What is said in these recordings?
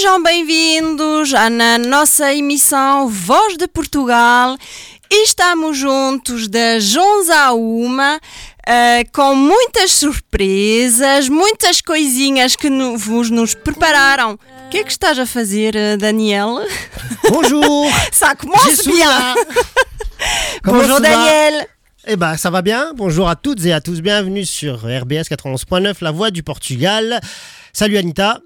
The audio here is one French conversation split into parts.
Sejam bem-vindos à na nossa emissão Voz de Portugal. Estamos juntos das 11 à 1 uh, com muitas surpresas, muitas coisinhas que no, vos nos prepararam. O que é que estás a fazer, uh, Daniel? Bonjour Ça commence bien Bonjour Daniel eh ben, ça va bien. Bonjour à toutes et à tous. Bienvenue sur RBS 91.9, la voix du Portugal. Salut Anita.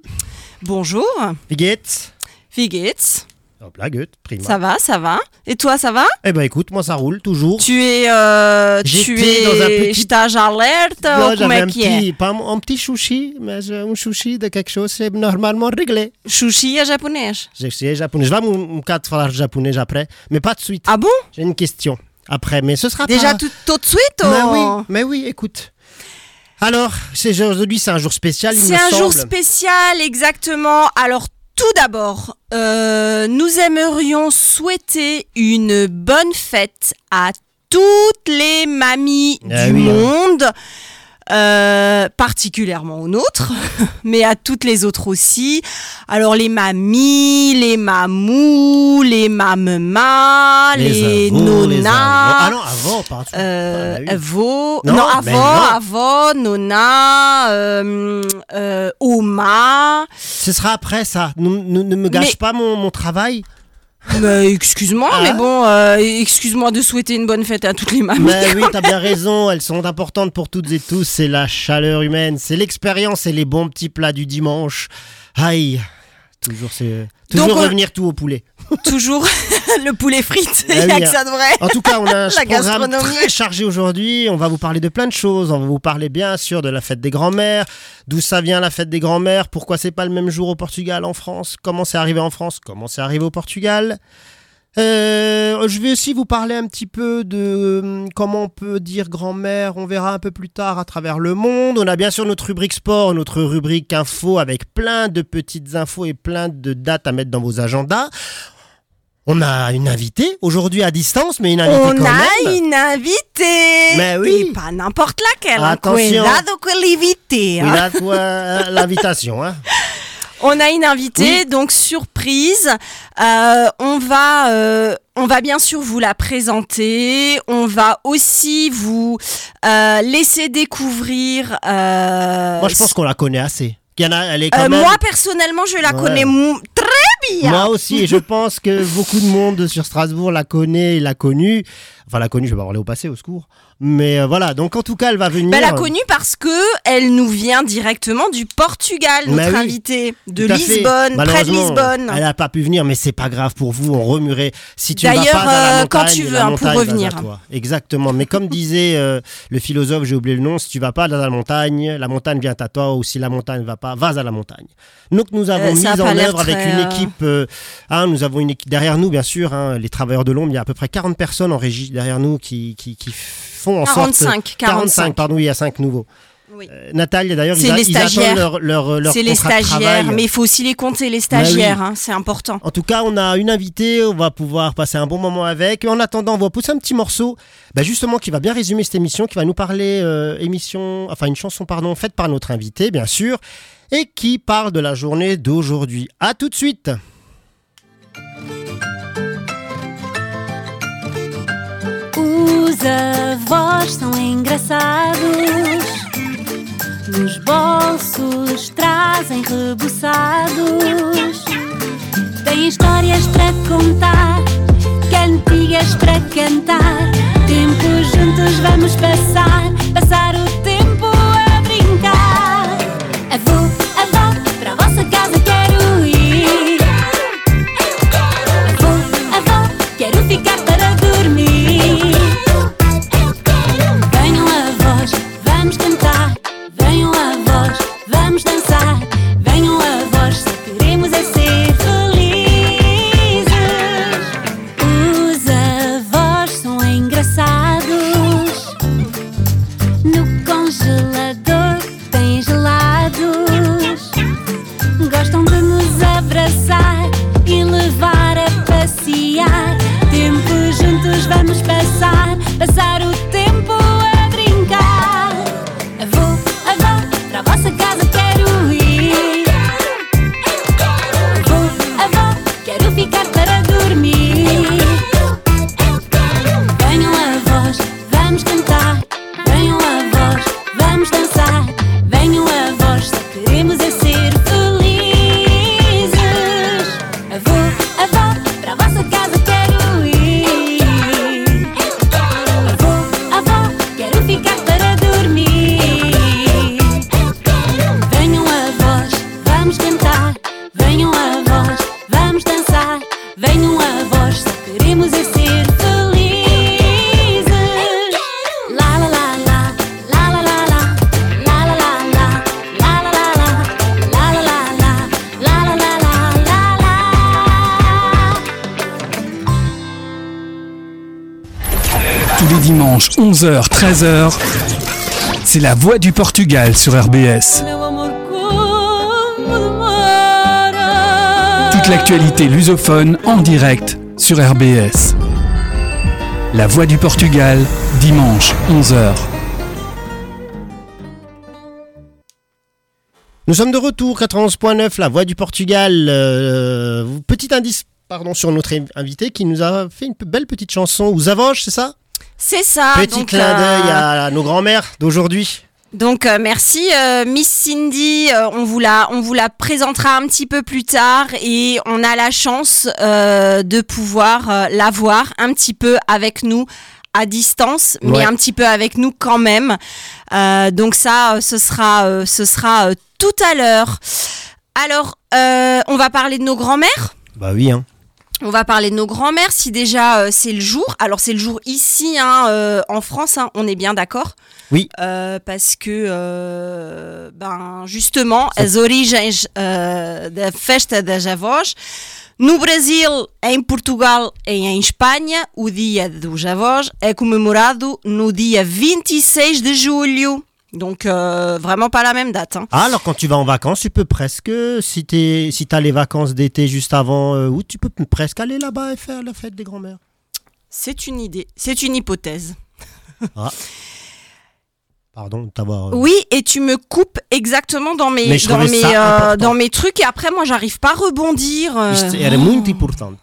Bonjour. Wie geht's Wie geht's Hop là, gut, prima. Ça va, ça va. Et toi, ça va? Eh ben écoute, moi ça roule toujours. Tu es, euh, tu es dans un petit- stage alerte ou comment un qu'il est? petit, pas un, un petit chouchi, mais un chouchi de quelque chose, c'est normalement réglé. Sushi é japonês. Je sais japonais. Je vais bocado falar japonês après, mais pas de suite. Ah bon? J'ai une question après, mais ce sera Déjà pas... tout, tout de suite Mais ou- oui, mais oui, écoute. Alors, c'est aujourd'hui, c'est un jour spécial, il C'est un jour spécial, exactement. Alors, tout d'abord, euh, nous aimerions souhaiter une bonne fête à toutes les mamies Ah du oui, hein. Euh, particulièrement aux nôtres, mais à toutes les autres aussi. Alors les mamies, les mamous, les mamemas, les, nonas. Ah non, avant, pardon. euh, Ah, bah oui. Avo, Non, non. Avo, Nona, euh, euh, Oma. Ce sera après ça. Ne, ne- ne me gâche Mais- pas mon, mon travail. Mais excuse-moi, Ah. mais bon, euh, excuse-moi de souhaiter une bonne fête à toutes les mamies. Mais oui, t'as bien raison. Elles sont importantes pour toutes et tous. C'est la chaleur humaine, c'est l'expérience et les bons petits plats du dimanche. Aïe. Toujours, c'est toujours Donc, on- revenir tout au poulet. Toujours le poulet frites, il Ah n'y a oui, que ça de vrai. En tout cas, on a un programme très chargé aujourd'hui. On va vous parler de plein de choses. On va vous parler bien sûr de la fête des grands-mères, d'où ça vient la fête des grands-mères, pourquoi c'est pas le même jour au Portugal, en France, comment c'est arrivé en France, comment c'est arrivé au Portugal? Euh, je vais aussi vous parler un petit peu de euh, comment on peut dire grand-mère. On verra un peu plus tard à travers le monde. On a bien sûr notre rubrique sport, notre rubrique info avec plein de petites infos et plein de dates à mettre dans vos agendas. On a une invitée aujourd'hui à distance, mais une invitée On quand a même. une invitée. Mais oui. Et pas n'importe laquelle. hein. Attention. Cuidado con l'invité, hein. Euh, l'invitation. Hein. On a une invitée, donc surprise. Euh, on va, euh, on va bien sûr vous la présenter. On va aussi vous euh, laisser découvrir. euh, Moi, je pense qu'on la connaît assez. Il y en a, elle est quand euh, même. moi personnellement, je la Ouais. connais mou- très bien. Moi aussi, et je pense que beaucoup de monde sur Strasbourg la connaît et l'a connue. Enfin, l'a connue, je vais pas parler au passé, au secours. Mais euh, voilà, donc en tout cas, elle va venir. Ben, elle a connu parce que elle nous vient directement du Portugal, notre oui. invitée de. Lisbonne, près de Lisbonne. Elle n'a pas pu venir, mais c'est pas grave pour vous, on remuerait. Si tu ne vas D'ailleurs, pas la euh, montagne, quand tu veux, la hein, pour montagne revenir. Exactement. Mais comme disait euh, le philosophe, j'ai oublié le nom, si tu vas pas dans la montagne, la montagne vient à toi, ou si la montagne ne va pas, vas à la montagne. Donc nous avons Euh, mis en œuvre avec une équipe, euh, hein, nous avons une équipe derrière nous, bien sûr, hein, les travailleurs de l'ombre, il y a à peu près 40 personnes en régie derrière nous qui, qui, qui font en sorte... 45, 45. pardon, il y a 5 nouveaux. Oui. Euh, Nathalie, d'ailleurs, ils, a- les ils attendent stagiaires. leur, leur, leur C'est les stagiaires, mais il faut aussi les compter, les stagiaires, hein, c'est important. En tout cas, on a une invitée, on va pouvoir passer un bon moment avec. Et en attendant, on va pousser un petit morceau, bah, justement, qui va bien résumer cette émission, qui va nous parler euh, émission, enfin une chanson, pardon, faite par notre invité, bien sûr, et qui parle de la journée d'aujourd'hui. À tout de suite. Os avós são engraçados. Nos bolsos trazem reboçados. Têm histórias para contar, cantigas para cantar. Tempo juntos vamos passar, passar o tempo 13h, c'est la voix du Portugal sur RBS. Toute l'actualité lusophone en direct sur RBS. La voix du Portugal, dimanche, 11h. Nous sommes de retour, 91.9, la voix du Portugal. Euh, petit indice pardon, sur notre invité qui nous a fait une belle petite chanson. Aux Avoges, c'est ça? C'est ça. Petit donc, clin euh, d'œil à nos grands-mères d'aujourd'hui. Donc euh, merci euh, Miss Cindy, Euh, on vous la on vous la présentera un petit peu plus tard et on a la chance euh, de pouvoir euh, la voir un petit peu avec nous à distance, mais Ouais. un petit peu avec nous quand même. Euh, donc ça, euh, ce sera euh, ce sera euh, tout à l'heure. Alors, euh, on va parler de nos grands-mères? Bah oui, hein. On va parler de nos grands-mères si déjà euh, c'est le jour. Alors c'est le jour ici hein, euh, en France, hein, on est bien d'accord? Oui. Euh, parce que, ben, justement, origens euh, da festa das avós. No Brasil, em Portugal e em Espanha, o dia dos avós é comemorado no dia 26 de julho. Donc, euh, vraiment pas la même date. hein. Ah, alors quand tu vas en vacances, tu peux presque, si tu si as les vacances d'été juste avant euh, août, tu peux presque aller là-bas et faire la fête des grands-mères. C'est une idée, c'est une hypothèse. Pardon de t'avoir... euh, Oui, et tu me coupes exactement dans mes, dans euh, dans mes trucs et après moi j'arrive pas à rebondir. Isto era muito importante.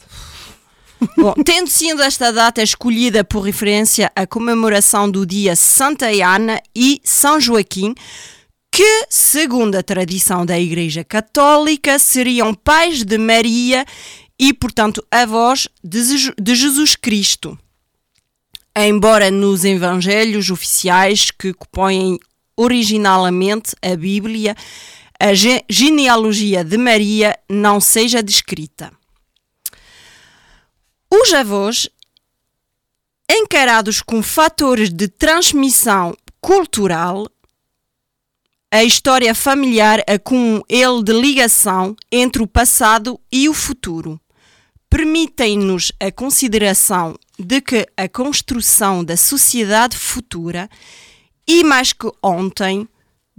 Bom, tendo sido esta data escolhida por referência à comemoração do dia Santa Ana e São Joaquim, que, segundo a tradição da Igreja Católica, seriam pais de Maria e, portanto, avós de, Jesu- de Jesus Cristo. Embora nos evangelhos oficiais que compõem originalmente a Bíblia, a ge- genealogia de Maria não seja descrita. Os avós, encarados como fatores de transmissão cultural, a história familiar é como ele de ligação entre o passado e o futuro. Permitem-nos a consideração de que a construção da sociedade futura, e mais que ontem,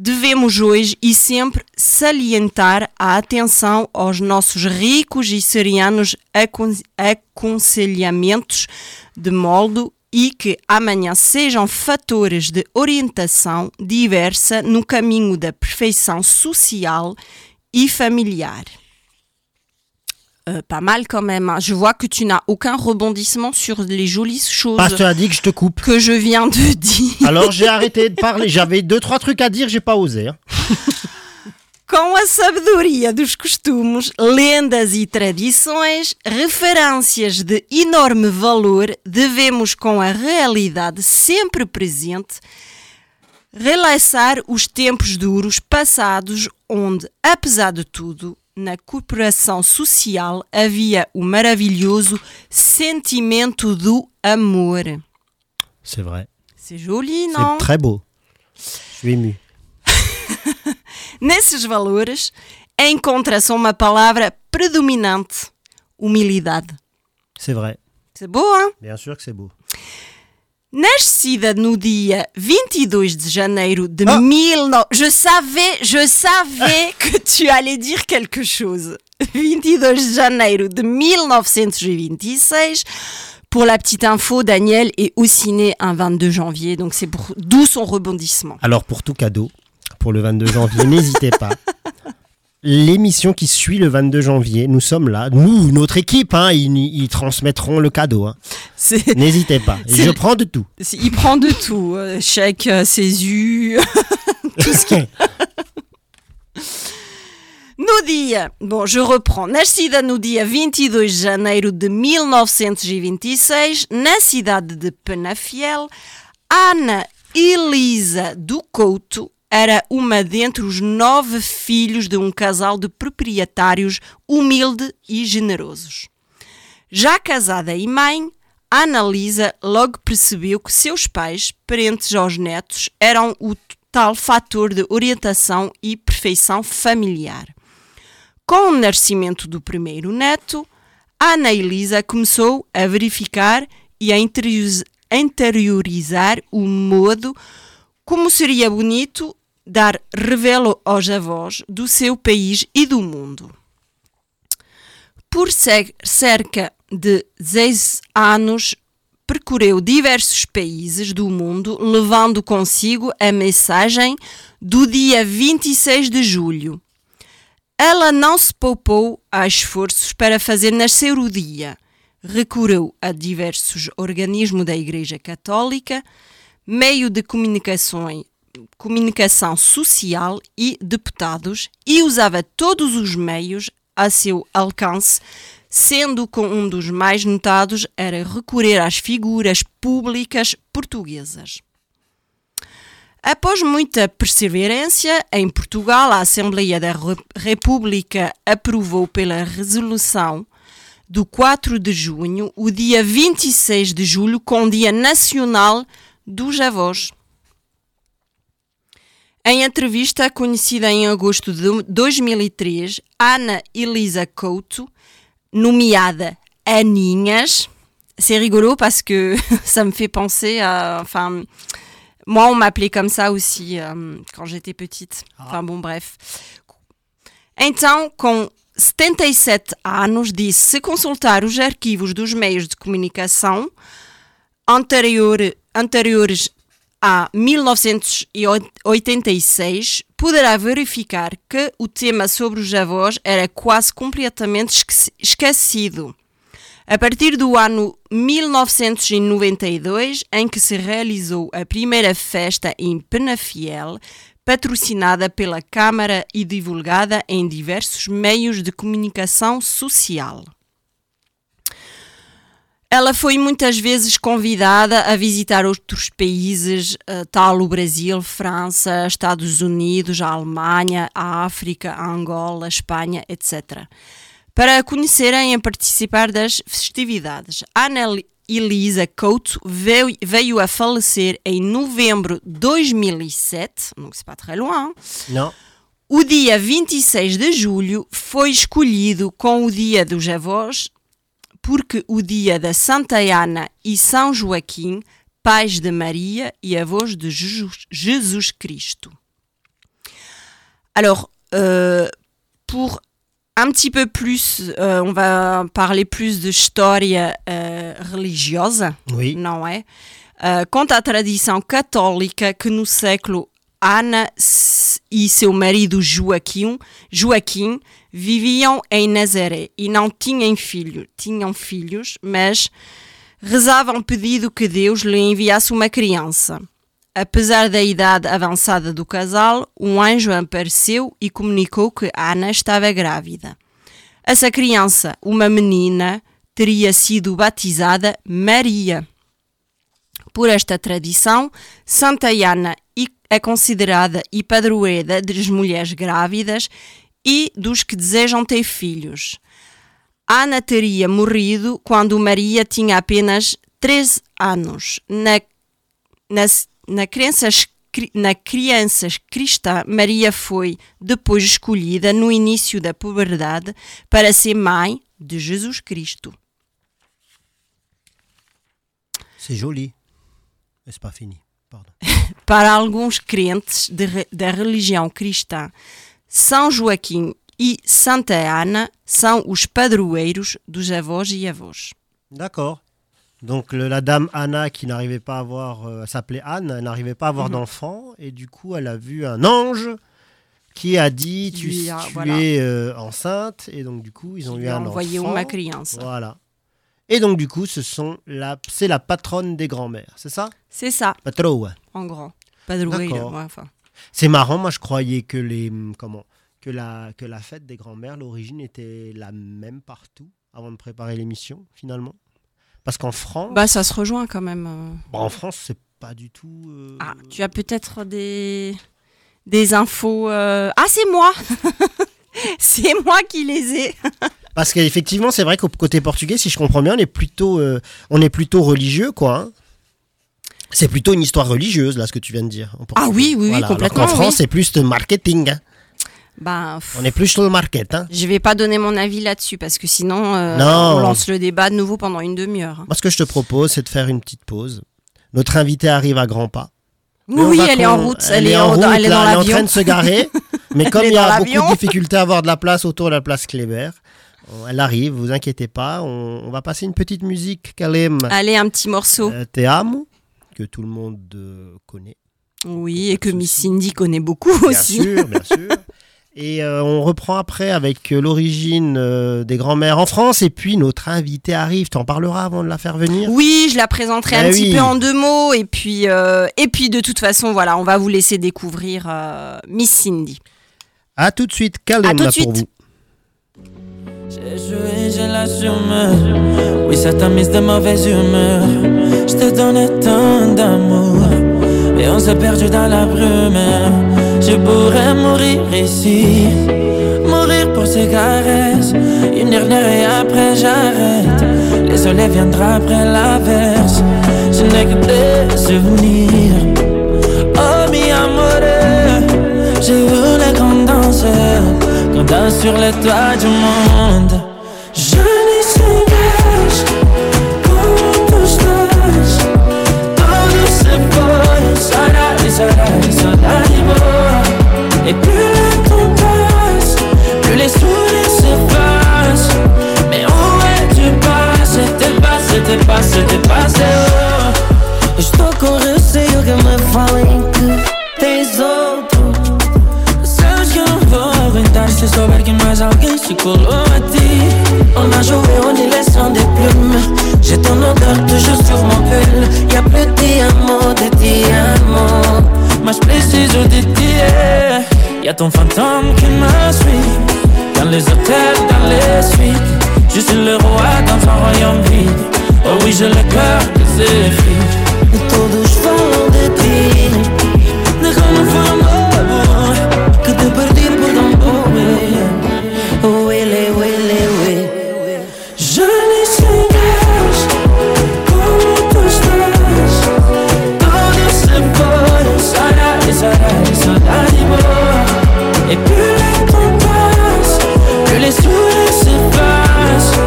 devemos hoje e sempre salientar a atenção aos nossos ricos e serianos acon- aconselhamentos de modo e que amanhã sejam fatores de orientação diversa no caminho da perfeição social e familiar. Euh, pas mal quand même. hein. Je vois que tu n'as aucun rebondissement sur les jolies choses Ah, je te l'ai dit que je te coupe. que je viens de dire. Alors j'ai arrêté de parler. J'avais deux, trois trucs à dire, j'ai pas osé. hein. Com a sabedoria dos costumes, lendas e tradições, referências de enorme valor, devemos, com a realidade sempre presente, relaxar os tempos duros passados, onde, apesar de tudo, na cooperação social havia o maravilhoso sentimento do amor. C'est vrai. C'est joli, C'est não? très beau. Je suis ému. Nesses valores encontra-se uma palavra predominante: humildade. C'est vrai. C'est beau, hein? Bien sûr que c'est beau. Nascida no dia 22 de janeiro de Ah. 19... Je savais, je savais que tu allais dire quelque chose. 22 de janeiro de 1926. Pour la petite info, Daniel est aussi né un 22 janvier, donc c'est pour- d'où son rebondissement. Alors pour tout cadeau, pour le 22 janvier, n'hésitez pas. L'émission qui suit le 22 janvier, nous sommes là. Nous, notre équipe, hein, ils, ils transmettront le cadeau. hein. N'hésitez pas. Je prends de tout. Il prend de tout, euh, chèque, euh, CESU, tout ce qui No dia, bom, je reprends, nascida no dia 22 de janeiro de 1926, na cidade de Penafiel, Ana Elisa do Couto era uma dentre os nove filhos de um casal de proprietários humilde e generosos. Já casada e mãe, Ana Lisa logo percebeu que seus pais, parentes aos netos, eram o tal fator de orientação e perfeição familiar. Com o nascimento do primeiro neto, Ana Elisa começou a verificar e a interioriz- interiorizar o modo como seria bonito dar revelo aos avós do seu país e do mundo. Por cer- cerca de 10 anos, percorreu diversos países do mundo, levando consigo a mensagem do dia 26 de julho. Ela não se poupou a esforços para fazer nascer o dia. Recorreu a diversos organismos da Igreja Católica, meio de comunicação, comunicação social e deputados e usava todos os meios a seu alcance, sendo que um dos mais notados era recorrer às figuras públicas portuguesas. Após muita perseverança, em Portugal, a Assembleia da Re- República aprovou pela resolução do 4 de junho o dia 26 de julho como Dia Nacional dos Avós. Em entrevista conhecida em agosto de 2003, Ana Elisa Couto, nomeada Aninhas, c'est rigolo parce que ça me fait penser à. Enfin, moi, on m'appelait comme ça aussi euh, quand j'étais petite. Enfin, bon, bref. Então, com 77 anos, disse se consultar os arquivos dos meios de comunicação anterior, anteriores a 1986, poderá verificar que o tema sobre os avós era quase completamente esque- esquecido. A partir do ano 1992, em que se realizou a primeira festa em Penafiel, patrocinada pela Câmara e divulgada em diversos meios de comunicação social. Ela foi muitas vezes convidada a visitar outros países, eh, tal o Brasil, França, Estados Unidos, a Alemanha, a África, a Angola, a Espanha, etc. Para a conhecerem e participar das festividades. Ana Elisa Couto veio, veio a falecer em novembro de 2007, donc c'est pas très loin, Non. o dia 26 de julho foi escolhido com o Dia dos Avós, porque o dia da Santa Ana e São Joaquim, pais de Maria e avós de Jesus, Cristo. Alors, euh, pour un petit peu plus, euh, on va parler plus de história euh, religiosa Oui. não é? Conta a tradição católica que no século Ana e seu marido Joaquim, Joaquim viviam em Nazaré e não tinham filho, tinham filhos, mas rezavam pedido que Deus lhe enviasse uma criança. Apesar da idade avançada do casal, um anjo apareceu e comunicou que Ana estava grávida. Essa criança, uma menina, teria sido batizada Maria. Por esta tradição, Santa Ana é considerada e padroeira das mulheres grávidas e dos que desejam ter filhos. Ana teria morrido quando Maria tinha apenas 13 anos. Na, na, crianças, cri- na crianças cristã, Maria foi depois escolhida no início da puberdade para ser mãe de Jesus Cristo. C'est joli. C'est pas fini. Pardon. Para alguns crentes de da religião cristã, São Joaquim e Santa Ana são os padroeiros dos avós e avós. D'accord. Donc le- la dame Anna qui n'arrivait pas à avoir, euh, elle s'appelait Anne, elle n'arrivait pas à avoir Mhm. d'enfant et du coup elle a vu un ange qui a dit tu, lui a- tu voilà. es euh, enceinte et donc du coup ils ont eu un envoyé enfant. criança. Voilà. Et donc du coup ce sont la, c'est la patronne des grands-mères, c'est ça? C'est ça, Patroa. en grand. Ouais, enfin. C'est marrant, moi je croyais que les hum, comment que la que la fête des grands-mères l'origine était la même partout avant de préparer l'émission finalement. Parce qu'en France, Bah, ça se rejoint quand même. euh. Bon, en France, c'est pas du tout. euh, Ah, tu as peut-être des, des infos. euh, Ah, c'est moi C'est moi qui les ai Parce qu'effectivement, c'est vrai qu'au côté portugais, si je comprends bien, on est plutôt, euh, on est plutôt religieux, quoi. hein. C'est plutôt une histoire religieuse, là, ce que tu viens de dire. en Ah oui, oui, oui, alors complètement, qu'en France, oui. c'est plus de marketing. hein. Pff, On est plus sur le market. hein. je vais pas donner mon avis là-dessus parce que sinon, euh, on lance le débat de nouveau pendant une demi-heure. Moi, ce que je te propose, c'est de faire une petite pause Notre invitée arrive à grands pas. Mais Oui, elle est en route. Elle, est, en en, route, elle est dans elle est en l'avion. train de se garer. Mais comme il y a beaucoup l'avion. de difficultés à avoir de la place autour de la place Kléber, euh, elle arrive, vous inquiétez pas. On, on va passer une petite musique Kalem Allez, un petit morceau. euh, Te amo, que tout le monde euh, connaît. Oui, et que Miss Cindy connaît beaucoup Bien aussi. sûr, bien sûr. Et euh, on reprend après avec euh, l'origine euh, des grands-mères en France. Et puis notre invitée arrive. Tu en parleras avant de la faire venir? Oui, je la présenterai un Eh petit peu en deux mots. Et puis, euh, et puis de toute façon, voilà, on va vous laisser découvrir euh, Miss Cindy. À tout de suite, Kalem À tout de là pour suite. vous. J'ai joué, je l'assume. Oui, ça t'a mise de mauvaise humeur. Je te donnais tant d'amour. Et on s'est perdu dans la brume. Je pourrais mourir ici. Mourir pour ces caresses. Une dernière et après j'arrête. Les soleils viendra après l'averse. Je n'ai que des souvenirs. Oh mi amore, j'ai vu les grands danseurs Quand dansent sur les toits du monde Et plus le temps passe Plus les sourires s'effacent Mais où es-tu passé T'es passé, t'es passé, t'es passé oh. Estou com receio que me falem que se souber que mais alguém se colou a ti. On a joué en élection des plumes. J'ai ton odeur toujours sur mon pull. Y'a plus de diamants, de diamants. Mas preciso de ti. Y'a ton fantôme qui me suit. Dans les hôtels, dans les suites. Je suis le roi dans un royaume vide. Oh oui, j'ai le cœur que c'est vide. E todos falam de ti. De como Et plus le temps passe, plus les sourires s'effacent.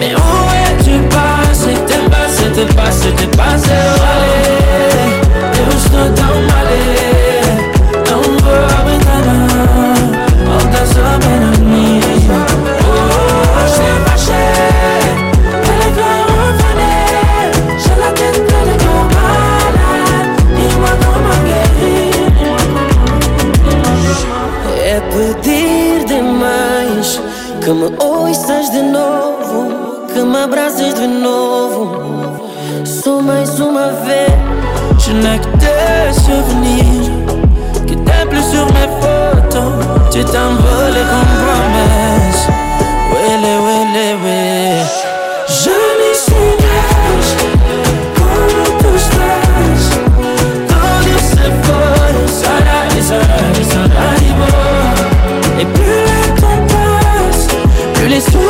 Mais où es-tu passé? T'es passé, t'es passé, t'es passé. Que me ouças de novo, que me abraces de novo. Só mais uma vez. Je n'ai que des souvenirs Que t'es plus sur mes photos Tu t'envoles comme promesse Plus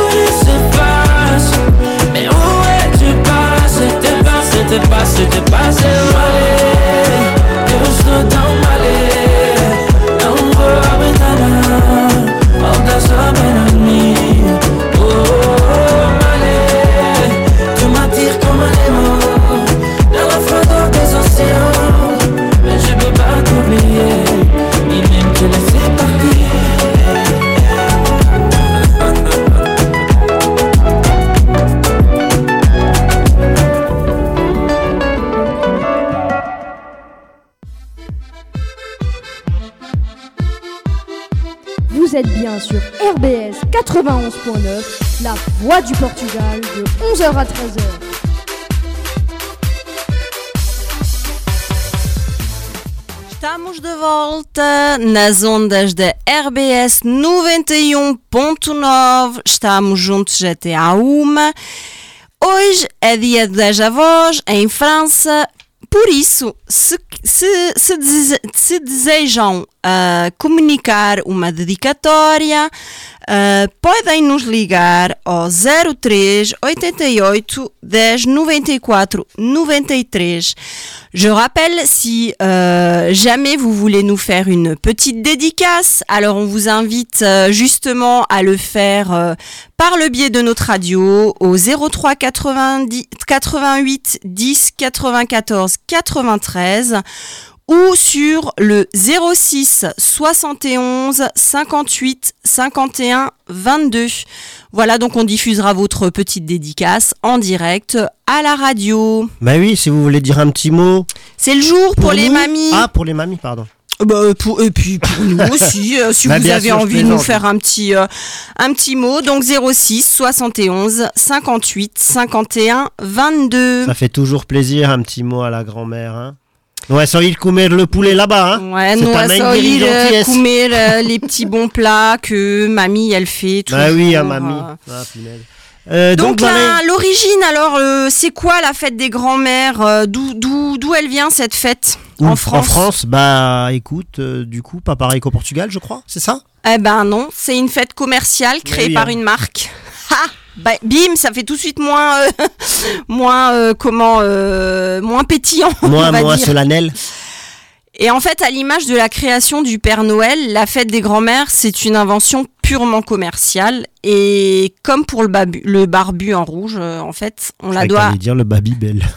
91.9, la voix du Portugal, de 11h à 13h. Estamos de volta nas ondas da RBS 91.9. Estamos juntos até à uma. Hoje é dia das avós em França. Por isso, se, se, se, dese- se desejam ah, comunicar uma dedicatória, Uh, podem nos ligar ao 03 88 10 94 93. Je rappelle, si euh, jamais vous voulez nous faire une petite dédicace, alors on vous invite euh, justement à le faire euh, par le biais de notre radio au 03 90, 88 10 94 93 ou sur le 06 71 58 51 22. Voilà, donc on diffusera votre petite dédicace en direct à la radio. Bah oui, si vous voulez dire un petit mot. C'est le jour pour, les mamies. Ah, pour les mamies, pardon. Euh, bah, pour, et puis pour nous aussi, euh, si Bah, vous avez sûr, envie de nous faire un petit, euh, un petit mot. Donc 06 71 58 51 22. Ça fait toujours plaisir, un petit mot à la grand-mère. Hein. Ouais, ça il comer le poulet là-bas. Hein. Ouais, euh, gentillesse. coumer, euh, les petits bons plats que mamie, elle fait. Bah oui, à mamie. euh. Ah, punaise. Euh, Donc, donc, l'origine, alors, euh, c'est quoi la fête des grands-mères euh, D'où elle vient cette fête en France En France, bah écoute, du coup, pas pareil qu'au Portugal, je crois, c'est ça? Eh ben non, c'est une fête commerciale créée oui, par hein. une marque. Ha Bah, bim, ça fait tout de suite moins, euh, moins euh, comment, euh, moins pétillant. Moi, on va moi, dire. solennel. Et en fait, à l'image de la création du Père Noël, la fête des grands-mères, c'est une invention purement commerciale. Et comme pour le, babu- le barbu en rouge, euh, en fait, on la que doit. dire le Babybel.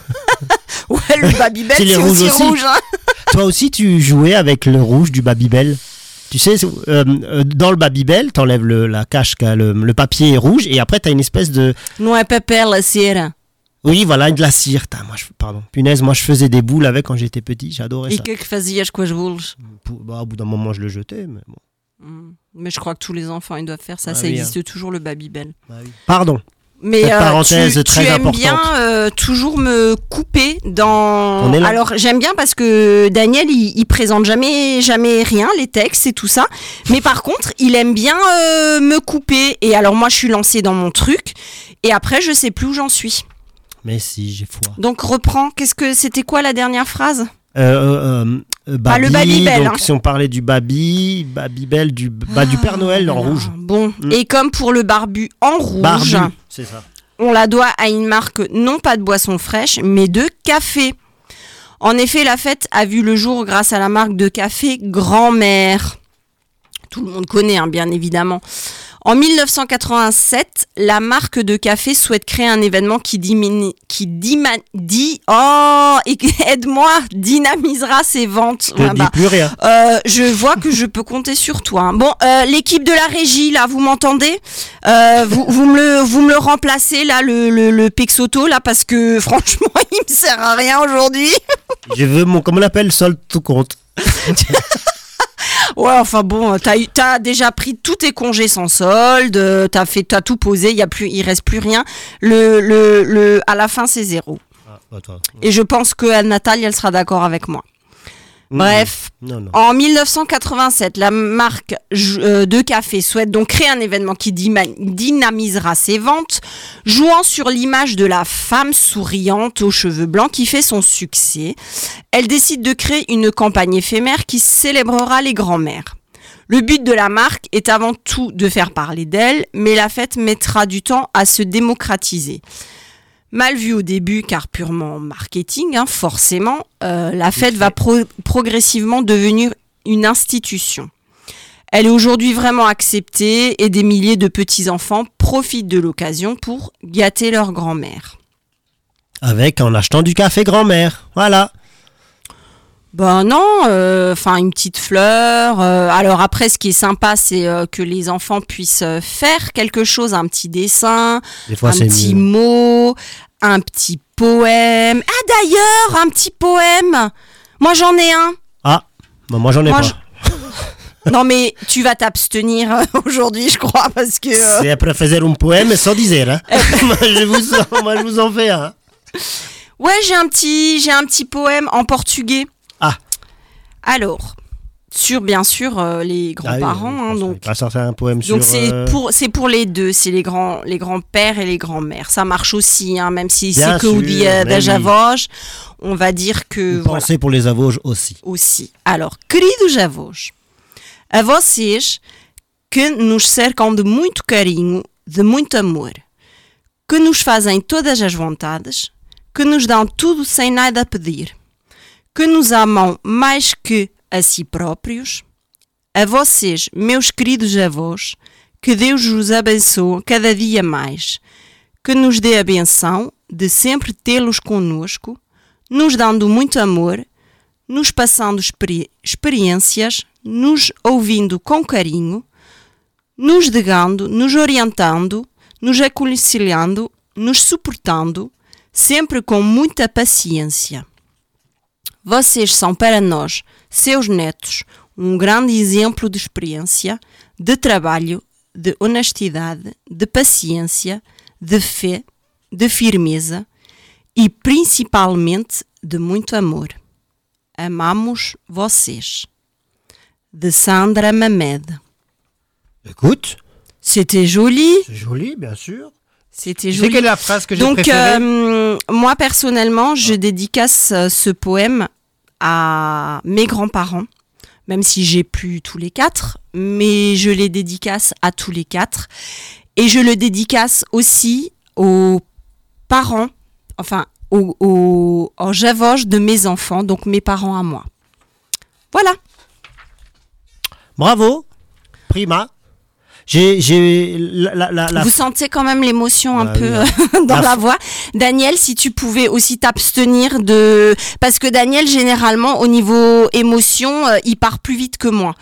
Ouais, le Babybel, C'est aussi, aussi. rouge. hein. Toi aussi, tu jouais avec le rouge du Babybel. Tu sais, euh, euh, dans le Babybel, t'enlèves le, la cache, qu'a- le, le papier est rouge, et après, t'as une espèce de. Não é papel, cera. Oui, voilà, de la cire. Tain, moi, je, pardon. Punaise, moi, je faisais des boules avec quand j'étais petit, j'adorais ça. que que fazias com as boules bah, au bout d'un moment, je le jetais, mais bon. Hmm. Mais je crois que tous les enfants, ils doivent faire ça. Ah ça oui, existe toujours, le Babybel. Pardon. Mais Cette euh, parenthèse tu, très tu aimes bien euh, toujours me couper dans. Alors j'aime bien parce que Daniel il, il présente jamais jamais rien les textes et tout ça. Mais par contre il aime bien euh, me couper et alors moi je suis lancée dans mon truc et après je sais plus où j'en suis. Mais si, j'ai foi. Donc reprends. Qu'est-ce que c'était quoi la dernière phrase? Euh, euh, Ah, le Babi, Babybel, donc hein. si on parlait du Babi, Babybel, du, bah, du Père Noël en rouge. Bon Mm. et comme pour le barbu en rouge. Barbu, On la doit à une marque non pas de boisson fraîche, mais de café. En effet, la fête a vu le jour grâce à la marque de café Grand-Mère. Tout le monde connaît, hein, bien évidemment. En 1987, la marque de café souhaite créer un événement qui diminue, qui dima- dit, oh, aide-moi, dynamisera ses ventes. Je dis bah, plus rien. euh, je vois que je peux compter sur toi. hein. Bon, euh, l'équipe de la régie, là, vous m'entendez? Euh, vous, vous, me le, vous me le remplacez, là, le, le, le Pexoto, là, parce que franchement, il me sert à rien aujourd'hui. Je veux mon, comment on l'appelle, solde tout compte. Ouais, enfin bon, t'as eu- t'as déjà pris tous tes congés sans solde, euh, t'as fait, t'as tout posé, il y a plus, il reste plus rien. Le, le, le, à la fin, c'est zéro. Ah, attends. Et je pense que Nathalie, elle sera d'accord avec moi. Bref, Non, non. En 1987, la marque euh, de café souhaite donc créer un événement qui dynamisera ses ventes, jouant sur l'image de la femme souriante aux cheveux blancs qui fait son succès. Elle décide de créer une campagne éphémère qui célébrera les grands-mères. Le but de la marque est avant tout de faire parler d'elle, mais la fête mettra du temps à se démocratiser. Mal vu au début car purement marketing, hein, forcément, euh, la fête va pro- progressivement devenir une institution. Elle est aujourd'hui vraiment acceptée et des milliers de petits-enfants profitent de l'occasion pour gâter leur grand-mère. Avec en achetant du café grand-mère. Voilà. Ben non, enfin une petite fleur. euh, alors après, ce qui est sympa, c'est euh, que les enfants puissent euh, faire quelque chose, un petit dessin, fois, un petit mieux. mot, un petit poème. Ah d'ailleurs, un petit poème. Moi j'en ai un. Ah, bah, moi, j'en ai Moi, pas. je- Non mais tu vas t'abstenir euh, aujourd'hui, je crois, parce que. euh, C'est après faire un poème sans dire. Hein. moi, je vous en, moi, je vous en fais un. Ouais, j'ai un petit, j'ai un petit poème en portugais. Alors, sur bien sûr euh, les Ah oui, grands-parents, hein, donc. pas un poème sur. Donc c'est euh, pour c'est pour les deux, c'est les grands les grands-pères et les grands-mères. Ça marche aussi, hein, même si c'est que o sûr, dia mais das oui. avós, on va dire que voilà, pensez pour les avauges aussi. aussi. Alors, queridos avós, a vocês que nos cercam de muito carinho, de muito amor, que nos fazem todas as vontades, que nos dão tudo sem nada pedir, que nos amam mais que a si próprios. A vocês, meus queridos avós, que Deus os abençoe cada dia mais, que nos dê a benção de sempre tê-los conosco, nos dando muito amor, nos passando experi- experiências, nos ouvindo com carinho, nos degando, nos orientando, nos aconselhando, nos suportando, sempre com muita paciência. Vocês são para nós, seus netos, um grande exemplo de experiência, de trabalho, de honestidade, de paciência, de fé, de firmeza e principalmente de muito amor. Amamos vocês. De Sandra Mamed. Écoute, C'était joli, c'est joli, bien sûr. C'était joli. quelle est la phrase que j'ai Donc, préférée euh, moi personnellement, je dédicace euh, ce poème à mes grands-parents, même si j'ai plus tous les quatre, mais je les dédicace à tous les quatre. Et je le dédicace aussi aux parents, enfin, aux, aux, aux de mes enfants, donc mes parents à moi. Voilà. Bravo, prima. J'ai, j'ai la, la, la, Vous sentez quand même l'émotion un Bah peu oui. dans La voix. Daniel, si tu pouvais aussi t'abstenir de... Parce que Daniel, généralement, au niveau émotion, euh, il part plus vite que moi.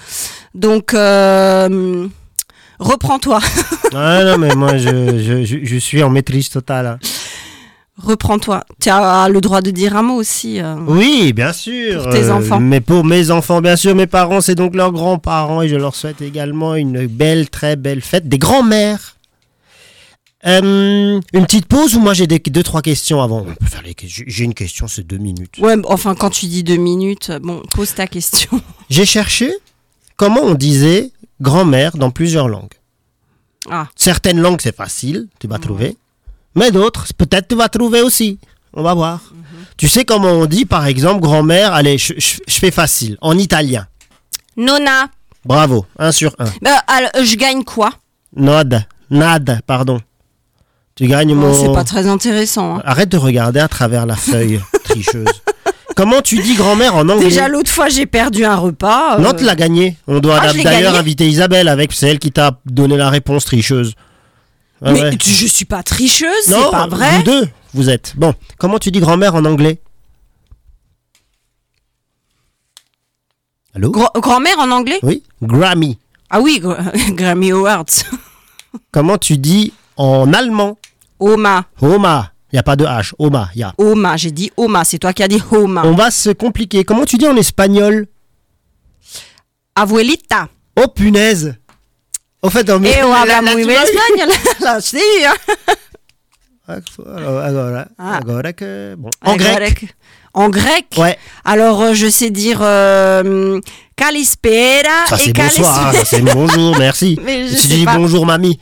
Donc, euh, reprends-toi. Ah non, mais moi, je, je, je, je suis en maîtrise totale. hein. Reprends-toi. Tu as le droit de dire un mot aussi. euh. Oui, bien sûr. euh, Pour tes enfants. Mais pour mes enfants, bien sûr, mes parents, c'est donc leurs grands-parents et je leur souhaite également une belle, très belle fête des grands-mères. Euh, une petite pause ou moi j'ai des deux trois questions avant? On peut faire les questions. J'ai une question, c'est deux minutes. Ouais, enfin, quand tu dis deux minutes, euh, bon, pose ta question. J'ai cherché comment on disait grand-mère dans plusieurs langues. Ah. Certaines langues c'est facile, tu vas trouver. Mais d'autres, peut-être tu vas trouver aussi. On va voir. Tu sais comment on dit par exemple grand-mère Allez, je, je- je fais facile. En italien. Nona, Bravo, 1 sur 1. bah, alors, je gagne quoi? Nod, nad, pardon. Tu gagnes Oh, mon... C'est pas très intéressant. hein. Arrête de regarder à travers la feuille, tricheuse. Comment tu dis grand-mère en anglais? Déjà, l'autre fois, j'ai perdu un repas. euh, Non, tu l'as gagné. On doit Ah, d'ailleurs inviter Isabelle avec, c'est elle qui t'a donné la réponse tricheuse. Ah mais ouais. tu- je suis pas tricheuse, Non, c'est pas vrai. vous deux, vous êtes. Bon, comment tu dis grand-mère en anglais Allô Gr- Grand-mère en anglais? Oui Grammy. Ah oui, gr- Grammy Awards. Comment tu dis en allemand? Oma. Oma. Il n'y a pas de H. Oma, il y a. Oma, j'ai dit Oma, c'est toi qui as dit Oma. On va se compliquer. Comment tu dis en espagnol? Abuelita. Oh punaise T'ai eu, hein. Alors, Ah. que- bon. En grec. grec. En grec Ouais, Alors, euh, je sais dire euh, Kalispera ça et c'est bonsoir, hein, ça c'est bonjour, merci. Mais je tu dis pas. bonjour mamie.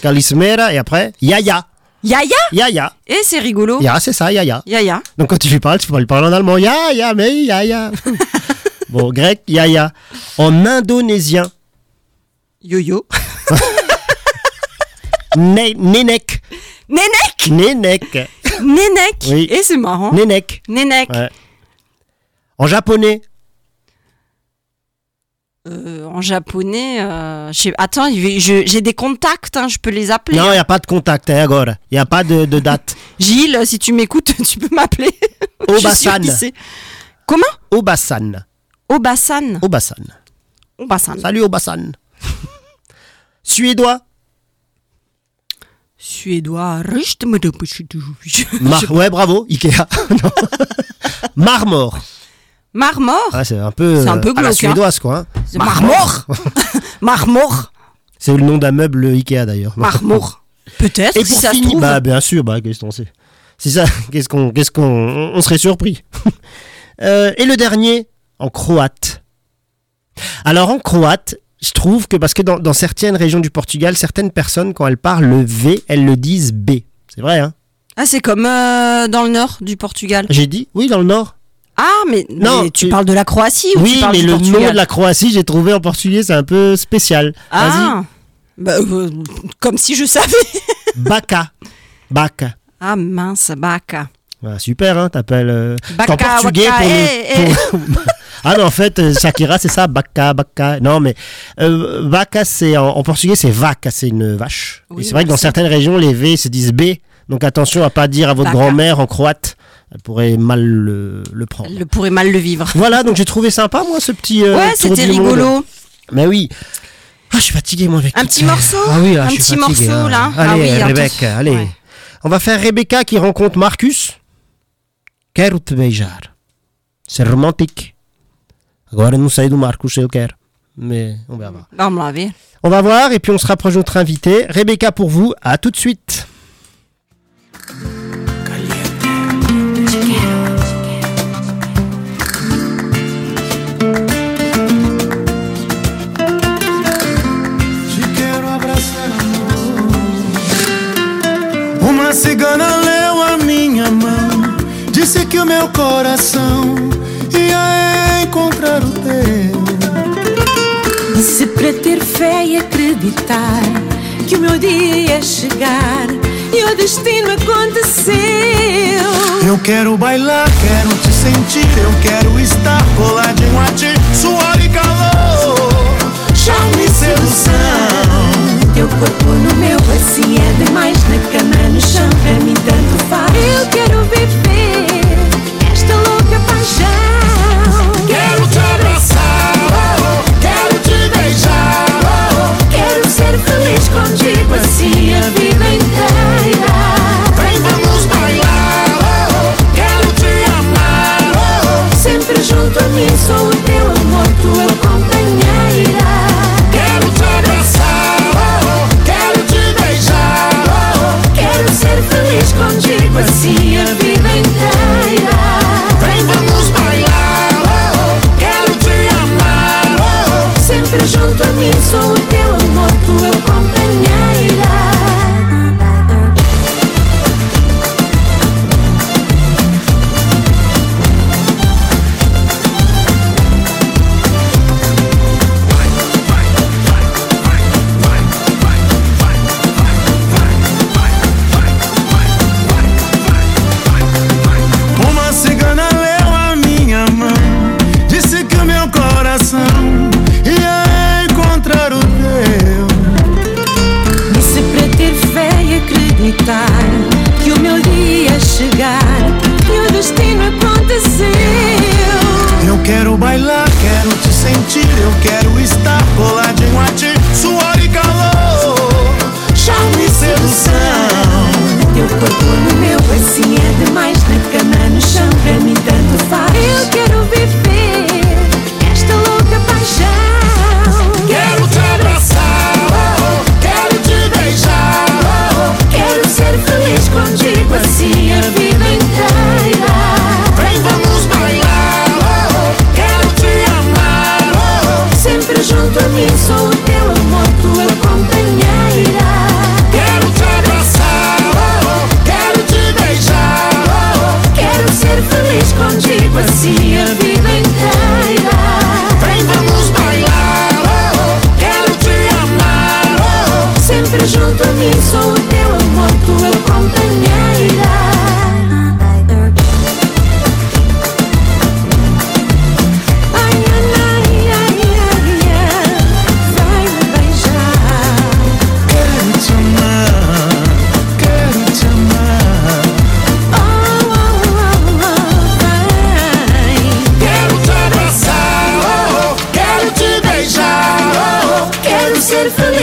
Calismera et après Yaya. Yaya Yaya. Et c'est rigolo. Ya, c'est ça, Yaya. Yaya. Donc quand tu lui parles, tu peux lui parler en allemand. Yaya, mais Yaya. bon, grec, Yaya. En indonésien, Yo-yo. Nenek. Nenek Nenek. Nenek Oui. Et c'est marrant. Nenek. Nenek. Ouais. En japonais, Euh, en japonais, euh, attends, j'ai des contacts, hein, je peux les appeler. non, il n'y a pas de contact, hein. Il n'y a pas de, de date. Gilles, si tu m'écoutes, tu peux m'appeler. Obasan. Comment? Obasan. Obasan. Obasan. Obasan. Salut Obasan. Suédois. Suédois. Mar- ouais, bravo, Ikea. Marmore Ah, c'est un peu, C'est un euh, peu à la glauque, hein. suédoise, quoi. hein. C'est Marmore Marmore C'est le nom d'un meuble Ikea, d'ailleurs. Marmore. Peut-être, Et si pour ça se finir, trouve. bah bien sûr, bah qu'est-ce qu'on sait. C'est ça, qu'est-ce qu'on, qu'est-ce qu'on, on on serait surpris. Euh, et le dernier, en croate. Alors en croate, je trouve que parce que dans, dans certaines régions du Portugal, certaines personnes quand elles parlent le V, elles le disent B. C'est vrai, hein Ah, c'est comme euh, dans le nord du Portugal. J'ai dit, oui, dans le nord. Ah, mais, Non, mais tu tu- parles de la Croatie ou tu Oui, parles mais du le Portugal nom de la Croatie, j'ai trouvé en portugais, c'est un peu spécial. Ah, bah, euh, comme si je savais. Vas-y. Baka. Baka. Ah mince, Baka. Voilà, super, hein, t'appelles. euh, Baka, en portugais pour le- eh, eh. ah non, en fait, euh, Shakira, c'est ça, Baka, Baka. Non, mais euh, Vaca, c'est en, en portugais, c'est vaca, c'est une vache. Oui, Et c'est vrai que dans certaines régions, les V se disent B. Donc attention à pas dire à votre grand-mère en croate. Elle pourrait mal le, le prendre. Le pourrait mal le vivre. Voilà, donc j'ai trouvé sympa, moi, ce petit. euh, ouais, c'était du monde. rigolo. Mais oui. Ah, je suis fatigué, moi, avec Un petit morceau? Ah oui, là, Un je suis petit fatigué, morceau, hein. là Allez, Ah oui, attends. Rebecca, allez. Ouais. On va faire Rebecca qui rencontre Marcus. Quero te beijar. C'est romantique. Agora não sei do Marcus se eu quero. Mais on verra. Vamos lá ver. On va voir et puis on se rapproche de notre invité. Rebecca pour vous, à tout de suite. Cigana Disse que o meu coração ia encontrar o teu. Se para ter fé e acreditar que o meu dia ia chegar e o destino aconteceu. Eu quero bailar, quero te sentir. Eu quero estar coladinho a ti. Suor e calor, charme e sedução. Teu corpo no meu, assim é demais. Na cama, no chão, para mim tanto faz. Eu quero viver contigo, assim assim é demais. Na cama, no chão, para mim tanto faz. Eu quero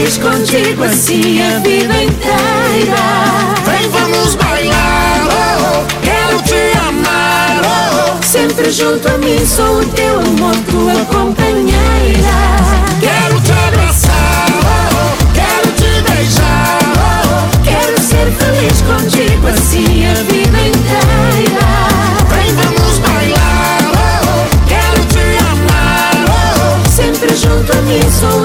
feliz contigo, assim a vida inteira. Vem, vamos bailar, oh, quero te amar. oh. Sempre junto a mim, sou o teu amor, tua companheira. Quero te abraçar, oh, quero te beijar. oh. Quero ser feliz contigo, assim a vida inteira. Vem, vamos bailar, oh, quero te amar. oh. Sempre junto a mim, sou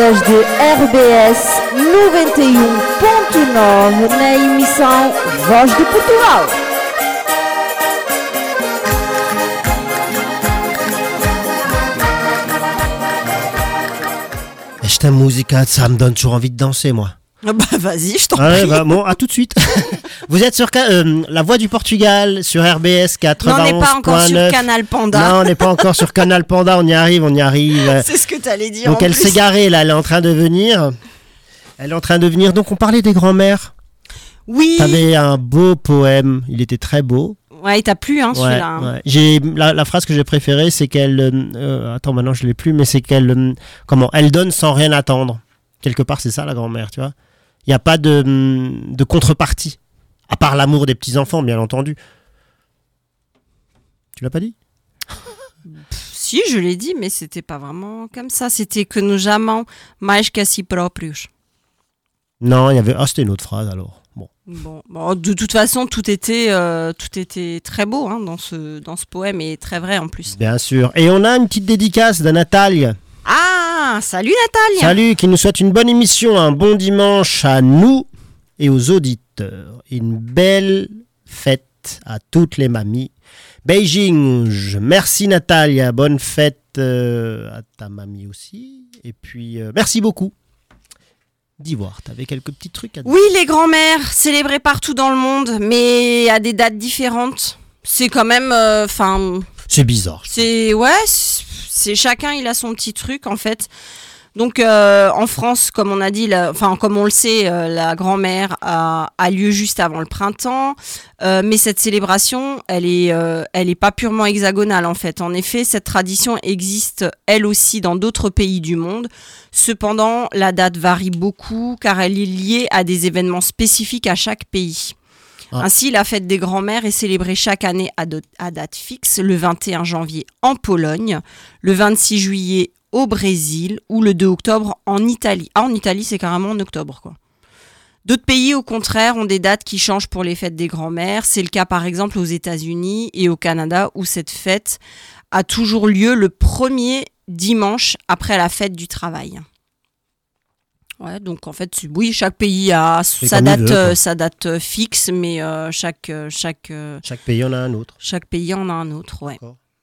de RBS 91.9 na emissão Voz de Portugal. Esta musica, ça me donne toujours envie de danser, moi? Ah Bah vas-y, je t'en Ouais, prie. bah, bon, à tout de suite. Vous êtes sur euh, La Voix du Portugal, sur RBS 91.9. Non, on n'est pas encore sur Canal Panda. Non, on n'est pas encore sur Canal Panda, on y arrive, on y arrive. C'est ce que t'allais dire. Donc en elle s'est garée, là, elle est en train de venir. Elle est en train de venir. Donc on parlait des grands-mères. Oui. T'avais un beau poème, il était très beau. Ouais, il t'a plu, hein, celui-là. hein. ouais. J'ai la, la phrase que j'ai préférée, c'est qu'elle. euh, euh, attends, maintenant je l'ai plus, mais c'est qu'elle. euh, comment Elle donne sans rien attendre. Quelque part, c'est ça la grand-mère, tu vois. Il n'y a pas de, hum, de contrepartie. À part l'amour des petits-enfants, bien entendu. Tu l'as pas dit? Si, je l'ai dit, mais c'était pas vraiment comme ça. C'était que nous amons mais que si próprios. Non, il y avait. Ah, c'était une autre phrase alors. Bon. Bon, bon, de toute façon, tout était, euh, tout était très beau hein, dans, ce, dans ce poème et très vrai en plus. Bien sûr. Et on a une petite dédicace de Nathalie. Ah, salut Nathalie Salut, qui nous souhaite une bonne émission, un bon dimanche à nous et aux auditeurs. Une belle fête à toutes les mamies. Beijing, merci Natalia, bonne fête euh, à ta mamie aussi. Et puis, euh, merci beaucoup. D'Ivoire, t'avais quelques petits trucs à dire. Oui, les grands-mères, célébrées partout dans le monde, mais à des dates différentes. C'est quand même, euh, C'est bizarre. c'est ouais, c'est chacun il a son petit truc en fait. Donc euh, en France, comme on a dit, enfin comme on le sait, euh, la grand-mère a, lieu juste avant le printemps, Euh, mais cette célébration, elle est, elle est pas purement hexagonale en fait. En effet, cette tradition existe elle aussi dans d'autres pays du monde. Cependant, la date varie beaucoup car elle est liée à des événements spécifiques à chaque pays. Ah. Ainsi, la fête des grands-mères est célébrée chaque année à, à date fixe, le 21 janvier en Pologne, le 26 juillet au Brésil ou le 2 octobre en Italie. Ah, en Italie, c'est carrément en octobre, quoi. D'autres pays, au contraire, ont des dates qui changent pour les fêtes des grands-mères. C'est le cas, par exemple, aux États-Unis et au Canada, où cette fête a toujours lieu le premier dimanche après la fête du travail. Ouais, donc en fait, oui, chaque pays a sa comme il date, veut, euh, sa date euh, fixe, mais euh, chaque, euh, chaque, euh, Chaque pays en a un autre. chaque pays en a un autre, ouais.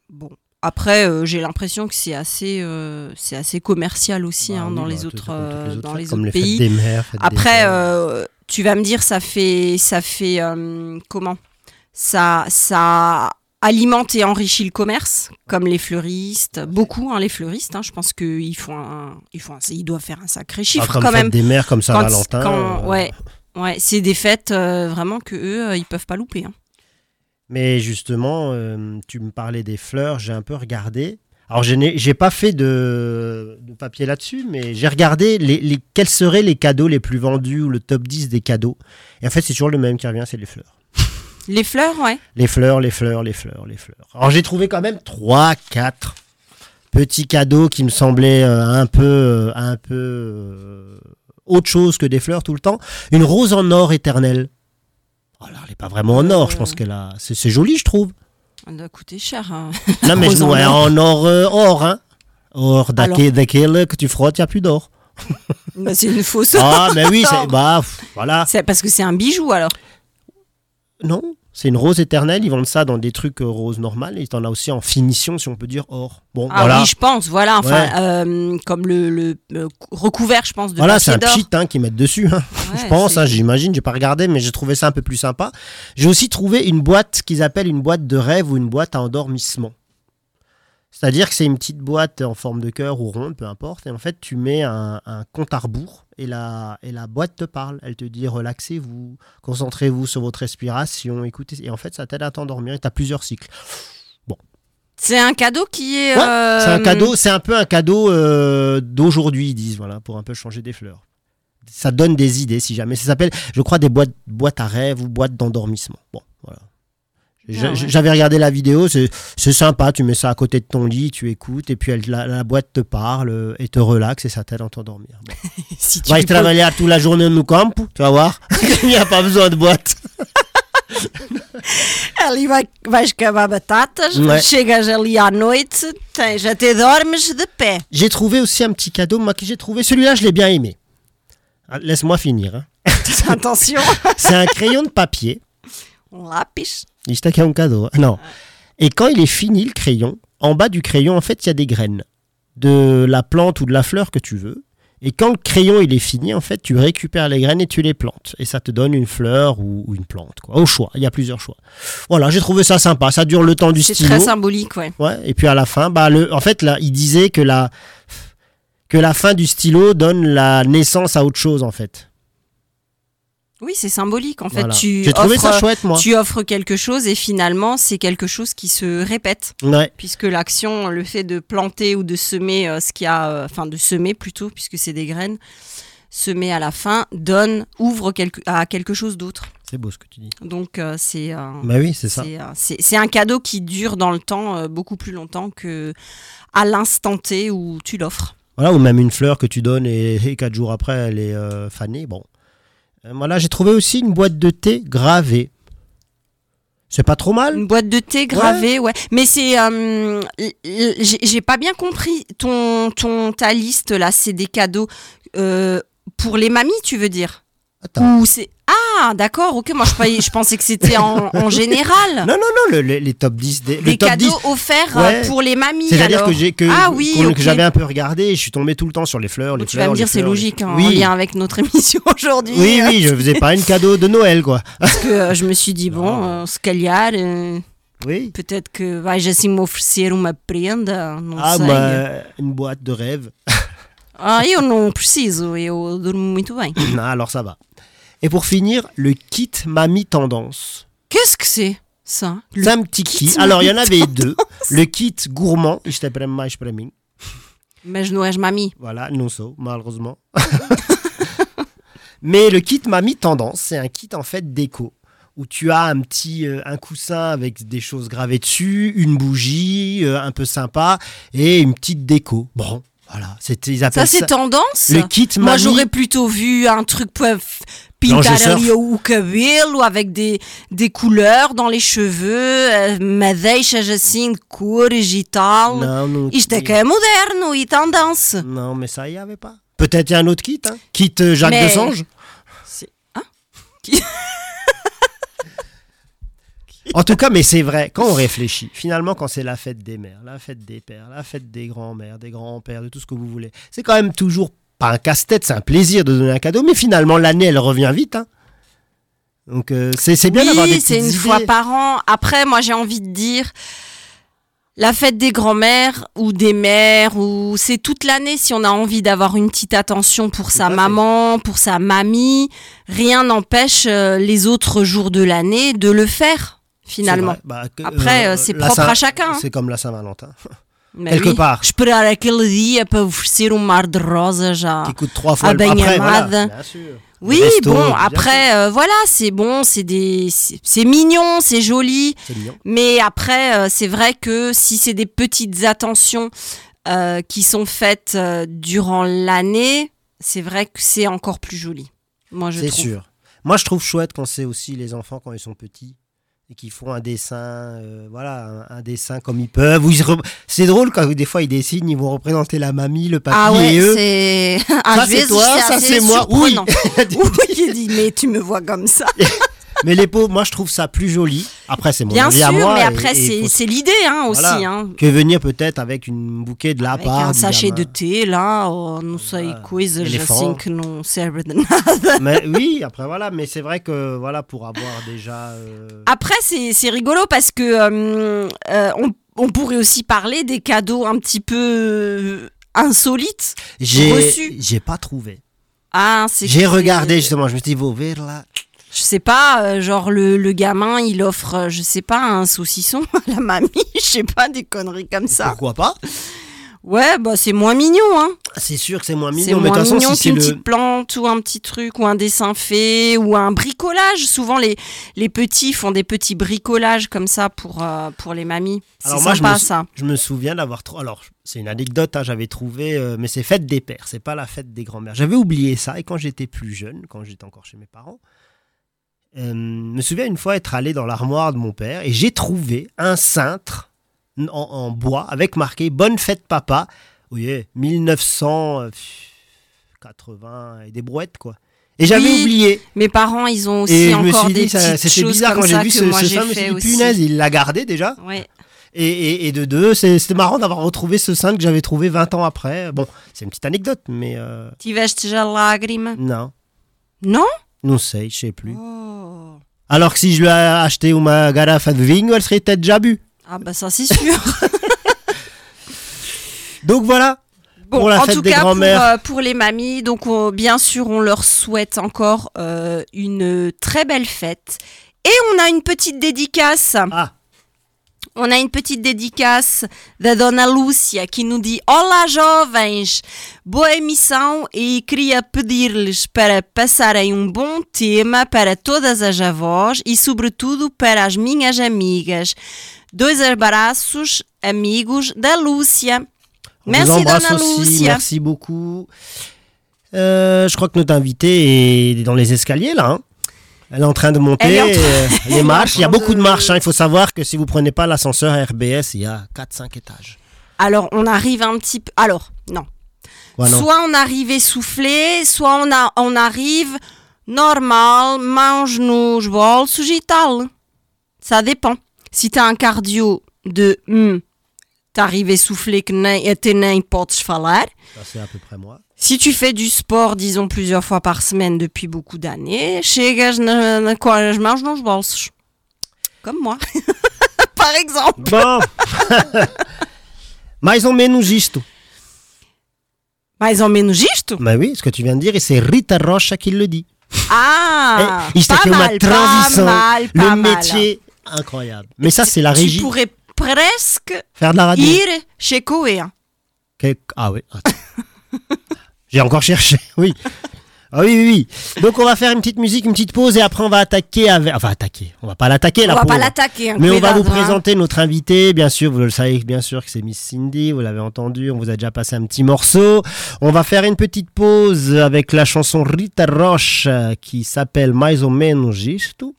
Bon. Après, euh, j'ai l'impression que c'est assez, euh, c'est assez commercial aussi Bah hein, oui, dans, bah, les autres, euh, dans les comme autres les pays. Des des Après, euh, tu vas me dire, ça fait, ça fait euh, comment? Ça, ça alimente et enrichit le commerce, comme les fleuristes, beaucoup hein, les fleuristes. hein, je pense qu'ils font, un, ils font, un- ils doivent faire un sacré Ah, chiffre comme quand même. des mères, comme Quand- Saint-Valentin. quand- euh, ouais, ouais, c'est des fêtes euh, vraiment que eux, euh, ils peuvent pas louper. hein. Mais justement, euh, tu me parlais des fleurs, j'ai un peu regardé. Alors, je n'ai j'ai pas fait de, de papier là-dessus, mais j'ai regardé les, les- quels seraient les cadeaux les plus vendus ou le top 10 des cadeaux. Et en fait, c'est toujours le même qui revient, c'est les fleurs. Les fleurs, ouais. Les fleurs, les fleurs, les fleurs, les fleurs. Alors, j'ai trouvé quand même 3, 4 petits cadeaux qui me semblaient euh, un peu, euh, un peu euh, autre chose que des fleurs tout le temps. Une rose en or éternelle. Alors, elle n'est pas vraiment en or, je pense qu'elle a. C'est joli, je trouve. Ça doit coûter cher. hein. Non, mais je ouais, or. en or, or, hein. Or, daquele que tu frottes, il n'y a plus d'or. Bah, c'est une fausse. Ah, mais oui, c'est. Bah, voilà. C'est parce que c'est un bijou alors. Non, c'est une rose éternelle. Ils vendent ça dans des trucs euh, roses normales. Et t'en as aussi en finition, si on peut dire or. Bon, Ah voilà. oui, je pense, voilà. Enfin, Ouais. euh, comme le, le- le recouvert, je pense, de Voilà, c'est un cheat hein, qu'ils mettent dessus. hein. Ouais, je pense, hein, j'imagine, j'ai pas regardé, mais j'ai trouvé ça un peu plus sympa. J'ai aussi trouvé une boîte qu'ils appellent une boîte de rêve ou une boîte à endormissement. C'est-à-dire que c'est une petite boîte en forme de cœur ou ronde, peu importe. Et en fait, tu mets un, un compte à rebours et la, et la boîte te parle. Elle te dit relaxez-vous, concentrez-vous sur votre respiration, écoutez. Et en fait, ça t'aide à t'endormir et tu as plusieurs cycles. C'est un cadeau qui est. Ouais, euh, C'est un cadeau, c'est un peu un cadeau euh, d'aujourd'hui, ils disent, voilà, pour un peu changer des fleurs. Ça donne des idées, si jamais. Ça s'appelle, je crois, des boîtes, boîtes à rêves ou boîtes d'endormissement. Bon, Ah ouais. J'avais regardé la vidéo, c'est sympa, tu mets ça à côté de ton lit, tu écoutes, et puis elle- la, la boîte te parle euh, et te relaxe, et ça t'aide à t'endormir. Bon. Si tu Va lui poses- travailler toute la journée au camp, tu vas voir, il n'y a pas besoin de boîte. Ali vai, vais cavar batatas, Ouais. chegas ali à noite, tens, até dormes de pé. J'ai trouvé aussi un petit cadeau, moi que j'ai trouvé. Celui-là, je l'ai bien aimé. Ah, Laisse-moi finir. hein. Attention, C'est un crayon de papier. um lápis. É um cadeau. Non. Et quand il est fini, le crayon, en bas du crayon, en fait, il y a des graines de la plante ou de la fleur que tu veux. Et quand le crayon il est fini, en fait, tu récupères les graines et tu les plantes. Et ça te donne une fleur ou, ou une plante. Quoi. Au choix, il y a plusieurs choix. Voilà, j'ai trouvé ça sympa. Ça dure le temps du C'est stylo. très symbolique, ouais. Ouais, et puis à la fin, bah le, en fait là, il disait que la que la fin du stylo donne la naissance à autre chose en fait. Oui, c'est symbolique. En fait, Voilà. tu J'ai trouvé ça offres- chouette moi. Tu offres quelque chose et finalement, c'est quelque chose qui se répète. Ouais, Puisque l'action, le fait de planter ou de semer euh, ce qu'il y a, euh, enfin de semer plutôt, puisque c'est des graines, semer à la fin, donne, ouvre quelque, à quelque chose d'autre. c'est beau ce que tu dis. Donc euh, c'est Bah oui, c'est ça. c'est, c'est- c'est un cadeau qui dure dans le temps beaucoup plus longtemps que à l'instant T où tu l'offres. Voilà, ou même une fleur que tu donnes et, et quatre jours après elle est fanée. Bon, voilà, j'ai trouvé aussi une boîte de thé gravée. C'est pas trop mal. Une boîte de thé gravée, ouais. Mais c'est, euh, j'ai pas bien compris ton, ton ta liste là. C'est des cadeaux euh, pour les mamies, tu veux dire? Attends. Ou c'est ah d'accord, ok. Moi je, pensais que c'était en, en général. Non, non, non, le- le- les top 10 des, le des top cadeaux 10. offerts euh, Ouais. pour les mamies. C'est-à-dire que j'ai que, Ah oui, ok. que j'avais un peu regardé et je suis tombé tout le temps sur les fleurs, les tu fleurs. vas me les dire c'est les- logique hein, en Oui. lien avec notre émission aujourd'hui. Oui, oui, je faisais pas une cadeau de Noël, quoi. Parce que euh, je me suis dit, bon, euh, se calhar, euh, Oui. peut-être que vais assim me oferecer uma prenda, não Ah, sei. une boîte de rêve. Ah, eu não preciso, eu durmo muito bem. Non, alors ça va. Et pour finir, le kit mamie tendance. Qu'est-ce que c'est, ça? C'est un petit kit. kit Alors, il y en mamie avait deux. Le kit gourmand, isto é para mais para mim. Mas não és mami. Voilà, non so, malheureusement. Mais le kit mamie tendance, c'est un kit en fait déco où tu as un petit euh, un coussin avec des choses gravées dessus, une bougie euh, un peu sympa et une petite déco. Bon, voilà, c'était Ça, c'est tendance? le kit Moi, mamie. j'aurais plutôt vu un truc pintar ali o cabelo avec des, des couleurs dans les cheveux, euh, madeixas assim de cores e tal. Non, non. Isto é que é moderno e tendance. Non, mais ça, n'y avait pas. Peut-être il y a un autre kit, hein Kit euh, Jacques Mais- Desange hein? En tout cas, mais c'est vrai, quand on réfléchit, finalement, quand c'est la fête des mères, la fête des pères, la fête des grands-mères, des grands-pères, de tout ce que vous voulez, c'est quand même toujours pas un casse-tête, c'est un plaisir de donner un cadeau, mais finalement, l'année, elle revient vite. hein. Donc, euh, c'est bien d'avoir des Oui, c'est une idées. fois par an. Après, moi, j'ai envie de dire la fête des grands-mères ou des mères ou c'est toute l'année si on a envie d'avoir une petite attention pour sa maman, pour sa mamie, rien n'empêche euh, les autres jours de l'année de le faire finalement. Bah, que- Après, euh, c'est propre Saint- à chacun, hein. C'est comme la Saint-Valentin, Mais quelque oui. part, Esperar aquele dia para oferecer um mar de rosas à, qui coûte trois fois à le bem après, voilà, amada. bien sûr. Oui, resto, bon, après, euh, voilà, c'est bon, c'est des, c'est c'est mignon, c'est joli. c'est mignon. Mais après, euh, c'est vrai que si c'est des petites attentions euh, qui sont faites euh, durant l'année, c'est vrai que c'est encore plus joli. Moi, je C'est trouve. sûr. Moi, je trouve chouette quand c'est aussi les enfants quand ils sont petits et qu'ils font un dessin, euh, voilà, un, un dessin comme ils peuvent. C'est drôle quand des fois ils dessinent, ils vont représenter la mamie, le papy Ah ouais, et eux. c'est. Ça, À c'est toi, ça, c'est moi. Oui. Oui, il dit, mais tu me vois comme ça. Mais les pauvres, moi, je trouve ça plus joli. Après, c'est mon Bien avis sûr, à moi. mais après, c'est faut- l'idée hein, aussi. Voilà. Hein. Que venir peut-être avec une bouquet de la Avec un sachet de thé, là, Voilà. coisas Éléphant. assim que de nada. Mais oui, après voilà, mais c'est vrai que voilà pour avoir déjà. euh, Après, c'est rigolo parce que euh, euh, on, on pourrait aussi parler des cadeaux un petit peu insolites. j'ai reçu. j'ai pas trouvé. Ah, c'est J'ai regardé justement, je me suis dit, va ouvrir là. Je sais pas, euh, genre le, le gamin, il offre, euh, je sais pas, un saucisson à la mamie, je sais pas, des conneries comme ça. Pourquoi pas? Ouais, bah c'est moins mignon, hein. C'est sûr que c'est moins C'est mignon, de moins façon, mignon si c'est qu'une le. petite plante ou un petit truc ou un dessin fait ou un bricolage. Souvent, les, les petits font des petits bricolages comme ça pour, euh, pour les mamies. C'est Alors moi, je sympa, me, ça. je me souviens d'avoir trop. Alors, c'est une anecdote, hein, j'avais trouvé, euh, mais c'est fête des pères, c'est pas la fête des grands-mères. J'avais oublié ça, et quand j'étais plus jeune, quand j'étais encore chez mes parents, Euh, me souviens une fois être allé dans l'armoire de mon père et j'ai trouvé un cintre en, en bois avec marqué Bonne fête papa. Oui, 1980 et des brouettes quoi. Et j'avais Oui, oublié. Mes parents, ils ont aussi Et encore des dit, ça- petites c'était choses bizarre comme quand j'ai ça vu que ce, moi ce fait aussi. punaise, il l'a gardé déjà. Ouais. Et, et- et de deux, c'est- c'était marrant d'avoir retrouvé ce cintre que j'avais trouvé 20 ans après. Bon, c'est une petite anecdote, mais euh, Tiveste já lágrima? non, Non? Non sei, je sais plus. Oh. Alors que si je lui ai acheté uma garrafa de vinho, elle serait peut-être déjà bu. Ah bah ça c'est sûr. Donc voilà. Bon, Pour la en fête tout des cas, pour, euh, pour les mamies, donc on- bien sûr, on leur souhaite encore euh, une très belle fête. Et on a une petite dédicace. Ah, On a une petite dédicace da Dona Lúcia que nous dit Olá jovens, boa emissão e queria pedir-lhes para passarem um bom tema para todas as avós e sobretudo para as minhas amigas. Dois abraços, amigos da Lúcia. on Merci Dona aussi. Lúcia. Merci beaucoup. Euh, je crois que notre invitée est dans les escaliers là. hein. Elle est en train de monter train- euh, les marches. Il y a beaucoup de de- marches. hein. Il faut savoir que si vous prenez pas l'ascenseur à RBS, il y a 4-5 étages. Alors on arrive un petit peu... Alors, non. Soit on arrive essoufflé, soit on, a, on arrive normal, mãos nos bolsos e tal. Ça dépend. Si t'as un cardio de hum, t'arrives essoufflé que nem podes falar. C'est à peu près moi. Si tu fais du sport, disons plusieurs fois par semaine depuis beaucoup d'années, chegas na, na, com as mãos nos bolsos. Comme moi. par exemple. Bon. Mais ou menos isto. Mais ou menos isto? Bah oui, ce que tu viens de dire, et c'est Rita Rocha qui le dit. Ah! Eh, isto pas mal, pas mal, le mal. métier incroyable. Mais ça, c'est la Tu régie. pourrais presque Faire de la radio. ir chez Koé. hein. Quel- Ah oui. attends. J'ai encore cherché. Oui. Ah oui, oui, oui. Donc on va faire une petite musique, une petite pause et après on va attaquer avec. Enfin attaquer. On va pas l'attaquer On la va pas pauvre. l'attaquer. hein, Mais on va cuidado, vous hein. présenter notre invité, bien sûr, vous le savez bien sûr que c'est Miss Cindy, vous l'avez entendu, on vous a déjà passé un petit morceau. On va faire une petite pause avec la chanson Rita Roche euh, qui s'appelle Mais ou menos isto.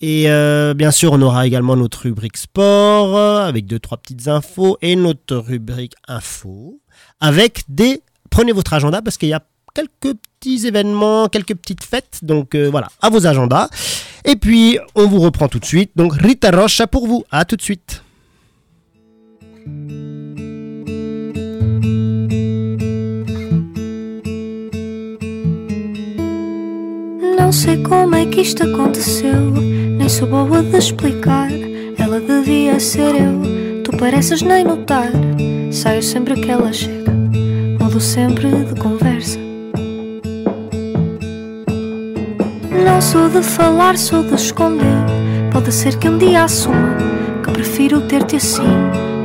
Et euh, bien sûr, on aura également notre rubrique sport euh, avec deux trois petites infos et notre rubrique info avec des prenez votre agenda parce qu'il y a quelques petits événements, quelques petites fêtes. Donc euh, voilà, à vos agendas. Et puis on vous reprend tout de suite. Donc Rita Rocha pour vous. À tout de suite. Não sei como que sou boa de explicar. Ela devia ser eu, tu pareces nem notar. Saio sempre que ela chega, mudo sempre de conversa. Não sou de falar, sou de esconder. Pode ser que um dia assuma que prefiro ter-te assim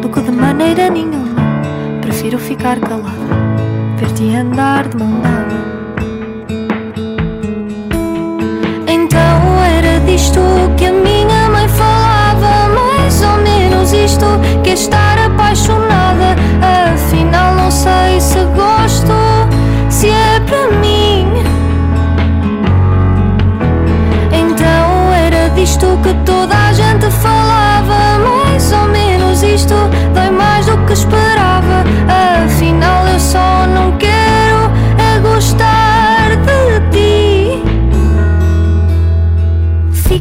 do que de maneira nenhuma. Prefiro ficar calada, ver-te andar de mão dada. Era disto que a minha mãe falava, mais ou menos isto que estar apaixonada.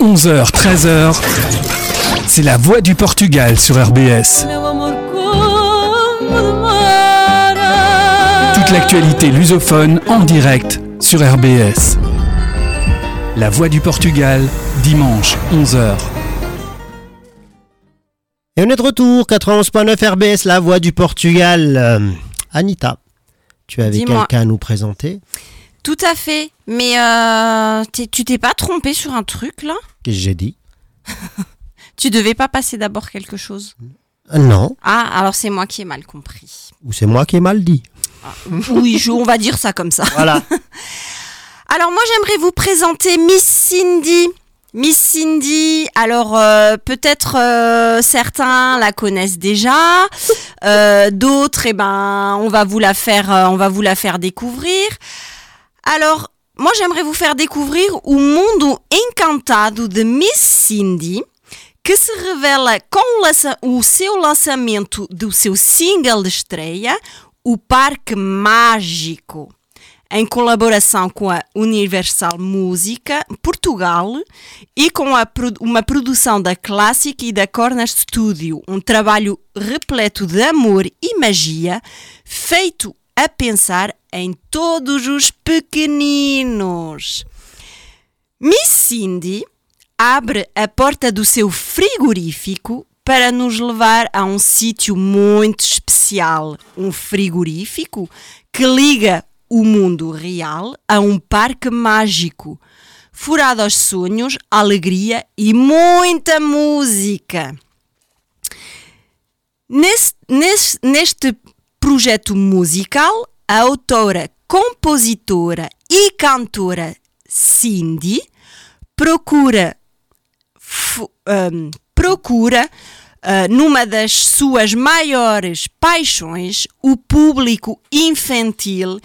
11h, 13h, c'est la voix du Portugal sur RBS. Toute l'actualité lusophone en direct sur RBS. La voix du Portugal, dimanche, 11h. Et on est de retour, 91.9 RBS, la voix du Portugal. Euh, Anita, tu avais quelqu'un à nous présenter? Tout à fait. Mais euh, tu t'es pas trompé sur un truc là? Qu'est-ce que j'ai dit Tu devais pas passer d'abord quelque chose? Euh, Non, Ah, alors c'est moi qui ai mal compris. ou c'est moi qui ai mal dit. Oui, je- on va dire ça comme ça. Voilà. Alors moi j'aimerais vous présenter Miss Cindy. Miss Cindy, alors euh, peut-être euh, certains la connaissent déjà, euh, d'autres, eh ben, on va vous la faire, on va vous la faire découvrir. Alors moi j'aimerais vous faire découvrir o mundo encantado de Miss Cindy, que se revela com o o seu lançamento do seu single de estreia, o Parque Mágico em colaboração com a Universal Música Portugal e com a uma produção da Clássica e da Corner Studio, um trabalho repleto de amor e magia, feito a pensar em todos os pequeninos. Miss Cindy abre a porta do seu frigorífico para nos levar a um sítio muito especial. Um frigorífico que liga o mundo real a um parque mágico, furado aos sonhos, alegria e muita música. Nesse- nesse- neste projeto musical, a autora, compositora e cantora Cindy procura, ahm, procura ah, numa das suas maiores paixões, o público infantil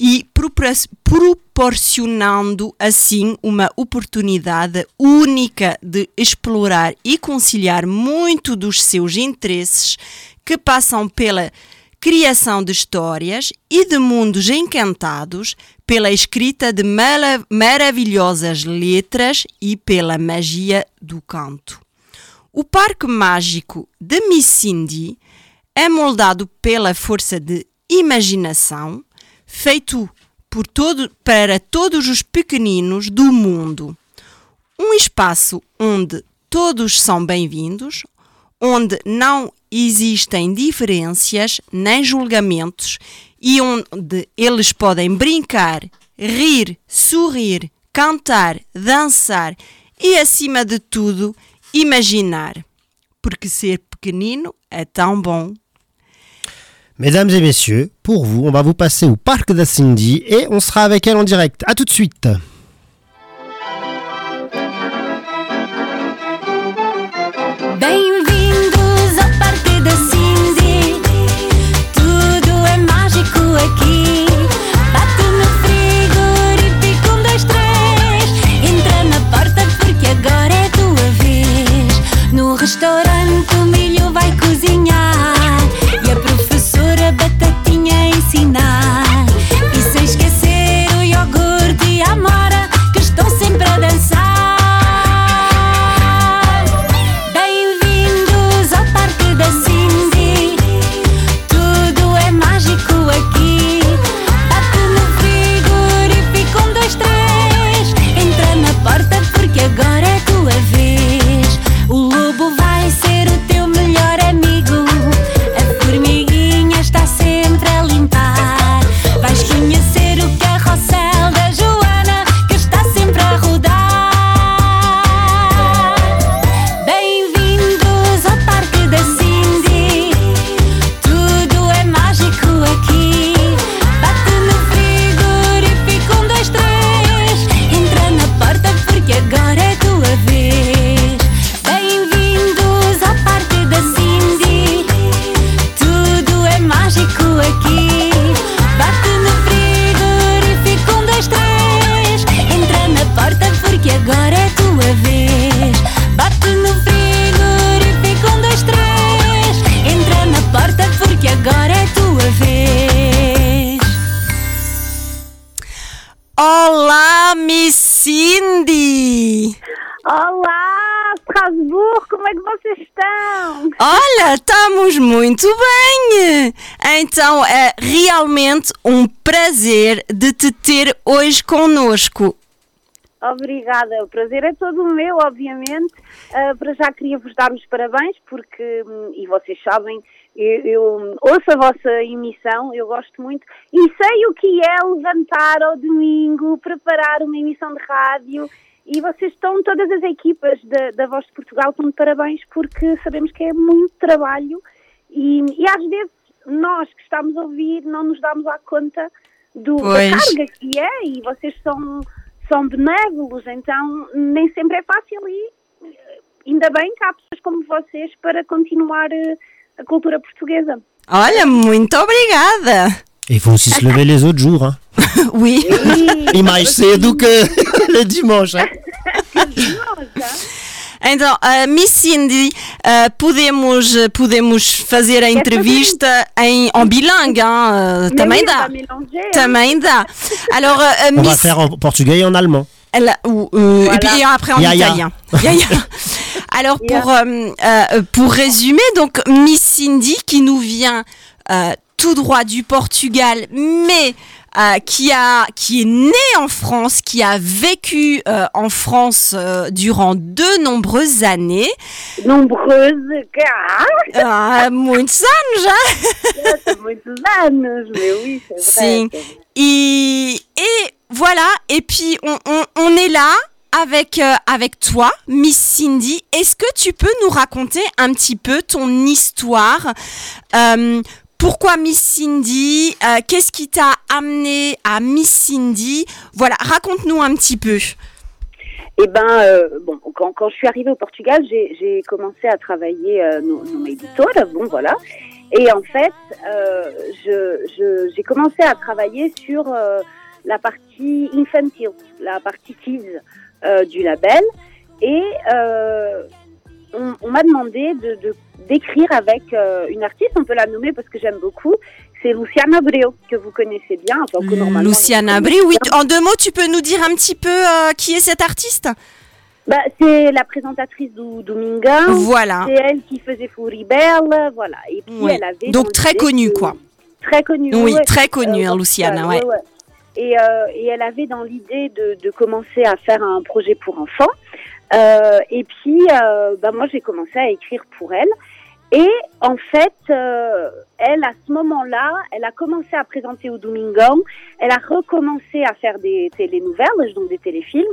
e propor- proporcionando assim uma oportunidade única de explorar e conciliar muito dos seus interesses que passam pela criação de histórias e de mundos encantados, pela escrita de mara- maravilhosas letras e pela magia do canto. O Parque Mágico de Miss Cindy é moldado pela força de imaginação, feito por todo, para todos os pequeninos do mundo. Um espaço onde todos são bem-vindos, onde não existem diferenças nem julgamentos e onde eles podem brincar, rir, sorrir, cantar, dançar e, acima de tudo, imaginar. Porque ser pequenino é tão bom. Mesdames et messieurs, pour vous, on va vous passer au parc de Cindy et on sera avec elle en direct. A tout de suite. Bem-vindos Olá, Miss Cindy! Olá, Strasbourg, como é que vocês estão? Olha, estamos muito bem! Então é realmente um prazer de te ter hoje conosco. Obrigada, o prazer é todo meu, obviamente. Uh, para já queria vos dar os parabéns, porque, hum, e vocês sabem, eu, eu ouço a vossa emissão, eu gosto muito, e sei o que é levantar ao domingo, preparar uma emissão de rádio e vocês estão, todas as equipas da, da Voz de Portugal estão de parabéns porque sabemos que é muito trabalho e, e às vezes nós que estamos a ouvir não nos damos à conta do, da carga que é e vocês são, são benévolos, então nem sempre é fácil e eh, ainda bem que há pessoas como vocês para continuar eh, a cultura portuguesa. Olha, muito obrigada! Faut aussi se lever les autres jours. Hein. Oui. E mais cedo que le dimanche. Hein. Então, uh, Miss Cindy, uh, podemos, podemos fazer a entrevista em, en bilingue, hein, uh, também oui, on dá. hein. Também dá. Alors, uh, On va Miss faire en portugais et en allemand. Elle ou, euh, Et puis après en Ya, ya. italien. Ya, ya. Alors pour, euh, euh, pour résumer, donc Miss Cindy qui nous vient euh, tout droit du Portugal, mais euh, qui, a, qui est née en France, qui a vécu euh, en France euh, durant de nombreuses années. Nombreuses, cara! Ah, muitos anos, hein? Há muitos anos, mais oui, c'est vrai. Sim. Et, et voilà, et puis on, on, on est là avec, euh, avec toi, Miss Cindy. Est-ce que tu peux nous raconter un petit peu ton histoire Euh, Pourquoi Miss Cindy Euh, Qu'est-ce qui t'a amené à Miss Cindy? Voilà, raconte-nous un petit peu. Eh ben, bon, quand, quand je suis arrivée au Portugal, j'ai j'ai commencé à travailler euh, no, no bon voilà. Et en fait, euh, je- je- j'ai commencé à travailler sur la partie infantile, la partie kids euh, du label. Et euh, on, on m'a demandé de de- d'écrire avec euh, une artiste, on peut la nommer parce que j'aime beaucoup. C'est Luciana Breu, que vous connaissez bien. enfin, que normalement, Luciana connaissez oui, en deux mots, tu peux nous dire un petit peu qui est cette artiste? Bah, c'est la présentatrice du Domingão. Voilà. C'est elle qui faisait Fouribelle, voilà. Et puis Oui. elle avait Donc très connue, que- quoi. Très connue. Oui, ouais. très connue, hein, Luciana, ouais. Et, euh, et elle avait dans l'idée de, commencer à faire un projet pour enfants. Euh, et puis, euh, bah, moi, j'ai commencé à écrire pour elle. Et en fait, elle, à ce moment-là, elle a commencé à présenter au Domingão. Elle a recommencé à faire des télénouvelles, donc des téléfilms.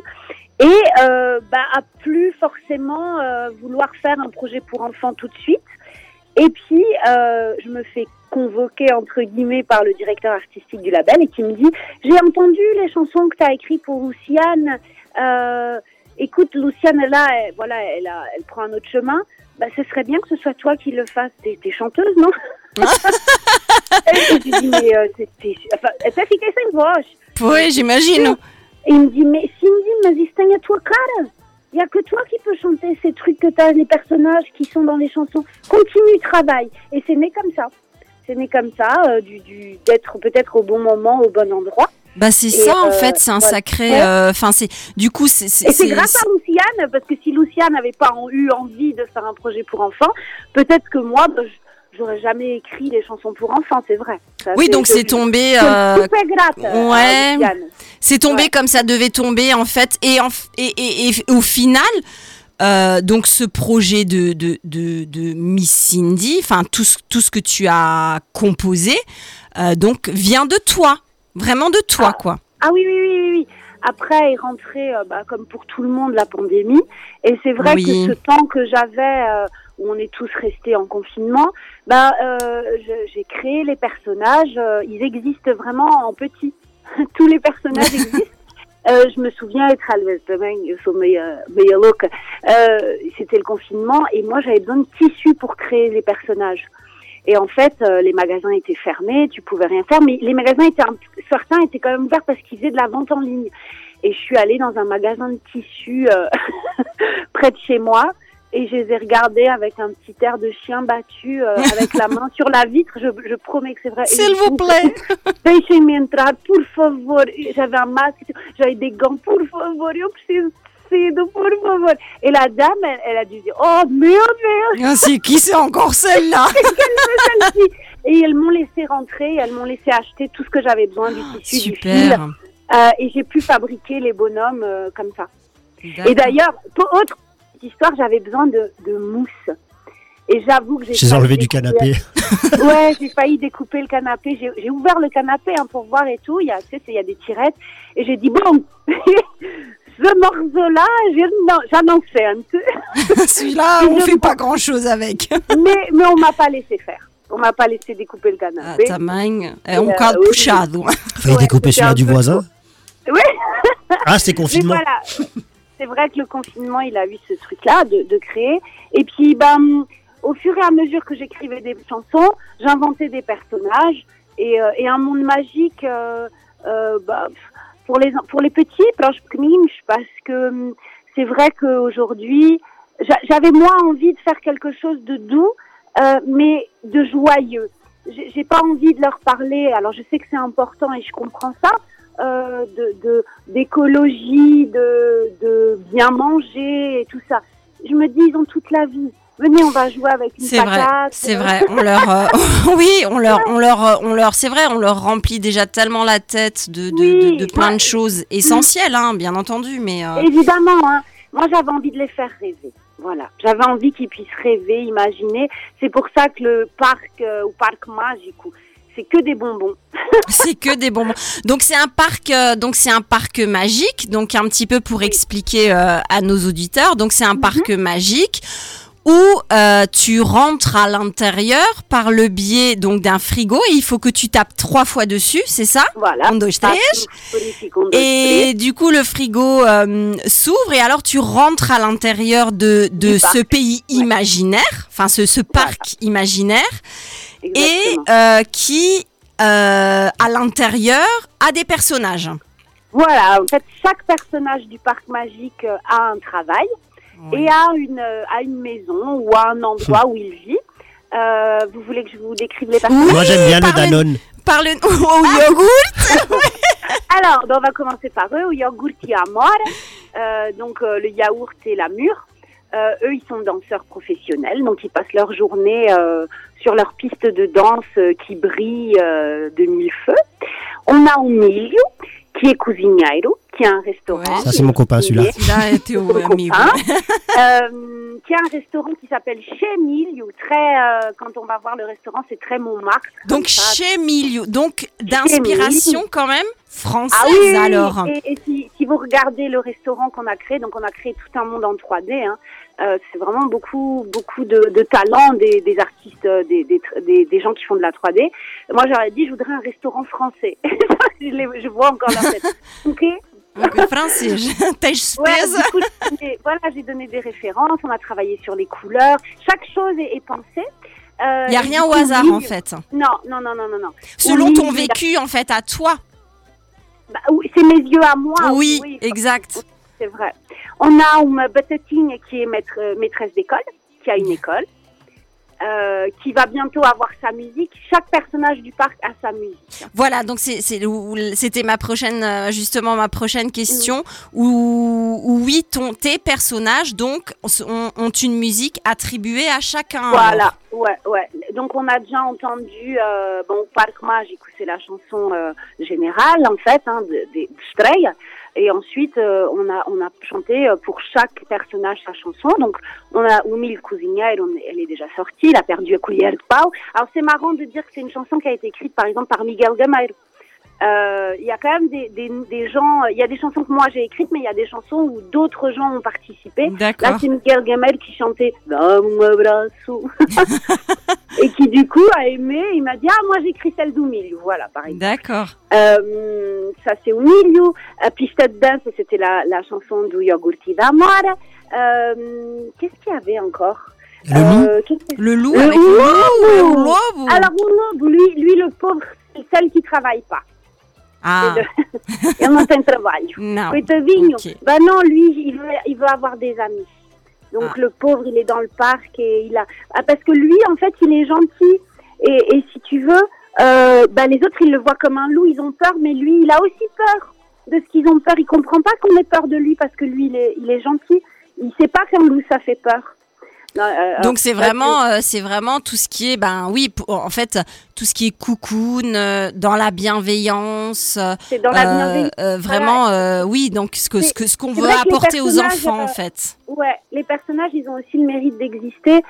Et euh, bah, à plus forcément euh, vouloir faire un projet pour enfants tout de suite. Et puis, je me fais convoquer, entre guillemets, par le directeur artistique du label et qui me dit, j'ai entendu les chansons que tu as écrites pour Luciane. Euh, écoute, Luciane, là, elle, voilà, elle, a- elle prend un autre chemin. Bah, ce serait bien que ce soit toi qui le fasses. T'es t'es chanteuse, non? Et je lui dis, mais euh, c'est- c'est- enfin, até fiquei sem voz. Oui, j'imagine. Et il me dit, mais Cindy, mais isso tem a tua cara. Il n'y a que toi qui peux chanter ces trucs que tu as, les personnages qui sont dans les chansons. Continue, travaille. Et c'est né comme ça. C'est né comme ça, euh, du, du, d'être peut-être au bon moment, au bon endroit. Bah c'est ça en euh, fait, c'est un voilà. sacré. Euh, Enfin c'est du coup c'est Et c'est grâce à Luciane, parce que si Luciane n'avait pas eu envie de faire un projet pour enfants, peut-être que moi, bah, j'aurais jamais écrit les chansons pour enfants, c'est vrai. Ça, Oui, donc je- c'est tombé. euh, à ouais. C'est tombé Ouais. comme ça devait tomber en fait et en f- et, et, et au final. Euh, donc ce projet de, de, de, de Miss Cindy, enfin tout ce, tout ce que tu as composé, euh, donc vient de toi, vraiment de toi quoi. Ah oui, oui, oui, oui. Après est rentrée, euh, bah, comme pour tout le monde, la pandémie. Et c'est vrai Oui. que ce temps que j'avais, où on est tous restés en confinement, bah, j'ai créé les personnages. ils existent vraiment en petit. Tous les personnages existent. Euh, je me souviens être à l'ouest também, eu sou meia, meia louca. Euh, C'était le confinement et moi j'avais besoin de tissu pour créer les personnages. Et en fait, euh, les magasins étaient fermés, tu pouvais rien faire, mais les magasins étaient certains étaient quand même ouverts parce qu'ils faisaient de la vente en ligne. Et je suis allée dans un magasin de tissus euh, près de chez moi et je les ai regardés avec un petit air de chien battu, euh, avec la main sur la vitre. Je, je promets que c'est vrai. S'il vous plaît. Deixem-me entrar, por favor. J'avais un masque, j'avais des gants, por favor, eu preciso de por favor. Et la dame, elle, elle a dû dire, oh, meu Deus Ah, C'est qui c'est encore celle-là? Et elles m'ont laissé rentrer, elles m'ont laissé acheter tout ce que j'avais besoin du tissu, du fil. Super. Euh, et j'ai pu fabriquer les bonhommes euh, comme ça. Et d'ailleurs, pour histoire, j'avais besoin de, de mousse. Et j'avoue que j'ai. J'ai failli enlevé du canapé. Ouais, j'ai failli découper le canapé. J'ai j'ai ouvert le canapé hein, pour voir et tout. Il y a, tu sais, il y a des tirettes. Et j'ai dit, bon, ce morceau-là, je- j'en en fais un peu. Celui-là, on fait pas grand-chose avec. mais, mais on m'a pas laissé faire. On m'a pas laissé découper le canapé. Ah, tamanho. É um Euh, bocado oui. puxado. Failli Ouais, découper celui-là du voisin. Ouais. Ah, c'était Mais confinement. voilà, c'est vrai que le confinement, il a eu ce truc-là de, de créer. Et puis, ben, au fur et à mesure que j'écrivais des chansons, j'inventais des personnages et, euh, et un monde magique euh, euh, bah, pour les pour les petits, parce que hum, c'est vrai qu'aujourd'hui, j'a- j'avais moins envie de faire quelque chose de doux, euh, mais de joyeux. J'ai pas envie de leur parler. Alors, je sais que c'est important et je comprends ça. Euh, de de- d'écologie, de, de bien manger et tout ça. Je me dis, ils ont toute la vie. Venez, on va jouer avec une C'est vrai, patate. c'est vrai. On leur, euh, oui, on leur, on leur, euh, on leur, c'est vrai, on leur remplit déjà tellement la tête de, de, Oui, de, plein ouais. de choses essentielles, hein, bien entendu, mais. euh, Évidemment, hein. moi j'avais envie de les faire rêver. Voilà, j'avais envie qu'ils puissent rêver, imaginer. C'est pour ça que le parc euh, ou parc magique, c'est que des bonbons. C'est que des bonbons. Donc c'est un parc, euh, donc c'est un parc magique. Donc un petit peu pour expliquer euh, à nos auditeurs. Donc c'est un parc magique où euh, tu rentres à l'intérieur par le biais donc d'un frigo et il faut que tu tapes trois fois dessus, c'est ça? Voilà. Et du coup, le frigo euh, s'ouvre et alors tu rentres à l'intérieur de, de parc. ce pays imaginaire, enfin ce, ce parc imaginaire, et euh, qui, euh, à l'intérieur, a des personnages. Voilà, en fait, chaque personnage du parc magique euh, a un travail et a une, a une maison ou a un endroit où il vit. Euh, vous voulez que je vous décrive les personnages? Moi, j'aime bien le Danone. Parle au yogourt. Alors, ben, on va commencer par eux, au yaourt amor. Euh, donc, euh, le yaourt et la mûre. Euh, eux, ils sont danseurs professionnels, donc ils passent leur journée euh, sur leur piste de danse euh, qui brille euh, de mille feux. On a Emilio, qui est cozinheiro, qui a un restaurant. Ça, c'est mon copain, celui-là. Celui-là était au amigo. Hein euh, qui a un restaurant qui s'appelle Chez Emilio. Très, euh, quand on va voir le restaurant, c'est très Montmartre. Donc ça. chez Milio, donc d'inspiration quand même française Ah oui. alors. Et, et si, si vous regardez le restaurant qu'on a créé, donc on a créé tout un monde en 3D. Hein, euh, c'est vraiment beaucoup, beaucoup de, de talents des, des artistes, euh, des, des, gens qui font de la 3D. Moi, j'aurais dit, je voudrais un restaurant français. je, les- je vois encore leur tête. Ok. Donc, français, tens Ouais, voilà, j'ai donné des références. On a travaillé sur les couleurs. Chaque chose est, est pensée. Euh, Il n'y a rien au hasard en fait. Non, non, non, non, non. Selon Oui, ton vécu en fait à toi. Bah, oui, c'est mes yeux à moi. Oui, oui, exact. C'est vrai. On a une Betetine qui est maître, euh, maîtresse d'école, qui a une école, euh, qui va bientôt avoir sa musique. Chaque personnage du parc a sa musique. Voilà, donc c'est- c'est- où- c'était ma prochaine, euh, justement ma prochaine question. Où, où oui, ton, tes personnages donc ont, ont une musique attribuée à chacun. Voilà, ouais, ouais. Donc on a déjà entendu, euh, bon, Parc Magique, c'est la chanson euh, générale en fait, hein, de- des Stray. Et ensuite, euh, on a on a chanté euh, pour chaque personnage sa chanson. Donc on a Umil Cousinière, elle est déjà sortie, il a perdu de Pau. Alors c'est marrant de dire que c'est une chanson qui a été écrite par exemple par Miguel Gameiro. Euh, Il y a quand même des, des, des gens, il y a des chansons que moi j'ai écrites, mais il y a des chansons où d'autres gens ont participé. D'accord. Là, c'est Miguel Gameiro qui chantait et qui du coup a aimé. Il m'a dit ah moi j'écris celle d'Umilio, voilà par exemple. D'accord. Euh, ça c'est Umilio. Pista de danse c'était la, la chanson du Yogurti d'Amore. Euh, Qu'est-ce qu'il y avait encore? Le loup Euh, Le loup Le avec le loup, le loup. loup. Alors lui, lui le pauvre, c'est celle qui travaille pas. Ah, Ele não tem trabalho. non. Coitadinho. Ok. Ben non, lui, il veut, il veut avoir des amis. Donc Ah. le pauvre, il est dans le parc et il a. Ah, parce que lui, en fait, il est gentil. Et, et si tu veux, euh, ben, les autres, ils le voient comme un loup, ils ont peur, mais lui, il a aussi peur. de ce qu'ils ont peur. Il comprend pas qu'on ait peur de lui parce que lui, il est, il est gentil. Il sait pas quand nous ça fait peur. Non, euh, Donc c'est vraiment, euh, c'est vraiment tout ce qui est, ben oui, en fait, tout ce qui est cocoon, euh, dans la bienveillance. C'est dans la bienveillance. euh, vraiment, euh, oui. Donc ce que ce que ce qu'on veut apporter aux enfants, en fait. Ouais, les personnages, ils ont aussi le mérite d'exister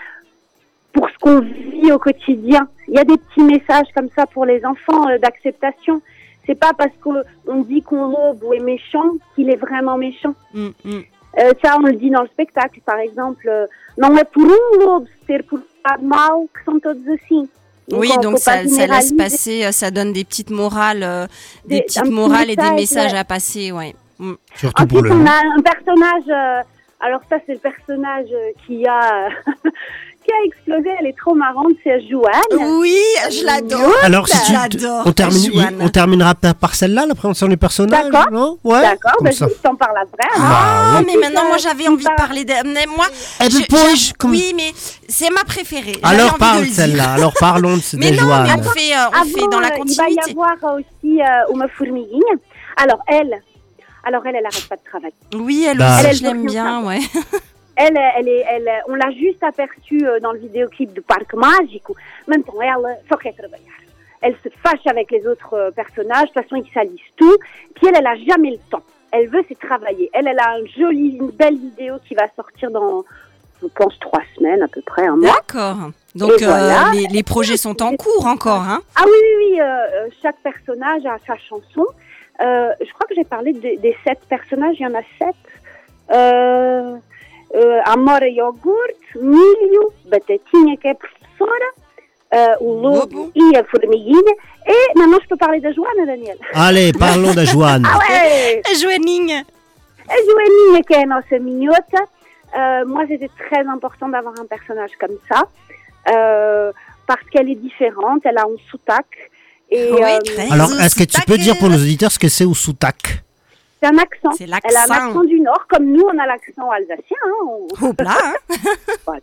pour ce qu'on vit au quotidien. Il y a des petits messages comme ça pour les enfants d'acceptation. C'est pas parce qu'on dit qu'on lobe ou est méchant qu'il est vraiment méchant. Mm, mm. Euh, ça, on le dit dans le spectacle, par exemple. euh, non é por um lobo ser portado mal que são todos assim. Oui, on- donc faut pas ça, ça laisse passer, euh, ça donne des petites morales, euh, des, petites petit morales et des message, messages ouais. à passer, ouais. Mm. Surtout pour Ensuite, le. on a un personnage. euh, alors ça, c'est le personnage qui a qui a explosé. Elle est trop marrante. C'est Joanne. Oui, je l'adore. Alors, si tu, on, termine, Joanne. on terminera par celle-là, la présentation du personnage, D'accord. non? Ouais, D'accord. Bah, ça. je t'en parle après. hein. Ah, Bah mais maintenant, moi, j'avais envie de Bah, parler de. Mais moi, ben, je- je- comme- oui, mais c'est ma préférée. Alors parle celle-là, alors parlons de cette Mais non, Joanne. mais on fait, euh, on Avant, fait dans la euh, il va y continuité. avoir aussi euh, Uma. Alors elle, alors elle, elle arrête pas de travailler. Oui, elle Bah. aussi, Elle, je elle l'aime bien, ouais. Elle, elle est, elle, on l'a juste aperçue euh, dans le vidéoclip du Parc Mágico. Maintenant, elle só quer trabalhar. Elle se fâche avec les autres euh, personnages. De toute façon, ils salissent tout. Puis elle, elle a jamais le temps. Elle veut, c'est travailler. Elle, elle a un joli, une belle vidéo qui va sortir dans, je pense, trois semaines à peu près, un mois. D'accord. Donc, euh, voilà. les, les projets sont en cours encore, hein Ah oui, oui, oui. euh, euh, chaque personnage a sa chanson. Euh, je crois que j'ai parlé de- des sept personnages. Il y en a sept. Amora Yogurt, Milho, Batatinha, que é professora, o Lobo e a Formiguinha. Et maintenant, je peux parler de Joana, Daniel. Allez, parlons de Joanne. Ah ouais Joanning. A Joaninha, que é a nossa minhota. Euh, moi, c'était très important d'avoir un personnage comme ça. euh, parce qu'elle est différente, elle a un soutaque. Et, Oui, euh, Alors, est-ce que tu peux dire pour nos auditeurs ce que c'est au soutac? C'est un accent. C'est Elle a un accent du Nord, comme nous, on a l'accent alsacien. hein, on- hein voilà.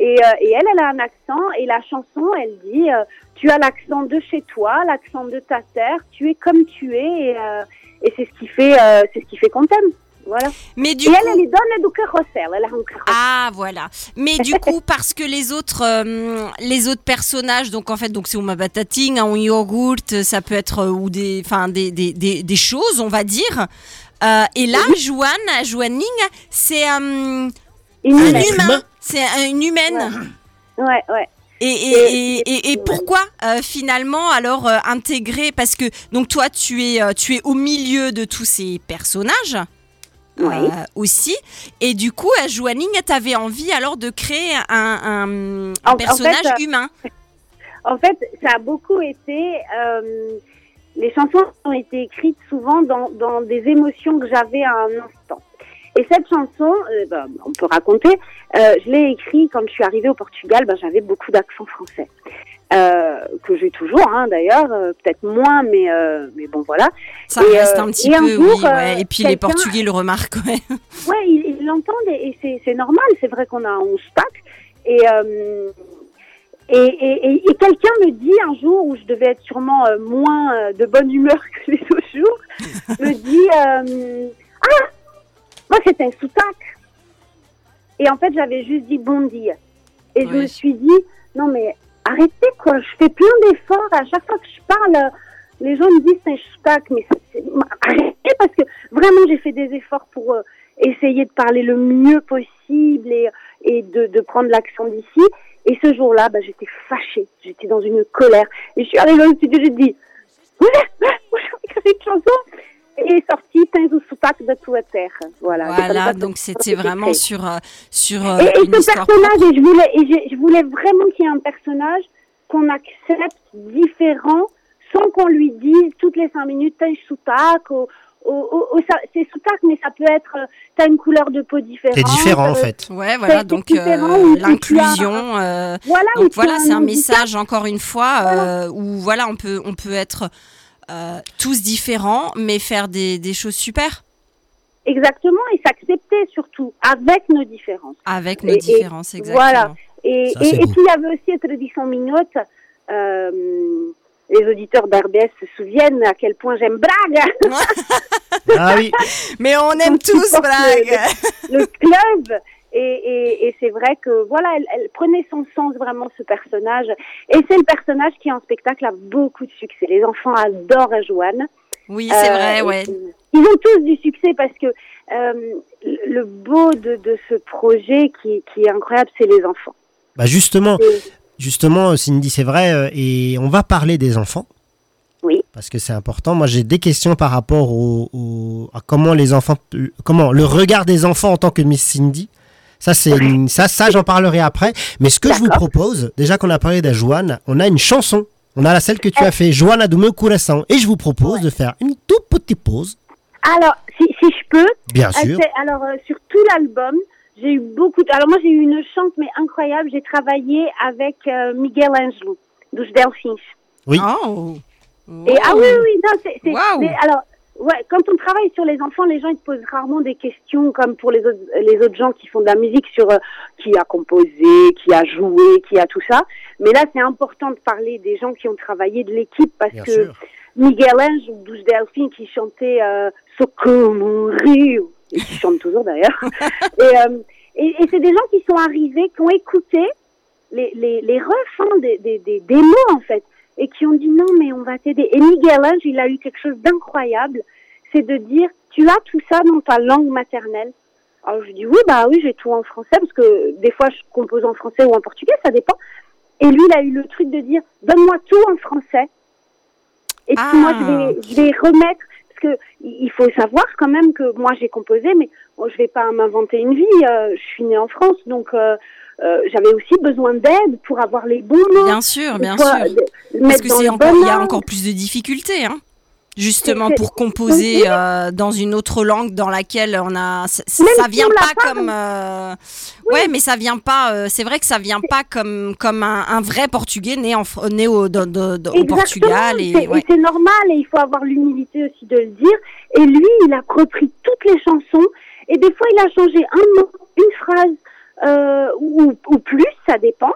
Et, euh, et elle, elle a un accent. Et la chanson, elle dit euh, Tu as l'accent de chez toi, l'accent de ta terre, tu es comme tu es. Et, euh, et c'est ce qui fait, c'est ce qui fait qu'on t'aime. Voilà. Mais du et coup... elle, elle donne du. Elle a un. Ah voilà. Mais du coup parce que les autres euh, les autres personnages donc en fait donc c'est uma batatinha, un yogourt, ça peut être euh, ou des enfin des, des, des, des choses on va dire. Euh, et là Joanne, Joanning, c'est euh, Une un humaine. humain, c'est une humaine. Ouais, ouais. Et, et, et, et, et pourquoi euh, finalement alors euh, intégrer parce que donc toi tu es euh, tu es au milieu de tous ces personnages Oui. euh, aussi et du coup à Joanning t'avais envie alors de créer un, un, un En- en personnage fait, euh, humain En fait, ça a beaucoup été. euh, les chansons ont été écrites souvent dans, dans des émotions que j'avais à un instant. Et cette chanson, euh, ben, on peut raconter, euh, je l'ai écrite quand je suis arrivée au Portugal, ben, j'avais beaucoup d'accent français. Euh, que j'ai toujours hein, d'ailleurs, euh, peut-être moins, mais, euh, mais bon voilà. ça et, reste un petit un peu jour, oui ouais. et puis les Portugais le remarquent ouais. Ouais, ils l'entendent et, et c'est- c'est normal. C'est vrai qu'on a stack. Et, et, et, et- et quelqu'un me dit un jour où je devais être sûrement moins de bonne humeur que les autres jours, me dit Ah, moi c'était un sous-tac. Et en fait, j'avais juste dit bon dia. Et je me suis dit Non, mais arrêtez quoi. Je fais plein d'efforts. À chaque fois que je parle, euh, les gens me disent c'est un sous-tac. Mais arrêtez parce que vraiment, j'ai fait des efforts pour. euh, essayer de parler le mieux possible et, et de, de prendre l'accent d'ici. Et ce jour-là, bah, j'étais fâchée, j'étais dans une colère. Et je suis arrivée au studio, j'ai dit, moi j'ai écrit une chanson et est sortie Tens o sotaque da tua terre. Voilà. Voilà donc c'était vraiment sur euh, sur euh, Et, et une ce histoire personnage, et je voulais, et je voulais vraiment qu'il y ait un personnage qu'on accepte différent sans qu'on lui dise toutes les cinq minutes Tens soutaque ou, ou, ou- ou c'est soutaque, mais ça peut être euh, t'as une couleur de peau différente. C'est différent en euh, fait. Ouais, voilà, donc euh, ou tu as- l'inclusion. euh, Voilà, ou donc tu voilà, as c'est un message encore une fois euh, où voilà, on peut on peut être euh, tous différents, mais faire des, des choses super Exactement, et s'accepter surtout avec nos différences. avec nos Et- et différences, exactement. Voilà. Et, Ça, et, puis il y avait aussi la tradition mignotte. Euh, les auditeurs d'RBS se souviennent à quel point j'aime Braga. Ah oui. Mais on aime tous le, le club. Et, et, et c'est vrai que voilà, elle, elle prenait son sens vraiment ce personnage. Et c'est le personnage qui en spectacle a beaucoup de succès. Les enfants adorent Joanne. Oui, c'est Euh, vrai, et ouais. Ils ont tous du succès parce que euh, le beau de, de ce projet qui, qui est incroyable, c'est les enfants. Bah justement, justement, Cindy, c'est vrai, euh, et on va parler des enfants. Oui. Parce que c'est important. Moi, j'ai des questions par rapport au, au- à comment les enfants, comment le regard des enfants en tant que Miss Cindy. Ça, c'est une- ça, ça, j'en parlerai après. Mais ce que je vous propose, déjà qu'on a parlé de Joanne, on a une chanson. On a la celle que tu as fait, Joanne a Dume Couração. Et je vous propose de faire une toute petite pause. Alors, si, si je peux, Bien sûr. alors euh, sur tout l'album, j'ai eu beaucoup. De... Alors moi, j'ai eu une chante mais incroyable. J'ai travaillé avec euh, Miguel Angelo, dos Delfins. Oui. Oh. Et ah oui, oui, non, c'est. mais alors, ouais, quand on travaille sur les enfants, les gens ils te posent rarement des questions comme pour les autres, les autres gens qui font de la musique sur euh, qui a composé, qui a joué, qui a tout ça. Mais là, c'est important de parler des gens qui ont travaillé de l'équipe parce Bien que sûr. Miguel Angel, Douce Delphine, qui chantait euh, Socorro Rio, et qui chante toujours d'ailleurs. et euh, et, et c'est des gens qui sont arrivés, qui ont écouté les, les, les refs hein, des, des, des démos en fait, et qui ont dit non mais on va t'aider. Et Miguel Angel, il a eu quelque chose d'incroyable, c'est de dire tu as tout ça dans ta langue maternelle. Alors je dis oui bah oui j'ai tout en français parce que des fois je compose en français ou en portugais, ça dépend. Et lui il a eu le truc de dire donne-moi tout en français. Et puis Ah. moi je vais je vais remettre parce que il faut savoir quand même que moi j'ai composé mais bon, je vais pas m'inventer une vie. euh, je suis née en France donc euh, euh, j'avais aussi besoin d'aide pour avoir les bons mots. Bien sûr, bien sûr. Parce que c'est encore, il y a encore plus de difficultés, hein. Justement pour composer Oui. euh, dans une autre langue dans laquelle on a, ça si vient pas comme, euh, ouais, mais ça vient pas. c'est vrai que ça vient pas comme comme un, un vrai portugais né en né au, Portugal et ouais. c'est normal et il faut avoir l'humilité aussi de le dire. Et lui, il a repris toutes les chansons et des fois il a changé un mot, une phrase euh, ou, ou plus, ça dépend.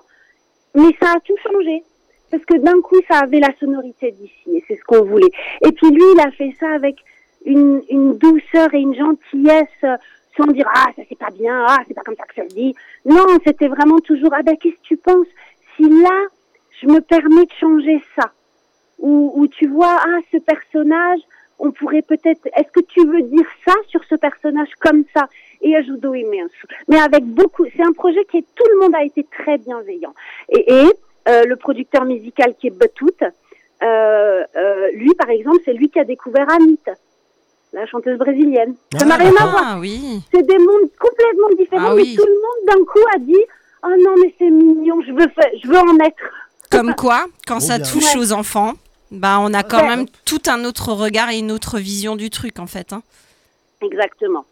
Mais ça a tout changé parce que d'un coup ça avait la sonorité d'ici et c'est ce qu'on voulait. Et puis lui, il a fait ça avec une, une douceur et une gentillesse. euh, Sans dire ah ça c'est pas bien ah c'est pas comme ça que ça se dit non c'était vraiment toujours ah ben qu'est-ce que tu penses? Si là je me permets de changer ça ou, ou tu vois, ah, ce personnage, on pourrait peut-être, est-ce que tu veux dire ça sur ce personnage comme ça? Et ajudou imenso. Mais avec beaucoup, c'est un projet qui est, tout le monde a été très bienveillant. Et, et euh, le producteur musical qui est Batut, euh, euh, lui, par exemple, c'est lui qui a découvert Anita, la chanteuse brésilienne. Ça n'a Ah, rien à voir. Ah oui. C'est des mondes complètement différents, Ah mais oui. tout le monde d'un coup a dit, oh non, mais c'est mignon, je veux, je veux en être. Comme quoi, quand Trop ça bien. touche Ouais. aux enfants, bah on a quand Ouais. même tout un autre regard et une autre vision du truc en fait. hein. Exactement.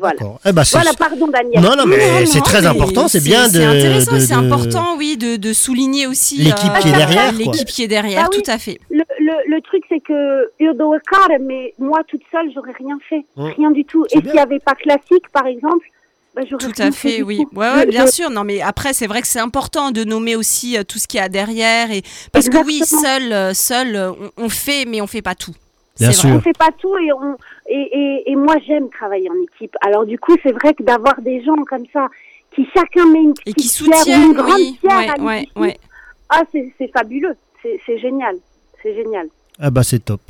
Voilà. Eh ben, Voilà, pardon Daniel. Non, non, mais c'est très mais important. C'est bien de. C'est intéressant, de- c'est important, oui, de, de souligner aussi L'équipe qui est derrière. L'équipe qui est derrière, Bah oui. tout à fait. Le, le, le truc, c'est que Urdo Ekar, mais moi toute seule, j'aurais rien fait. Mm. Rien du tout. Et s'il n'y avait pas classique, par exemple, bah, Tout à fait, oui. Ouais, ouais, bien je- sûr. Non, mais après, c'est vrai que c'est important de nommer aussi euh, tout ce qu'il y a derrière. Et... Parce que oui, seul, euh, seul euh, on, on fait, mais on fait pas tout. Bien C'est sûr. vrai. On fait pas tout et on et, et, et moi j'aime travailler en équipe. Alors du coup, c'est vrai que d'avoir des gens comme ça qui chacun met une Et petite qui pierre une grande oui. pierre Ouais, à ouais, l'édifice, ouais. Ah, c'est c'est fabuleux. C'est c'est génial. C'est génial. Ah bah c'est top.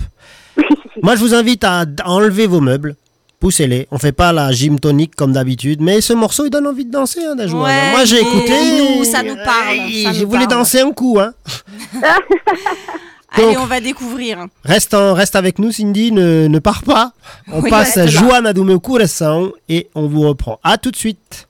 Moi, je vous invite à, à enlever vos meubles. Poussez-les. On fait pas la gym tonique comme d'habitude, mais ce morceau il donne envie de danser, hein, Dajou. Ouais, Moi, j'ai et écouté. nous, ça nous parle, Et ça Je nous voulais parle. danser un coup, hein. Allez, Donc- on va découvrir. Reste, en- reste avec nous, Cindy. Ne, ne pars pas. On Oui, passe à do meu coração et on vous reprend. À tout de suite.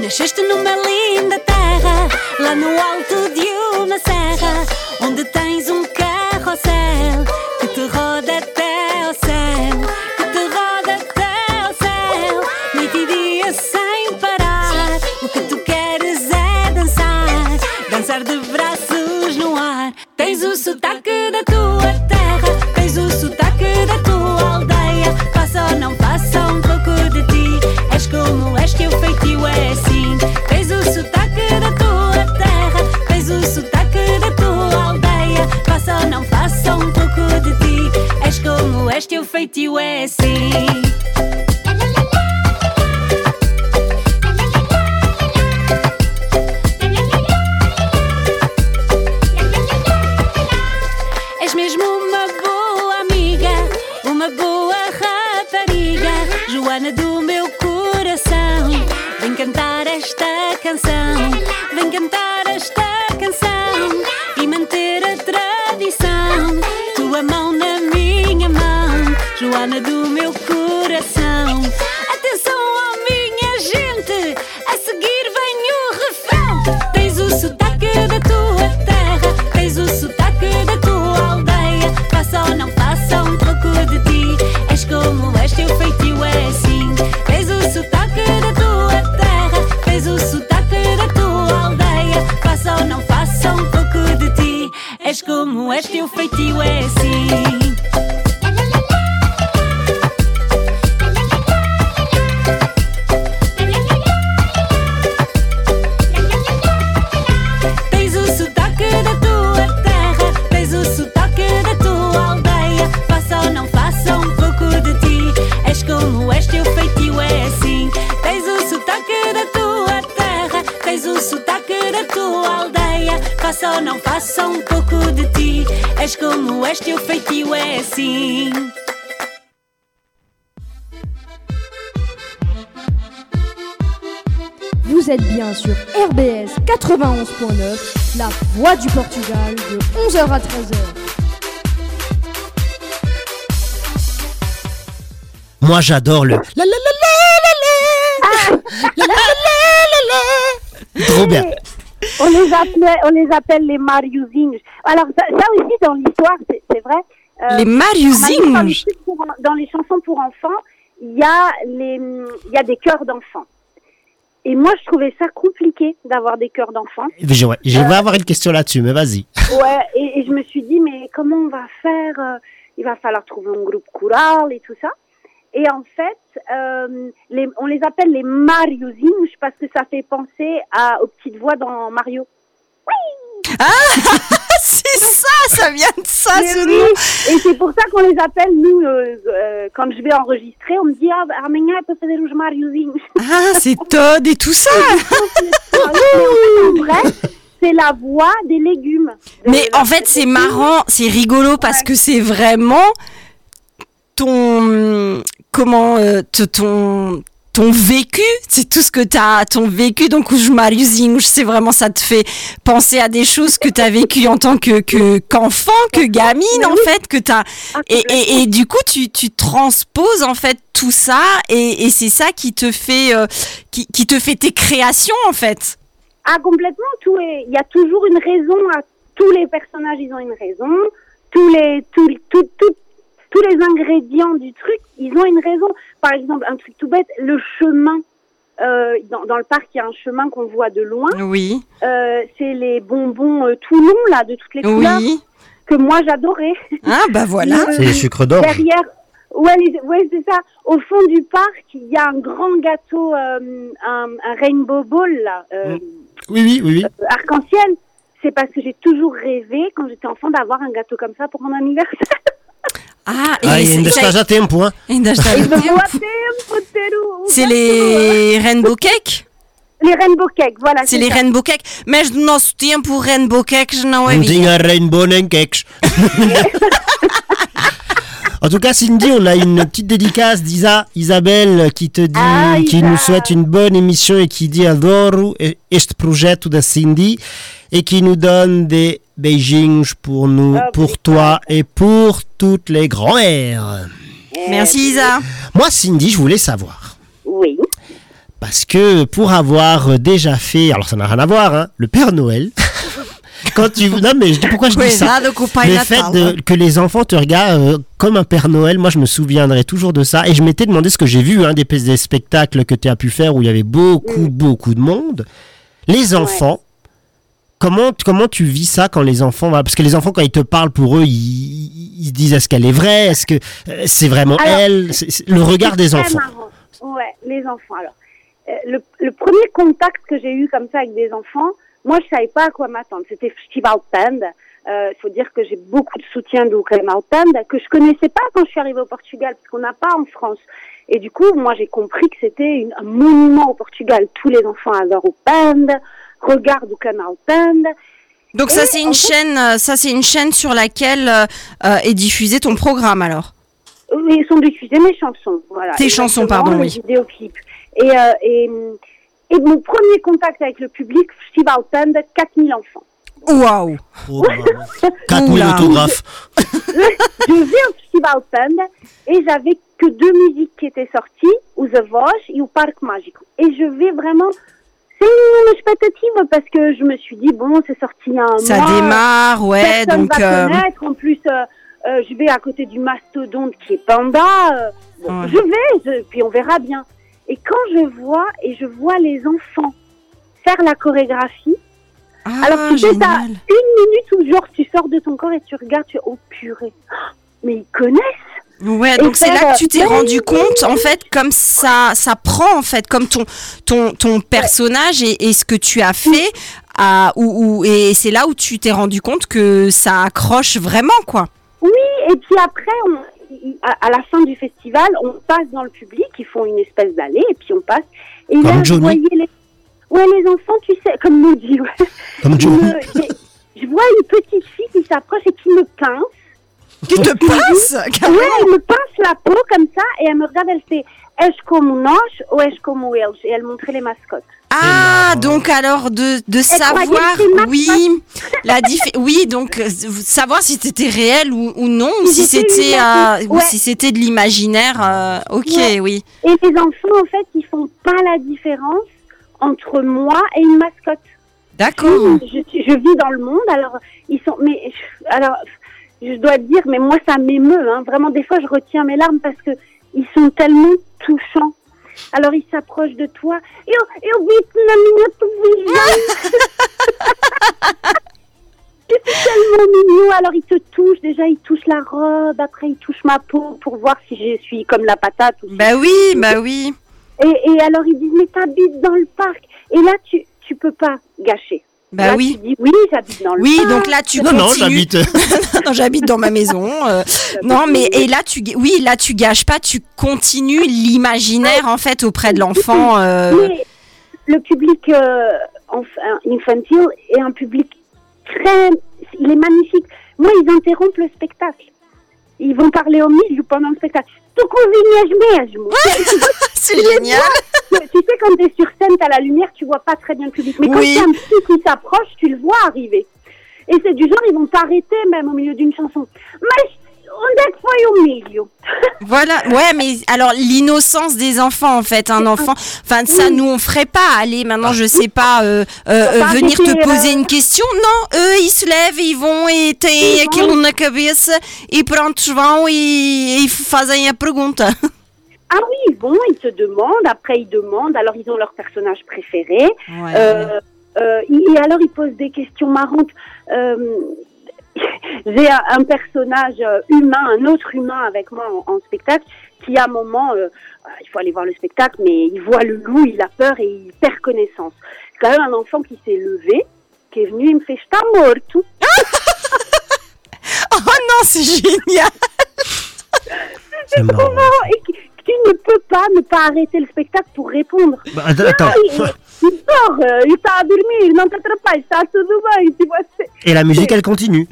Nasceste numa linda terra, lá no alto de uma serra, onde tens um carrossel Moi, j'adore le. La la la la la la. La la la la la la. Trop bien. On les, appelait, on les appelle les. Alors, ça, ça aussi, dans l'histoire, c'est c'est vrai. Euh, Les normalement, Dans les, chansons pour enfants, il y, a les- il y a des chœurs d'enfants. Et moi, je trouvais ça compliqué d'avoir des chœurs d'enfants. Je, ouais, je vais avoir une question là-dessus, mais vas-y. Ouais, et, et je me suis dit, mais comment on va faire euh, Il va falloir trouver un groupe choral et tout ça. Et en fait, euh, les, on les appelle les Mariusinhos parce que ça fait penser à, aux petites voix dans Mario. C'est ça, ça vient de ça, Mais ce oui, nom. Et c'est pour ça qu'on les appelle, nous, euh, euh, quand je vais enregistrer, on me dit, ah, amanhã é para fazer os Mariozinhos. Ah, c'est Todd et tout ça. en c'est la voix des légumes. De Mais en fait, c'est marrant, c'est rigolo parce que c'est vraiment ton comment euh, ton ton vécu, c'est tout ce que tu as, ton vécu. Donc, os Mariuzinhos, c'est vraiment ça te fait penser à des choses que tu as vécues en tant que que- qu'enfant, que gamine en fait, que tu as et, et, et du coup, tu, tu transposes en fait tout ça et, et c'est ça qui te fait euh, qui, qui te fait tes créations en fait. Ah, complètement. Tout est, il y a toujours une raison à tous les personnages, ils ont une raison. Tous les, tous, tout, tout- tous les ingrédients du truc, ils ont une raison. Par exemple, un truc tout bête, le chemin. Euh, dans, dans le parc, il y a un chemin qu'on voit de loin. Oui. Euh, c'est les bonbons euh, tout longs, là, de toutes les couleurs, Oui. que moi j'adorais. Ah bah voilà. C'est les sucres d'orge. Derrière, ouais, les- ouais c'est ça. Au fond du parc, il y a un grand gâteau, euh, un, un rainbow ball, là, euh, Oui, oui, oui, oui. euh, arc-en-ciel. C'est parce que j'ai toujours rêvé, quand j'étais enfant, d'avoir un gâteau comme ça pour mon anniversaire. Ah, Ah, ainda estás a tempo, hein. ainda está Et a tempo. vois tempo ter o- o C'est les rainbow cake Les rainbow cake, voilà. C'est les ça. rainbow cake. Mas do nosso tempo, o rainbow cake não Não havia. tinha rainbow nem cakes. En tout cas, Cindy, on a une petite dédicace d'Isa, Isabelle, qui te dit, Ah, qui Isa. nous souhaite une bonne émission et qui dit adoro este projeto da Cindy et qui nous donne des beijinhos pour nous, Ah, pour toi et pour toutes les grands-mères. Merci Isa. Moi, Cindy, je voulais savoir. Oui. Parce que pour avoir déjà fait, alors ça n'a rien à voir, hein, le Père Noël. Quand tu non mais je dis pourquoi je dis ça? Le fait de- que les enfants te regardent euh, comme un Père Noël, moi je me souviendrai toujours de ça. Et je m'étais demandé ce que j'ai vu, hein, des, des spectacles que tu as pu faire où il y avait beaucoup, beaucoup de monde. Les enfants, comment, comment tu vis ça quand les enfants. voilà, Parce que les enfants, quand ils te parlent pour eux, ils, ils se disent est-ce qu'elle est vraie? Est-ce que euh, c'est vraiment Alors, elle? le regard des enfants. marrant. Ouais, les enfants. Alors, euh, le, le premier contact que j'ai eu comme ça avec des enfants, moi, je savais pas à quoi m'attendre. C'était Festival. Euh, Il faut dire que j'ai beaucoup de soutien de Band que je connaissais pas quand je suis arrivée au Portugal, parce qu'on n'a pas en France. Et du coup, moi, j'ai compris que c'était un monument au Portugal. Tous les enfants adorent au band, regardent au Canal Band. Donc ça c'est une fait- chaîne, euh, ça c'est une chaîne sur laquelle euh, euh, est diffusé ton programme alors? oui, ils sont diffusés mes chansons. Voilà. Tes chansons, pardon, oui. vidéoclip. Et, euh, et, et mon premier contact avec le public, Festival Band, 4000 enfants. Waouh Oh, bravo. 4000 Oula. autographes. je vais au Festival Band et j'avais que deux musiques qui étaient sorties, ou The Voice et au Parc Magique. Et je vais vraiment... C'est une expectative parce que je me suis dit, bon, c'est sorti un Ça mois. démarre, ouais, Personne donc... va euh, connaître. En plus, euh, euh, je vais à côté du mastodonte qui est Panda. euh, bon, Ouais. Je vais, je- puis on verra bien. Et quand je vois, et je vois les enfants faire la chorégraphie, ah, alors tu sais, t'as une minute où genre tu sors de ton corps et tu regardes, tu es oh purée, mais ils connaissent. Ouais, donc c'est là que tu t'es rendu compte, en fait, comme ça, ça prend, en fait, comme ton, ton, ton personnage et, et ce que tu as fait, à, ou, ou- et c'est là où tu t'es rendu compte que ça accroche vraiment, quoi. Oui, et puis après, on- à, à la fin du festival, on passe dans le public, ils font une espèce d'allée, et puis on passe. Et Comme là, je Johnny. les, ouais, les enfants, tu sais, comme Maudit, ouais. Comme Johnny. je vois une petite fille qui s'approche et qui me pince. Tu te pinces carrément. Ouais, elle me pince la peau comme ça et elle me regarde, elle fait Est-ce comme nós ou est-ce comme eles Et elle montrait les mascottes. Ah, donc alors de, de savoir, oui, la oui, donc euh, savoir si c'était réel ou, ou non, ou Si c'était euh, ouais. si c'était de l'imaginaire, euh, ok, Ouais. oui. Et les enfants, en fait, ils font pas la différence entre moi et une mascotte. D'accord. Je, je vis dans le monde, alors ils sont. Mais alors, je dois dire, mais moi ça m'émeut. Hein. Vraiment, des fois, je retiens mes larmes parce que ils sont tellement touchants. Alors, ils s'approchent de toi. Minha televisão. C'est tellement mignon. Alors, ils te touchent. Déjà, ils touchent la robe. Après, ils touchent ma peau pour voir si je suis comme la patate. Ou Bah oui, bah oui. et, et alors ils disent mais t'habites dans le parc et là tu tu peux pas gâcher. Bah Là, oui. Tu dis oui j'habite dans le Oui, parc. donc là tu Non, non, continues. j'habite. non, j'habite dans ma maison. euh, non, mais et là tu, oui, là tu gâches pas, tu continues l'imaginaire en fait auprès de l'enfant. euh, Mais le public euh, enf- infantile est un public très il est magnifique. Moi ils interrompent le spectacle. Ils vont parler au milieu pendant le spectacle. Tu cozinhas mesmo. C'est génial. tu sais, quand tu es sur scène, tu la lumière, tu vois pas très bien le public. Mais quand Oui. il y a un petit qui s'approche, tu le vois arriver. Et c'est du genre, ils vont t'arrêter même au milieu d'une chanson. Mais on est que foi au milieu. Voilà, ouais, mais alors l'innocence des enfants en fait, un enfant, enfin ça nous on ferait pas. Allez, maintenant je sais pas, euh, euh, euh, venir te poser une question. Non, eux ils se lèvent, ils vont e têm Ils aquilo na cabeça e pronto vão e, e fazem a pergunta. Ah oui, ils vont, ils te demandent, après ils demandent, alors ils ont leur personnage préféré. Ouais. Et alors ils posent des questions marrantes. J'ai un, un personnage euh, humain, un autre humain avec moi en, en spectacle, qui à un moment, euh, euh, il faut aller voir le spectacle, mais il voit le loup, il a peur et il perd connaissance. C'est quand même un enfant qui s'est levé, qui est venu, il me fait « Je morto Oh non, c'est génial. C'est marrant. marrant et tu ne peux pas ne pas arrêter le spectacle pour répondre. Bah, attends, attends. Il, il sort, il t'a à dormir, non t'inquiète pas, il t'a à tout bem, tu vois. c'est- Et la musique, elle continue.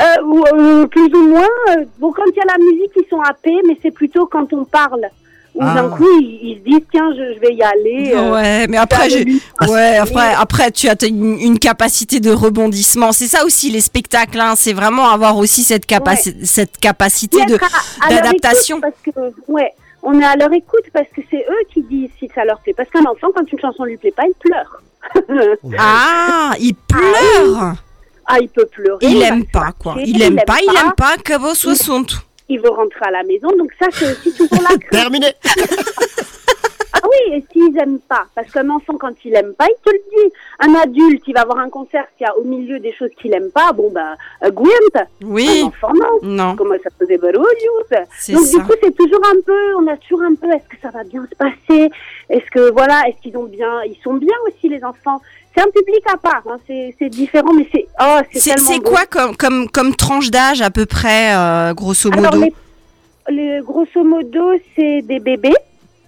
Euh, ou, euh, plus ou moins. euh, bon, quand il y a la musique, ils sont happés, mais c'est plutôt quand on parle. Ou Ah. d'un coup, ils, ils se disent, tiens, je, je vais y aller. euh, Ouais, mais après, ouais, après, après, tu as une, une capacité de rebondissement. C'est ça aussi les spectacles. Hein. C'est vraiment avoir aussi cette, capaci- cette capacité de d'adaptation. Parce que, ouais, on est à leur écoute parce que c'est eux qui disent si ça leur plaît. Parce qu'un enfant, quand une chanson lui plaît pas, il pleure. Ah, il pleure. Ah, il peut pleurer. Il va aime pas quoi. Il aime pas, il aime pas. Acabou o assunto. Il veut rentrer à la maison, donc ça, c'est aussi toujours la crainte. Terminé. Ah oui, et s'ils aiment pas, parce qu'un enfant, quand il aime pas, il te le dit. Un adulte, il va avoir un concert qui a au milieu des choses qu'il aime pas, bon ben, aguenta. Oui. Un enfant, non. Non. Comment ça faisait Donc ça. du coup, c'est toujours un peu, on a toujours un peu, est-ce que ça va bien se passer? Est-ce que voilà, est-ce qu'ils ont bien, ils sont bien aussi les enfants? C'est un public à part, hein, c'est différent, mais c'est oh, c'est quoi comme, comme, comme tranche d'âge à peu près, euh, grosso Alors modo? les, les- grosso modo, c'est des bébés.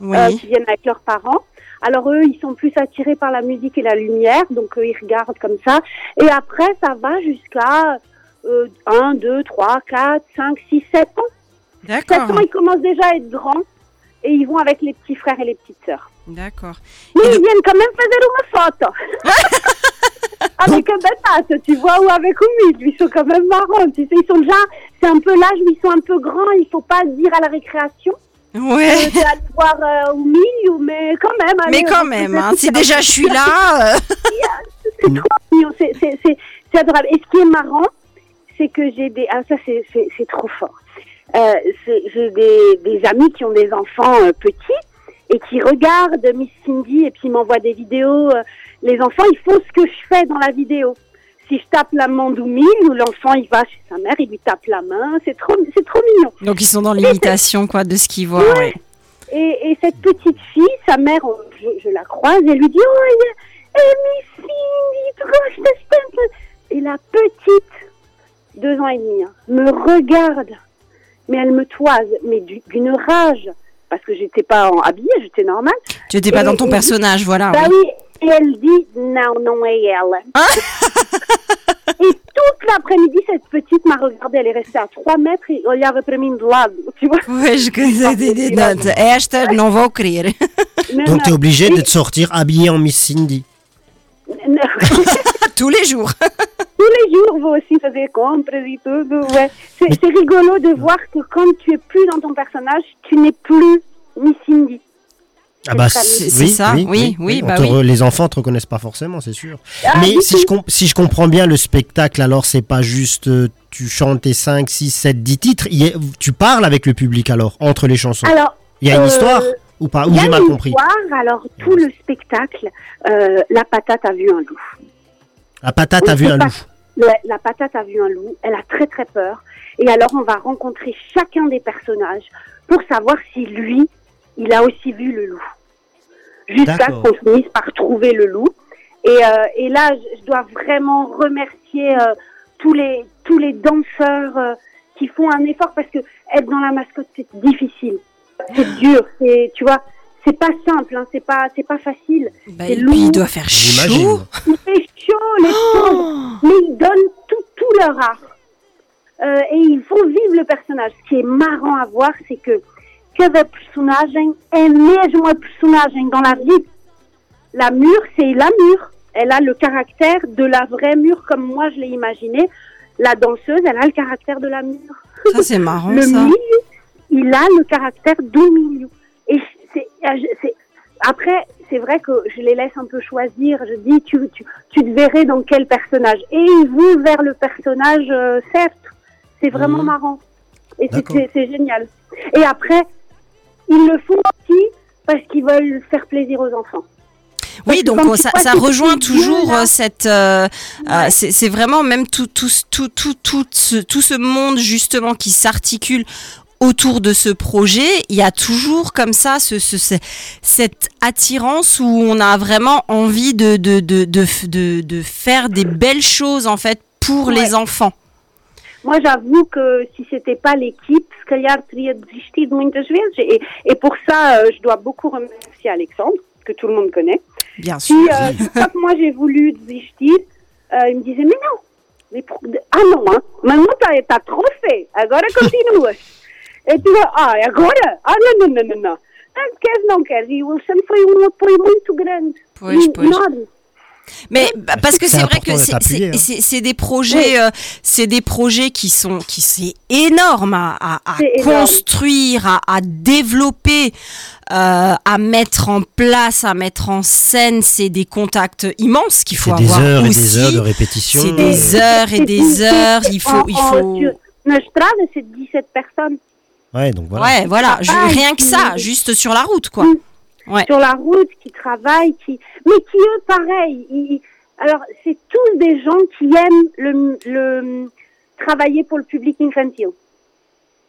Oui. euh, qui viennent avec leurs parents. Alors eux, ils sont plus attirés par la musique et la lumière, donc eux, ils regardent comme ça. Et après, ça va jusqu'à euh, 1, 2, 3, 4, 5, 6, 7 ans. D'accord. ils commencent déjà à être grands et ils vont avec les petits frères et les petites sœurs. D'accord. Mais Et ils viennent quand même faire une photo. avec un batata, tu vois, ou avec Oumid. Ils sont quand même marrants. Tu sais, ils sont déjà, c'est un peu l'âge où ils sont un peu grands. Il faut pas dire à la récréation. Ouais. Euh, c'est aller voir euh, Oumid, ou- mais quand même. Mais quand même, hein, si déjà je suis là. euh, C'est trop mignon, c'est- c'est c'est- c'est adorable. Et ce qui est marrant, c'est que j'ai des... Ah, ça, c'est- c'est c'est trop fort. Euh, j'ai des, des amis qui ont des enfants euh, petits et qui regardent Miss Cindy et puis m'envoient des vidéos. euh, les enfants, ils font ce que je fais dans la vidéo. Si je tape la main d'Oumine, ou l'enfant, il va chez sa mère, il lui tape la main. C'est trop, c'est trop mignon. Donc ils sont dans l'imitation quoi de ce qu'ils voient. Ouais. Et, et cette petite fille, sa mère, on- je, je la croise, elle lui dit Oh, a- eh, t'aime Et la petite, deux ans et demi, hein, me regarde, mais elle me toise, mais du- d'une rage, parce que j'étais pas en- habillée, j'étais normale. Tu étais pas dans ton personnage, voilà. Bah oui. oui, et elle dit Non, non é elle. et toute l'après-midi, cette petite m'a regardée, elle est restée à 3 mètres et olhava para mim de lado, tu vois. Je connais des- des notes. Esta não vou querer. Non, Donc non. t'es obligé Et- de te sortir habillé en Miss Cindy. non. Tous les jours. Tous les jours, vou aussi fazer compras et tout. Ouais. C'est c'est rigolo de voir que quand tu es plus dans ton personnage, tu n'es plus Miss Cindy. Ah bah C'est oui, ça, oui, oui, bah re- Les enfants te reconnaissent pas forcément, c'est sûr. Ah, Mais si je, si je comprends bien le spectacle, alors c'est pas juste euh, tu chantes tes 5, 6, 7, 10 titres, y tu parles avec le public alors, entre les chansons. Alors, Il y a une euh, histoire ou pas? Ou il y a j'ai mal une compris? histoire, alors tout le spectacle, euh, la patate a vu un loup. La patate On a vu un pas. loup. La, la patate a vu un loup, elle a très très peur. Et alors on va rencontrer chacun des personnages pour savoir si lui, il a aussi vu le loup. Jusqu'à ce qu'on finisse par trouver le loup. Et, euh, et là, je, je dois vraiment remercier euh, tous les tous les danseurs euh, qui font un effort parce que être dans la mascotte c'est difficile, c'est dur, c'est tu vois, c'est pas simple, hein, c'est pas c'est pas facile. Bah, et puis il doit faire chaud. Il fait chaud, les pauvres, mais ils donnent tout, tout leur art. Euh, et ils font vivre le personnage. Ce qui est marrant à voir, c'est que cada personagem é mesmo a personagem dans la vie. La mûre, c'est la mûre. Elle a le caractère de la vraie mûre comme moi je l'ai imaginé. La danseuse, elle a le caractère de la mûre. Ça c'est marrant le ça. milieu, il a le caractère du milieu. Et c'est, après, c'est vrai que je les laisse un peu choisir. Je dis, tu, tu, tu te verrais dans quel personnage. Et ils vont vers le personnage euh, certes. C'est vraiment Mhm. marrant. Et c'est génial. Et après, ils le font aussi parce qu'ils veulent faire plaisir aux enfants. Oui, donc on- tu ça, rejoint toujours euh, cette. euh, euh, Ouais. c'est c'est vraiment même tout, tout, tout, tout, tout, ce, tout ce monde justement qui s'articule autour de ce projet. Il y a toujours comme ça ce, ce- ce- cette attirance où on a vraiment envie de, de, de, de, de, de faire des belles choses en fait pour Ouais. les enfants. Moi, j'avoue que si c'était pas l'équipe, se calhar teria desistido muitas vezes. Et, et pour ça, euh, je dois beaucoup remercier Alexandre, que tout le monde connaît. Bien sûr. Puis, euh, quand moi j'ai voulu desistir, euh, il me disait, mais non, mais pour- ah non, hein, maintenant t'as t'as trop fait, agora continuas. e tu vois, ah, agora? Ah, não, não, não, não, não. Ah, queres, não queres. E o Alexandre foi um apoio muito grande. Pois, e- pois. enorme. Mais bah, parce que c'est vrai que c'est- c'est hein. des projets, euh, c'est des projets qui sont qui c'est énorme à, à- à C'est énorme. construire, à, à développer, euh, à mettre en place, à mettre en scène. C'est des contacts immenses qu'il faut C'est des avoir heures et des heures de répétition. C'est des heures et des heures. Il faut, il faut. estrada, c'est 17 personnes. Ouais, donc voilà. Ouais, voilà. Je- Ah, rien que ça, juste sur la route, quoi. Mm. Ouais. sur la route, qui travaillent, qui, mais qui eux, pareil. ils- alors, c'est tous des gens qui aiment le, le travailler pour le public infantile.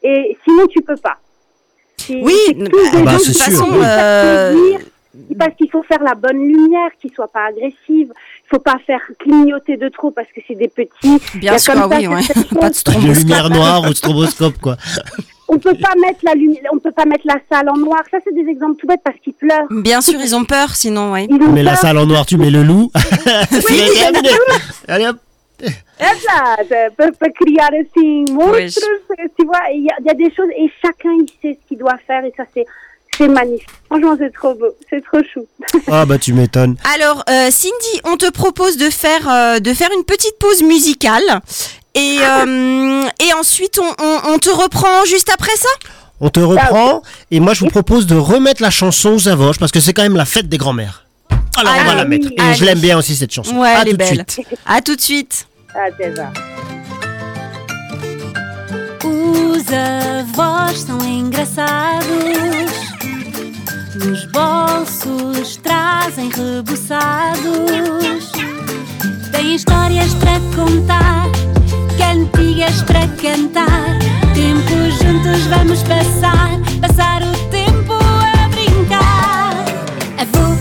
Et sinon, tu peux pas. C'est- Oui, bah, tous des ah bah, gens faire Euh, plaisir, Parce qu'il faut faire la bonne lumière, qui soit pas agressive. Il faut pas faire clignoter de trop parce que c'est des petits. Bien sûr, comme ah ça oui, ouais. Pas de choses. De stromoscope. lumière noire ou de stroboscope, quoi. On peut pas mettre la lumière, on peut pas mettre la salle en noir. Ça, c'est des exemples tout bêtes parce qu'ils pleurent. Bien sûr, ils ont peur, sinon, ont mets la salle en noir, tu mets le loup. Terminé. Allez hop. Verdade, para, para criar assim monstros, tu vois, il y, y a des choses et chacun il sait ce qu'il doit faire et ça c'est c'est magnifique. Franchement, c'est trop beau, c'est trop chou. Ah bah tu m'étonnes. Alors, euh, Cindy, on te propose de faire, euh, de faire une petite pause musicale. Et, euh, et ensuite, on, on- on te reprend juste après ça? On te reprend et moi je vous propose de remettre la chanson aux avoches parce que c'est quand même la fête des grands-mères. Alors on Ah va la oui. mettre. Et Allez. je l'aime bien aussi cette chanson. Ouais, à elle est tout de belle. suite. À tout de suite. Ah, c'est ça. Os avós são engraçados. Nos bolsos trazem rebuçados. Têm histórias para contar, cantigas para cantar. Tempo juntos vamos passar, passar o tempo a brincar. Avô,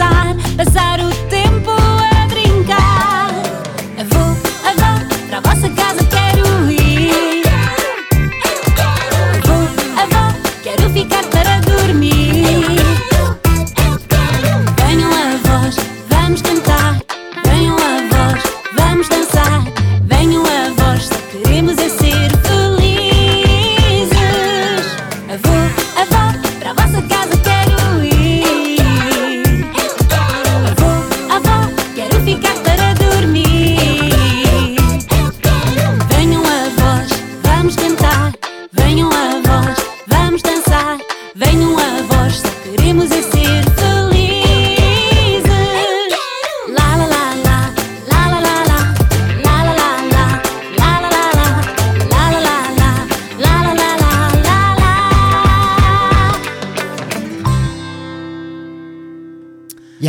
pasar, pasar usted.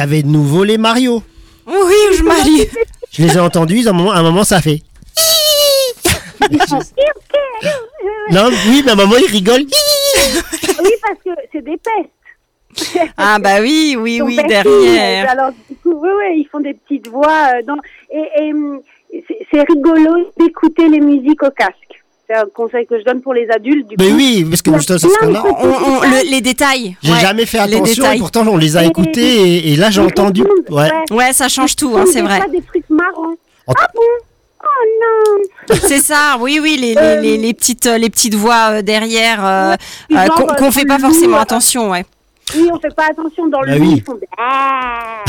Y avait de nouveau les Mario. Oui, je m'arrive. Je les ai entendus, à un moment, à un moment ça fait. Non, oui, mais à un moment ils rigolent. oui, parce que c'est des pestes. Ah bah oui, oui, Ils sont oui, pestes. derrière. Alors, du coup, oui, oui, ils font des petites voix. euh, dans... Et, et, hum, c'est c'est rigolo d'écouter les musiques au casque. C'est un conseil que je donne pour les adultes. Du Mais coup. oui, parce que justement, c'est ce petits On- on- détails. le- les détails. J'ai ouais. jamais fait Les attention et détails. pourtant on les a écoutés et, et là j'ai entendu. Ouais. Ouais, ça change tout, hein, c'est vrai. pas des trucs marrants. En- Ah bon? Oh non C'est ça, oui, oui, les, les, Euh, les, les petites, euh, les petites voix euh, derrière euh, euh, qu'on euh, fait pas forcément attention, ouais. Oui, on fait pas attention dans le Bah oui. des... Ah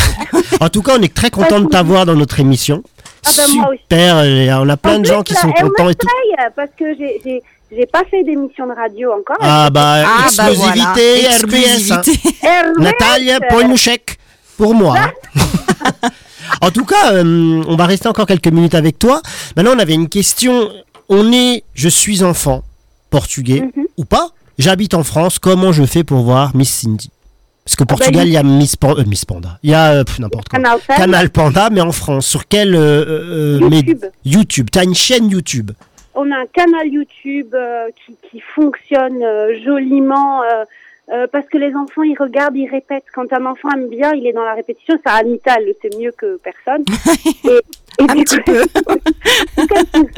En tout cas, on est très content de t'avoir dans notre émission. Ah bah, moi aussi. Super, on a plein En de plus, gens qui là, sont contents et tout. Parce que j'ai- j'ai pas fait d'émission de radio encore. Ah bah, Ah bah exclusivité, voilà, RBS. hein. Natalia, pour moi. hein. en tout cas, euh, on va rester encore quelques minutes avec toi. Maintenant, on avait une question. On est, je suis enfant, portugais Mhm. ou pas? J'habite en France. Comment je fais pour voir Miss Cindy? Parce qu'au bah, Portugal, il y a Miss, Pan- euh, Miss Panda. Il y a euh, n'importe quoi. Canal Canal Panda, mais en France. Sur quel euh, YouTube. YouTube. T'as une chaîne YouTube. On a un canal YouTube qui, qui fonctionne joliment parce que les enfants ils regardent, ils répètent. Quand un enfant aime bien, il est dans la répétition. Ça, Anita, elle le sait mieux que personne. et, et Un petit peu.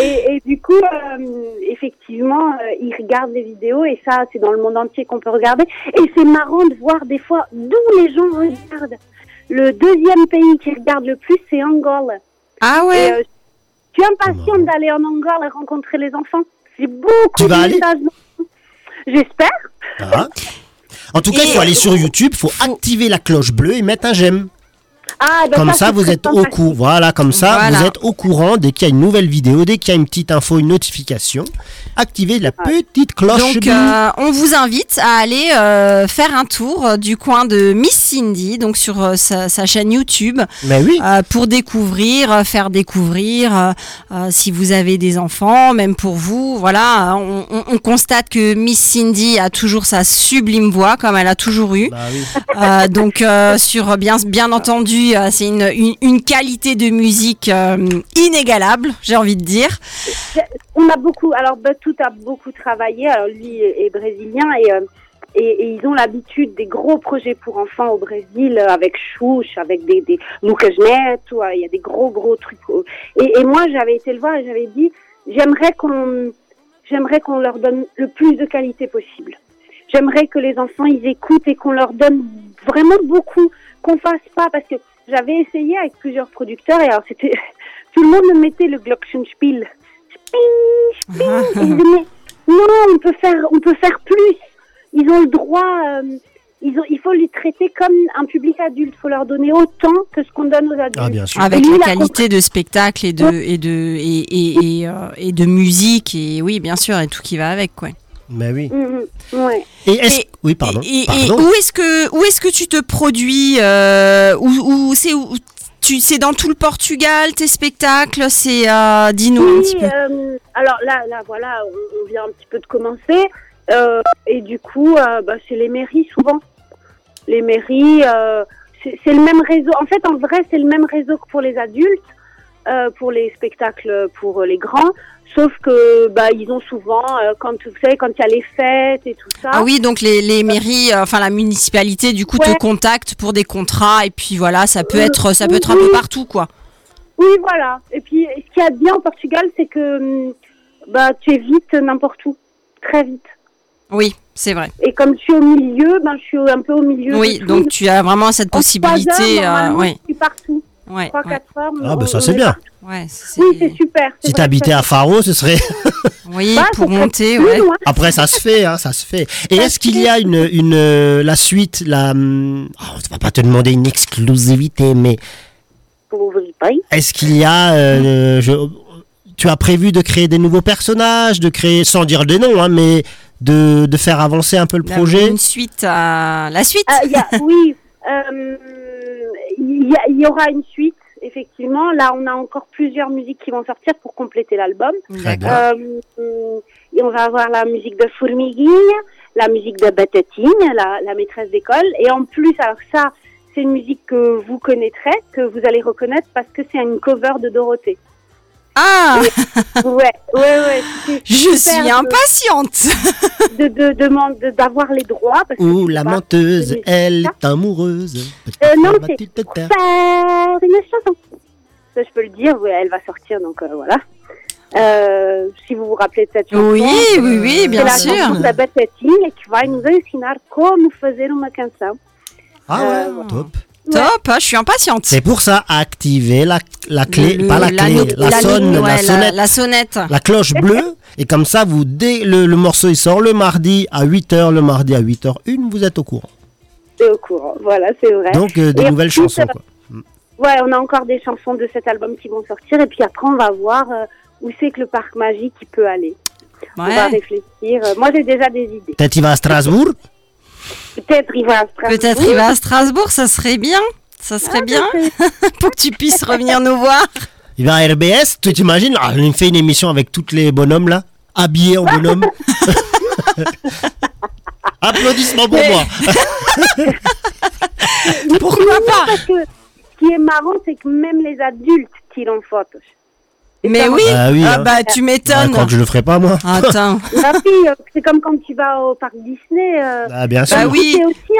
et, et du coup, euh, effectivement, euh, ils regardent les vidéos et ça, c'est dans le monde entier qu'on peut regarder. Et c'est marrant de voir des fois d'où les gens regardent. Le deuxième pays qui regarde le plus, c'est Angola. Ah Et, ouais euh, je suis impatiente d'aller en Angola et rencontrer les enfants. J'ai beaucoup Tu de vas aller? Messages. J'espère. Ah. En tout cas, il faut Et- aller sur YouTube, il faut activer la cloche bleue et mettre un j'aime. Ah, Comme ça, vous êtes au courant. Voilà, comme ça, Voilà. vous êtes au courant dès qu'il y a une nouvelle vidéo, dès qu'il y a une petite info, une notification. Activez la petite cloche. Donc, euh, on vous invite à aller euh, faire un tour euh, du coin de Miss Cindy, donc sur euh, sa, sa chaîne YouTube, Mais oui. pour découvrir, faire découvrir, si vous avez des enfants, même pour vous. Voilà, on, on- on constate que Miss Cindy a toujours sa sublime voix, comme elle a toujours eu. Bah oui. Donc, sur bien, bien entendu, euh, c'est une, une, qualité de musique euh, inégalable, j'ai envie de dire. On a beaucoup, alors tout a beaucoup travaillé. Alors lui est, brésilien et, euh, et, ils ont l'habitude des gros projets pour enfants au Brésil euh, avec Chouche, avec des, des Lucas euh, il y a des gros gros trucs. euh. Et, et moi j'avais été le voir et j'avais dit j'aimerais qu'on j'aimerais qu'on leur donne le plus de qualité possible. J'aimerais que les enfants ils écoutent et qu'on leur donne vraiment beaucoup, qu'on fasse pas parce que j'avais essayé avec plusieurs producteurs et alors c'était tout le monde me mettait le Glockenspiel. Et disaient, mais non, on peut faire, on peut faire plus. Ils ont le droit. euh, ils ont, il faut les traiter comme un public adulte. Il faut leur donner autant que ce qu'on donne aux adultes. Ah, bien sûr. Avec lui, la qualité de spectacle et de et de et, et, et, euh, et de musique et oui bien sûr et tout qui va avec quoi. Mais oui. Ouais. Et est-ce... Et- Oui, pardon. Et, où est-ce que où est-ce que tu te produis euh, où, où c'est où tu c'est dans tout le Portugal tes spectacles c'est euh, dis-nous un petit peu. euh, alors là, là, voilà, on, on vient un petit peu de commencer. euh, et du coup, euh, bah, c'est les mairies souvent. Les mairies, euh, c'est c'est le même réseau. En fait, en vrai, c'est le même réseau que pour les adultes, euh, pour les spectacles pour les grands. Sauf que bah ils ont souvent, euh, quand vous savez, quand il y a les fêtes et tout ça. Ah oui, donc les, les mairies, euh, enfin la municipalité, du coup, te contacte pour des contrats et puis voilà, ça peut Euh, être, ça peut être un peu oui. partout, quoi. Oui, voilà. Et puis, ce qu'il y a de bien au Portugal, c'est que hum, bah tu es vite n'importe où, très vite. Oui, c'est vrai. Et comme je suis au milieu, ben je suis un peu au milieu. Oui, donc tu as vraiment cette possibilité. heures, ouais, Je suis partout. Ouais, 3-4 ouais, heures. Ah, bah ça, c'est est bien. ouais, Oui, c'est super. c'est Si t'habitais à Faro, ce serait. oui, Bah, pour monter, ouais. loin. Après, ça se fait, hein, ça se fait. Et est-ce qu'il y a une, une, euh, la suite, la, hum, oh, on va pas te demander une exclusivité, mais Pour ouvrir Paris. est-ce qu'il y a, euh, je- tu as prévu de créer des nouveaux personnages, de créer, sans dire des noms, hein, mais de, de faire avancer un peu le projet? Une suite à la suite. Ah, il y a- oui, euh, il y, aura une suite, effectivement. Là, on a encore plusieurs musiques qui vont sortir pour compléter l'album. Euh, et on va avoir la musique de Formiguinha, la musique de Batatine, la, la maîtresse d'école. Et en plus, alors ça, c'est une musique que vous connaîtrez, que vous allez reconnaître parce que c'est une cover de Dorothée. Ah, Ouais, ouais, ouais. c'est je suis impatiente. de de de- d'avoir les droits parce que Ouh, c'est la pas- menteuse, c'est- elle est amoureuse. Euh, non, c'est faire une chanson. Ça, je peux le dire. ouais, elle va sortir, donc euh, voilà. Euh, si vous vous rappelez de cette chanson. Oui, oui, oui, c'est bien la sûr. chanson da Batatinha qui vai nous ensinar como fazer uma canção. Ah ouais, Euh, top. Top, hein, je suis impatiente. C'est pour ça, activer la, la clé, Le- pas la la clé, la, la sonne, ouais, sonnette. la sonnette. la cloche bleue et comme ça vous dès le, le morceau il sort le mardi à 8h le mardi à 8h1 vous êtes au courant C'est au courant. Voilà, c'est vrai. donc euh, des Et nouvelles ensuite, chansons euh, quoi. Ouais, on a encore des chansons de cet album qui vont sortir et puis après on va voir euh, où c'est que le parc magique peut aller. On va réfléchir. Moi j'ai déjà des idées. peut-être il va à Strasbourg? Peut-être il va à Strasbourg. Peut-être il va à Strasbourg, ça serait bien. Ça serait bien pour que tu puisses revenir nous voir. il va à RBS tu t'imagines? Ah, il fait une émission avec tous les bonhommes là habillés en bonhomme applaudissements pour Mais- moi Pourquoi pas? Parce que ce qui est marrant, c'est que même les adultes tirent en photo. Mais oui, Ah oui, ah hein. bah tu Ah, m'étonnes. quand je le ferai pas moi Attends, La fille, euh, c'est comme quand tu vas au parc Disney. euh, ah, bien sûr Bah oui,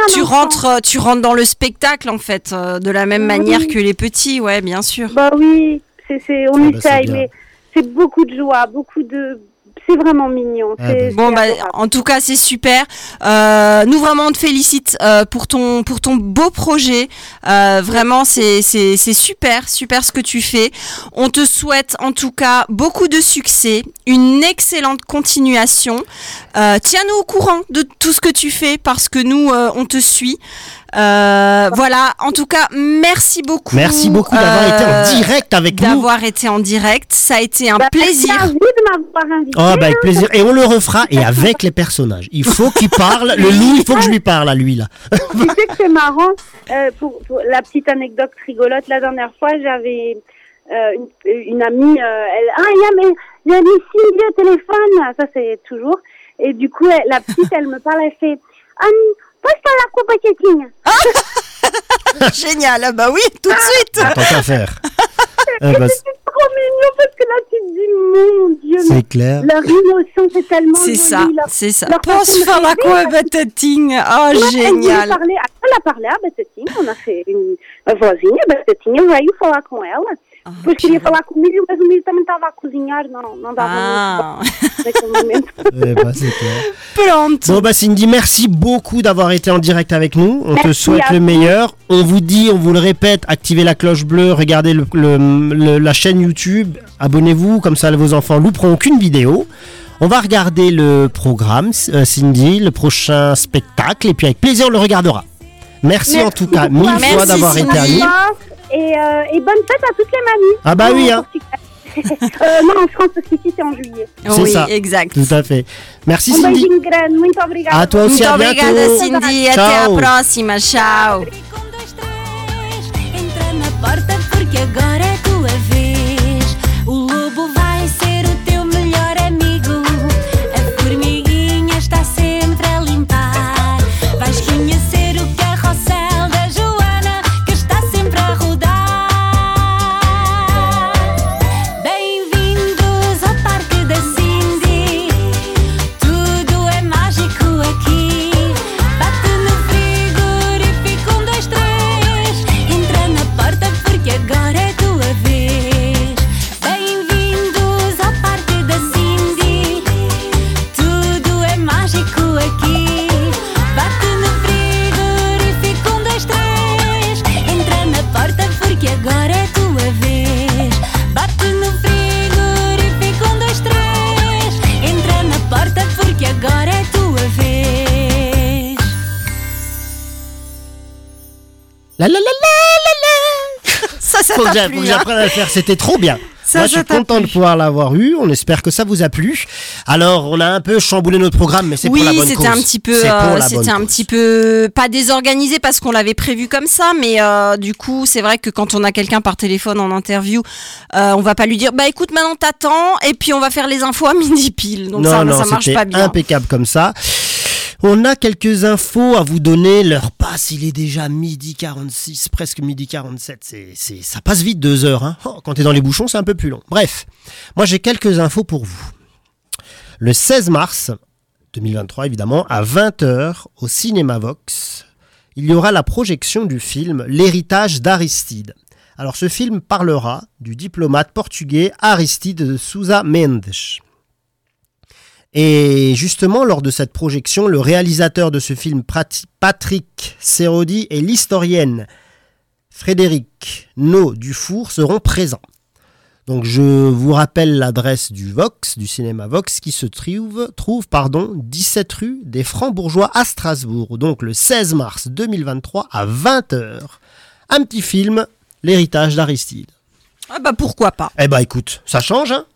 tu enfant. rentres, tu rentres dans le spectacle en fait, euh, de la même Oui. manière que les petits, ouais, bien sûr. Bah oui, c'est, c'est, on Ah bah, essaye, mais c'est beaucoup de joie, beaucoup de. C'est vraiment mignon. Ah c'est, Bon bah en tout cas c'est super. Euh, nous vraiment on te félicite euh, pour ton pour ton beau projet. Euh, vraiment c'est c'est c'est super super ce que tu fais. On te souhaite en tout cas beaucoup de succès, une excellente continuation. Euh, Tiens-nous au courant de tout ce que tu fais parce que nous euh, on te suit. Euh, voilà, en tout cas, merci beaucoup. Merci beaucoup d'avoir été en euh, direct avec nous. D'avoir été en direct, ça a été un Bah, plaisir. Merci à vous de m'avoir invité. Oh, bah, avec plaisir. Et on le refera et avec les personnages. Il faut qu'il parle. Le loup, il faut que je lui parle à lui, là. tu sais que c'est marrant, euh, pour, pour la petite anecdote rigolote, la dernière fois, j'avais euh, une, une amie, euh, elle, ah, il y a, mais, il y a des Cindy au téléphone, ça c'est toujours, et du coup, elle- la petite, elle me parle, elle fait, ah, passe par la coupe à Génial, ah bah oui, tout de suite. Tant qu'à faire. Eh ben, C'est trop mignon parce que là, tu te dis, mon Dieu, c'est clair. leur émotion, c'est tellement C'est ça, c'est ça. Pense faire la quoi, batating. Oh, Ouais, génial. parler, elle a parlé à Batatinha, on a fait une a Batatinha veio falar com ela. Ah, Depois queria falar comigo, mas o Milho também estava a cozinhar, não, não dava Ah, muito naquele momento. Eh ben, c'est clair. Bon bah Cindy, merci beaucoup d'avoir été en direct avec nous. On te Merci souhaite à le vous. meilleur. On vous dit, on vous le répète, activez la cloche bleue, regardez le- le- le- la chaîne YouTube, abonnez-vous, comme ça vos enfants louperont aucune vidéo. On va regarder le programme, euh, Cindy, le prochain spectacle, et puis avec plaisir on le regardera. Merci, en tout cas, mille Merci, fois d'avoir été à Cindy. nous. Et, euh, et bonne fête à toutes les mamies. Ah bah oui, hein. Euh, non, en France, parce qu'ici c'est en juillet. C'est oui, ça. exact. Tout à fait. Merci Cindy. À toi aussi, Muito à obrigada, bientôt. Cindy. Até Tchau. a próxima. Tchau. La la la la la la. Ça, ça Faut que t'a plu, hein j'apprenne à le faire. C'était trop bien. Ça, Moi, je ça suis t'a content de plu. pouvoir l'avoir eu. On espère que ça vous a plu. Alors, on a un peu chamboulé notre programme, mais c'est Oui, pour la bonne cause. c'était un petit peu, C'est pour euh, la bonne c'était un cause. petit peu pas désorganisé parce qu'on l'avait prévu comme ça, mais euh, du coup, c'est vrai que quand on a quelqu'un par téléphone en interview, euh, on va pas lui dire, bah écoute, maintenant t'attends et puis on va faire les infos à midi pile. Donc non, ça, non, ça marche c'était pas bien. impeccable comme ça. On a quelques infos à vous donner. L'heure passe, il est déjà midi 46, presque midi 47. C'est, c'est, ça passe vite deux heures. Hein. Oh, quand dans les bouchons, c'est un peu plus long. Bref, moi j'ai quelques infos pour vous. Le 16 mars 2023, évidemment, à 20h au Cinéma Vox, il y aura la projection du film L'héritage d'Aristide. Alors ce film parlera du diplomate portugais Aristide de Sousa Mendes. Et justement, lors de cette projection, le réalisateur de ce film, Patrick Serodi, et l'historienne Frédéric No Dufour seront présents. Donc je vous rappelle l'adresse du Vox, du cinéma Vox, qui se trouve, trouve pardon, 17 rue des Francs-Bourgeois à Strasbourg. Donc le 16 mars 2023 à 20h. Un petit film, L'héritage d'Aristide. Ah bah pourquoi pas. Eh bah écoute, ça change, hein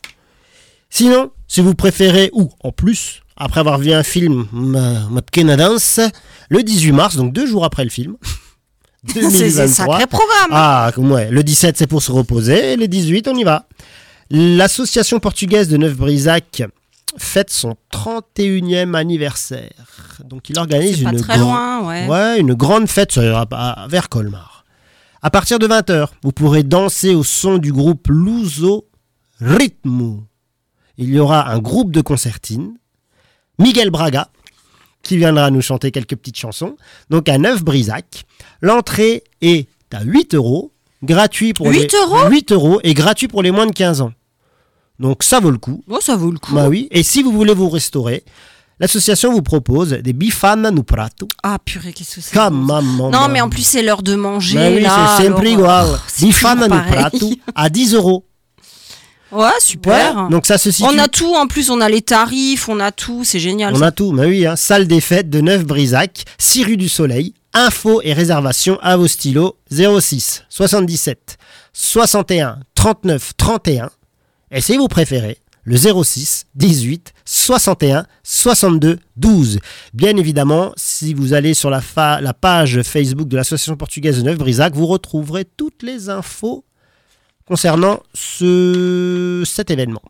Sinon, si vous préférez, ou en plus, après avoir vu un film, ma, ma pequeña danse, le 18 mars, donc deux jours après le film, C'est 2023. sacré programme. Ah, ouais, le 17 c'est pour se reposer, et le 18 on y va. L'association portugaise de Neuf-Brisac fête son 31e anniversaire. Donc il organise une très grand- loin, ouais. Ouais, une grande fête à- vers Colmar. À partir de 20h, vous pourrez danser au son du groupe Luso Ritmo. Il y aura un groupe de concertines, Miguel Braga, qui viendra nous chanter quelques petites chansons. Donc à Neuf-Brisac, l'entrée est à 8 euros, gratuit pour 8 les... euros? 8 euros et gratuit pour les moins de 15 ans. Donc ça vaut le coup. Oh, ça vaut le coup. Bah oui. Et si vous voulez vous restaurer, l'association vous propose des bifana no prato. Ah purée, qu'est-ce que c'est Comme maman. Non, mais en plus, c'est l'heure de manger. Bah oui, c'est sempre igual. oh, Bifana no prato à 10 euros. Ouais, super. Ouais, Donc ça se situe. on a tout, en plus, on a les tarifs, on a tout, c'est génial. On ça. a tout, mais oui, hein. salle des fêtes de Neuf-Brisac, 6 rue du Soleil, Infos et réservations à vos stylos 06 77 61 39 31. Et si vous préférez, le 06 18 61 62 12. Bien évidemment, si vous allez sur la, fa- la page Facebook de l'Association portugaise de Neuf-Brisac, vous retrouverez toutes les infos concernant ce, cet événement.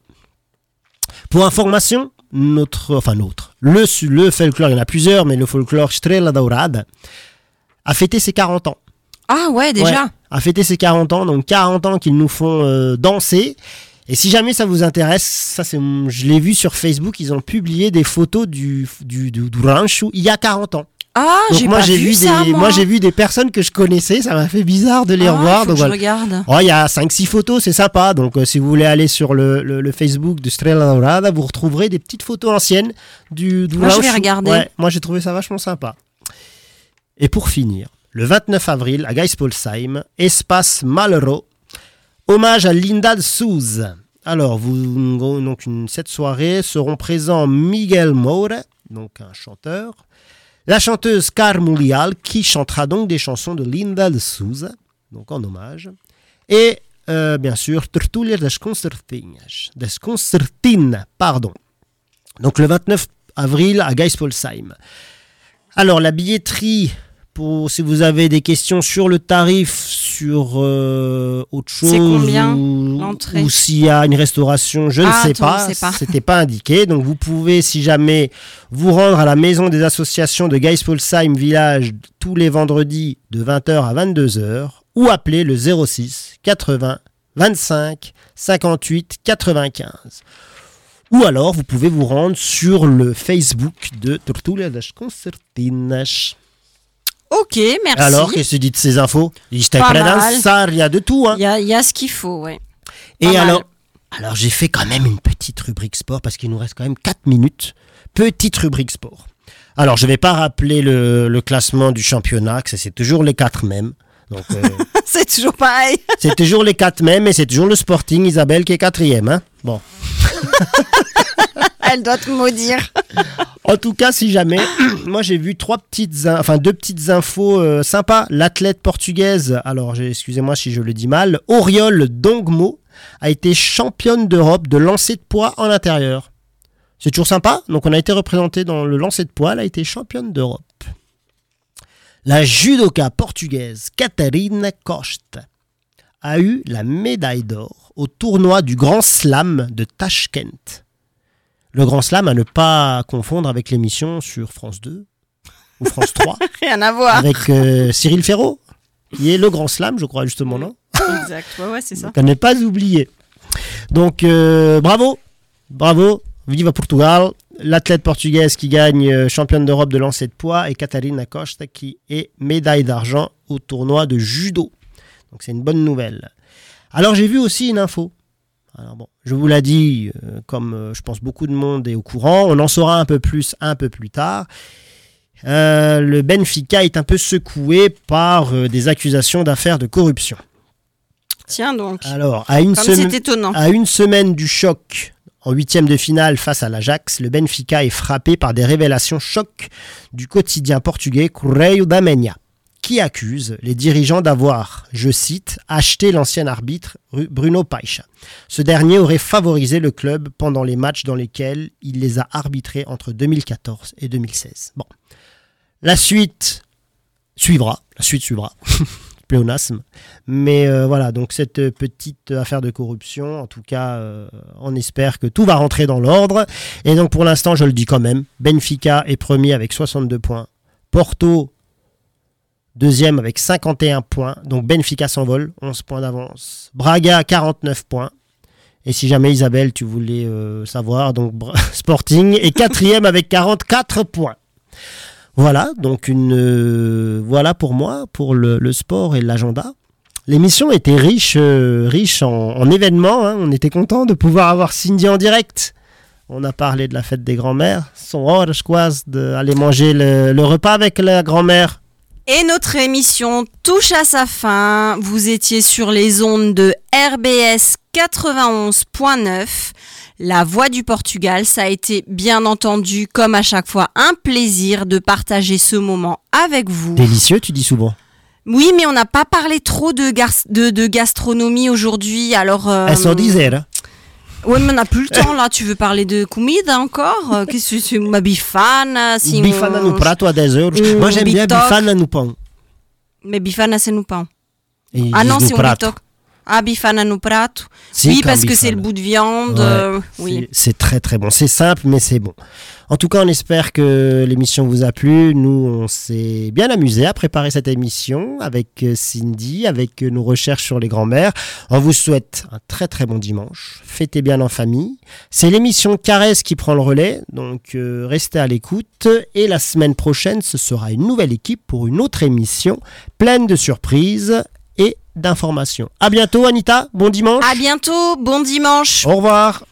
Pour information, notre, enfin notre, le, le folklore, il y en a plusieurs, mais le folklore Estrela Dourada a fêté ses 40 ans. Ah ouais, déjà. Ouais, a fêté ses 40 ans, donc 40 ans qu'ils nous font euh, danser. Et si jamais ça vous intéresse, ça c'est, je l'ai vu sur Facebook, ils ont publié des photos du, du, du, du rancho il y a 40 ans. Ah, Donc moi j'ai vu, vu, ça, des, moi. moi j'ai vu des personnes que je connaissais, ça m'a fait bizarre de les Ah, revoir. Donc je regarde. Oh, il y a 5-6 photos, c'est sympa. Donc, euh, si vous voulez aller sur le, le- le Facebook de Strela Dorada, vous retrouverez des petites photos anciennes du, du Moi, je vais regarder. Ouais, moi, j'ai trouvé ça vachement sympa. Et pour finir, le 29 avril, à Geispolsheim, Espace Malero, hommage à Linda de Souza. Alors, vous, donc une, cette soirée seront présents Miguel Moura, donc un chanteur, la chanteuse Carmulial, qui chantera donc des chansons de Linda de Souza, donc en hommage, et euh, bien sûr Concertinhas, das Concertines, pardon. Donc le 29 avril à Geispolsheim. Alors la billetterie, pour si vous avez des questions sur le tarif, sur euh, autre chose, combien, ou, s'il y a une restauration, je Ah, ne sais toi, on pas, c'était pas indiqué. Donc vous pouvez, si jamais, vous rendre à la maison des associations de Geispolsheim Village tous les vendredis de 20h à 22h ou appeler le 06 80 25 58 95. Ou alors, vous pouvez vous rendre sur le Facebook de Tortuga das Concertinas. Ok, merci. Alors, qu'est-ce que tu dis de ces infos? Il y a de tout. Hein. Il y a, y a ce qu'il faut, ouais. Et Pas mal. alors, alors j'ai fait quand même une petite rubrique sport parce qu'il nous reste quand même 4 minutes. Petite rubrique sport. Alors, je vais pas rappeler le, le classement du championnat, que c'est toujours les 4 mêmes. Euh, C'est toujours pareil. c'est toujours les 4 mêmes et c'est toujours le Sporting Isabelle qui est quatrième. Hein bon. Elle doit te maudire. En tout cas, si jamais, moi j'ai vu trois petites, in- enfin deux petites infos euh, sympas. L'athlète portugaise, alors excusez-moi si je le dis mal, Oriol Dongmo a été championne d'Europe de lancer de poids en intérieur. C'est toujours sympa. Donc on a été représenté dans le lancer de poids, elle a été championne d'Europe. La judoka portugaise Catarina Costa a eu la médaille d'or au tournoi du Grand Slam de Tashkent. Le Grand Slam à ne pas confondre avec l'émission sur France 2 ou France 3 Rien à voir. avec euh, Cyril Ferraud, qui est le Grand Slam, je crois justement, non? Exact, ouais, ouais, c'est ça. À ne pas oublier. Donc, euh, bravo, bravo, viva Portugal. L'athlète portugaise qui gagne euh, championne d'Europe de lancer de poids et Catarina Costa qui est médaille d'argent au tournoi de judo. Donc, c'est une bonne nouvelle. Alors, j'ai vu aussi une info. Alors bon, je vous l'ai dit, euh, comme euh, je pense beaucoup de monde est au courant, on en saura un peu plus un peu plus tard. Euh, le Benfica est un peu secoué par des accusations d'affaires de corruption. Tiens donc. Alors, à une, semaine- étonnant. à une semaine du choc en huitième de finale face à l'Ajax, le Benfica est frappé par des révélations choc du quotidien portugais Correio da Manhã, qui accuse les dirigeants d'avoir, je cite, acheté l'ancien arbitre Ru- Bruno Paixa. Ce dernier aurait favorisé le club pendant les matchs dans lesquels il les a arbitrés entre 2014 et 2016. Bon. La suite suivra. La suite suivra. Pléonasme. Mais euh, voilà, donc cette petite affaire de corruption, en tout cas, euh, on espère que tout va rentrer dans l'ordre. Et donc pour l'instant, je le dis quand même, Benfica est premier avec 62 points. Porto, deuxième avec 51 points. Donc Benfica s'envole, 11 points d'avance. Braga, 49 points. Et si jamais Isabelle, tu voulais euh, savoir, donc Sporting est quatrième avec 44 points. Voilà, donc une euh, voilà pour moi, pour le, sport et l'agenda. L'émission était riche, euh, riche en, en événements. hein. On était content de pouvoir avoir Cindy en direct. On a parlé de la fête des grands-mères. Son horas quase d'aller manger le repas avec la grand-mère. Et notre émission touche à sa fin. Vous étiez sur les ondes de RBS 91.9. La Voix du Portugal, ça a été bien entendu, comme à chaque fois, un plaisir de partager ce moment avec vous. Délicieux, tu dis souvent. Oui, mais on n'a pas parlé trop de, gar- de, de gastronomie aujourd'hui, alors... euh, Elles sont dizaines. Ouais, mais on n'a plus le temps là. Tu veux parler de comida encore? Euh, Qu'est-ce que c'est Uma bifana assim, Bifana no prato à 10 euros. Moi, j'aime bien bifana no pão. Mais bifana c'est no pão. Ah non, c'est um bitoque. Ah, bifana no prato. Si, oui, parce que c'est le bout de viande. Ouais, euh, oui. C'est très très bon. C'est simple, mais c'est bon. En tout cas, on espère que l'émission vous a plu. Nous, on s'est bien amusé à préparer cette émission avec euh, Cindy, avec euh, nos recherches sur les grands-mères. On vous souhaite un très très bon dimanche. Fêtez bien en famille. C'est l'émission Caresse qui prend le relais, donc euh, restez à l'écoute. Et la semaine prochaine, ce sera une nouvelle équipe pour une autre émission pleine de surprises d'informations. À bientôt, Anita. Bon dimanche. À bientôt. Bon dimanche. Au revoir.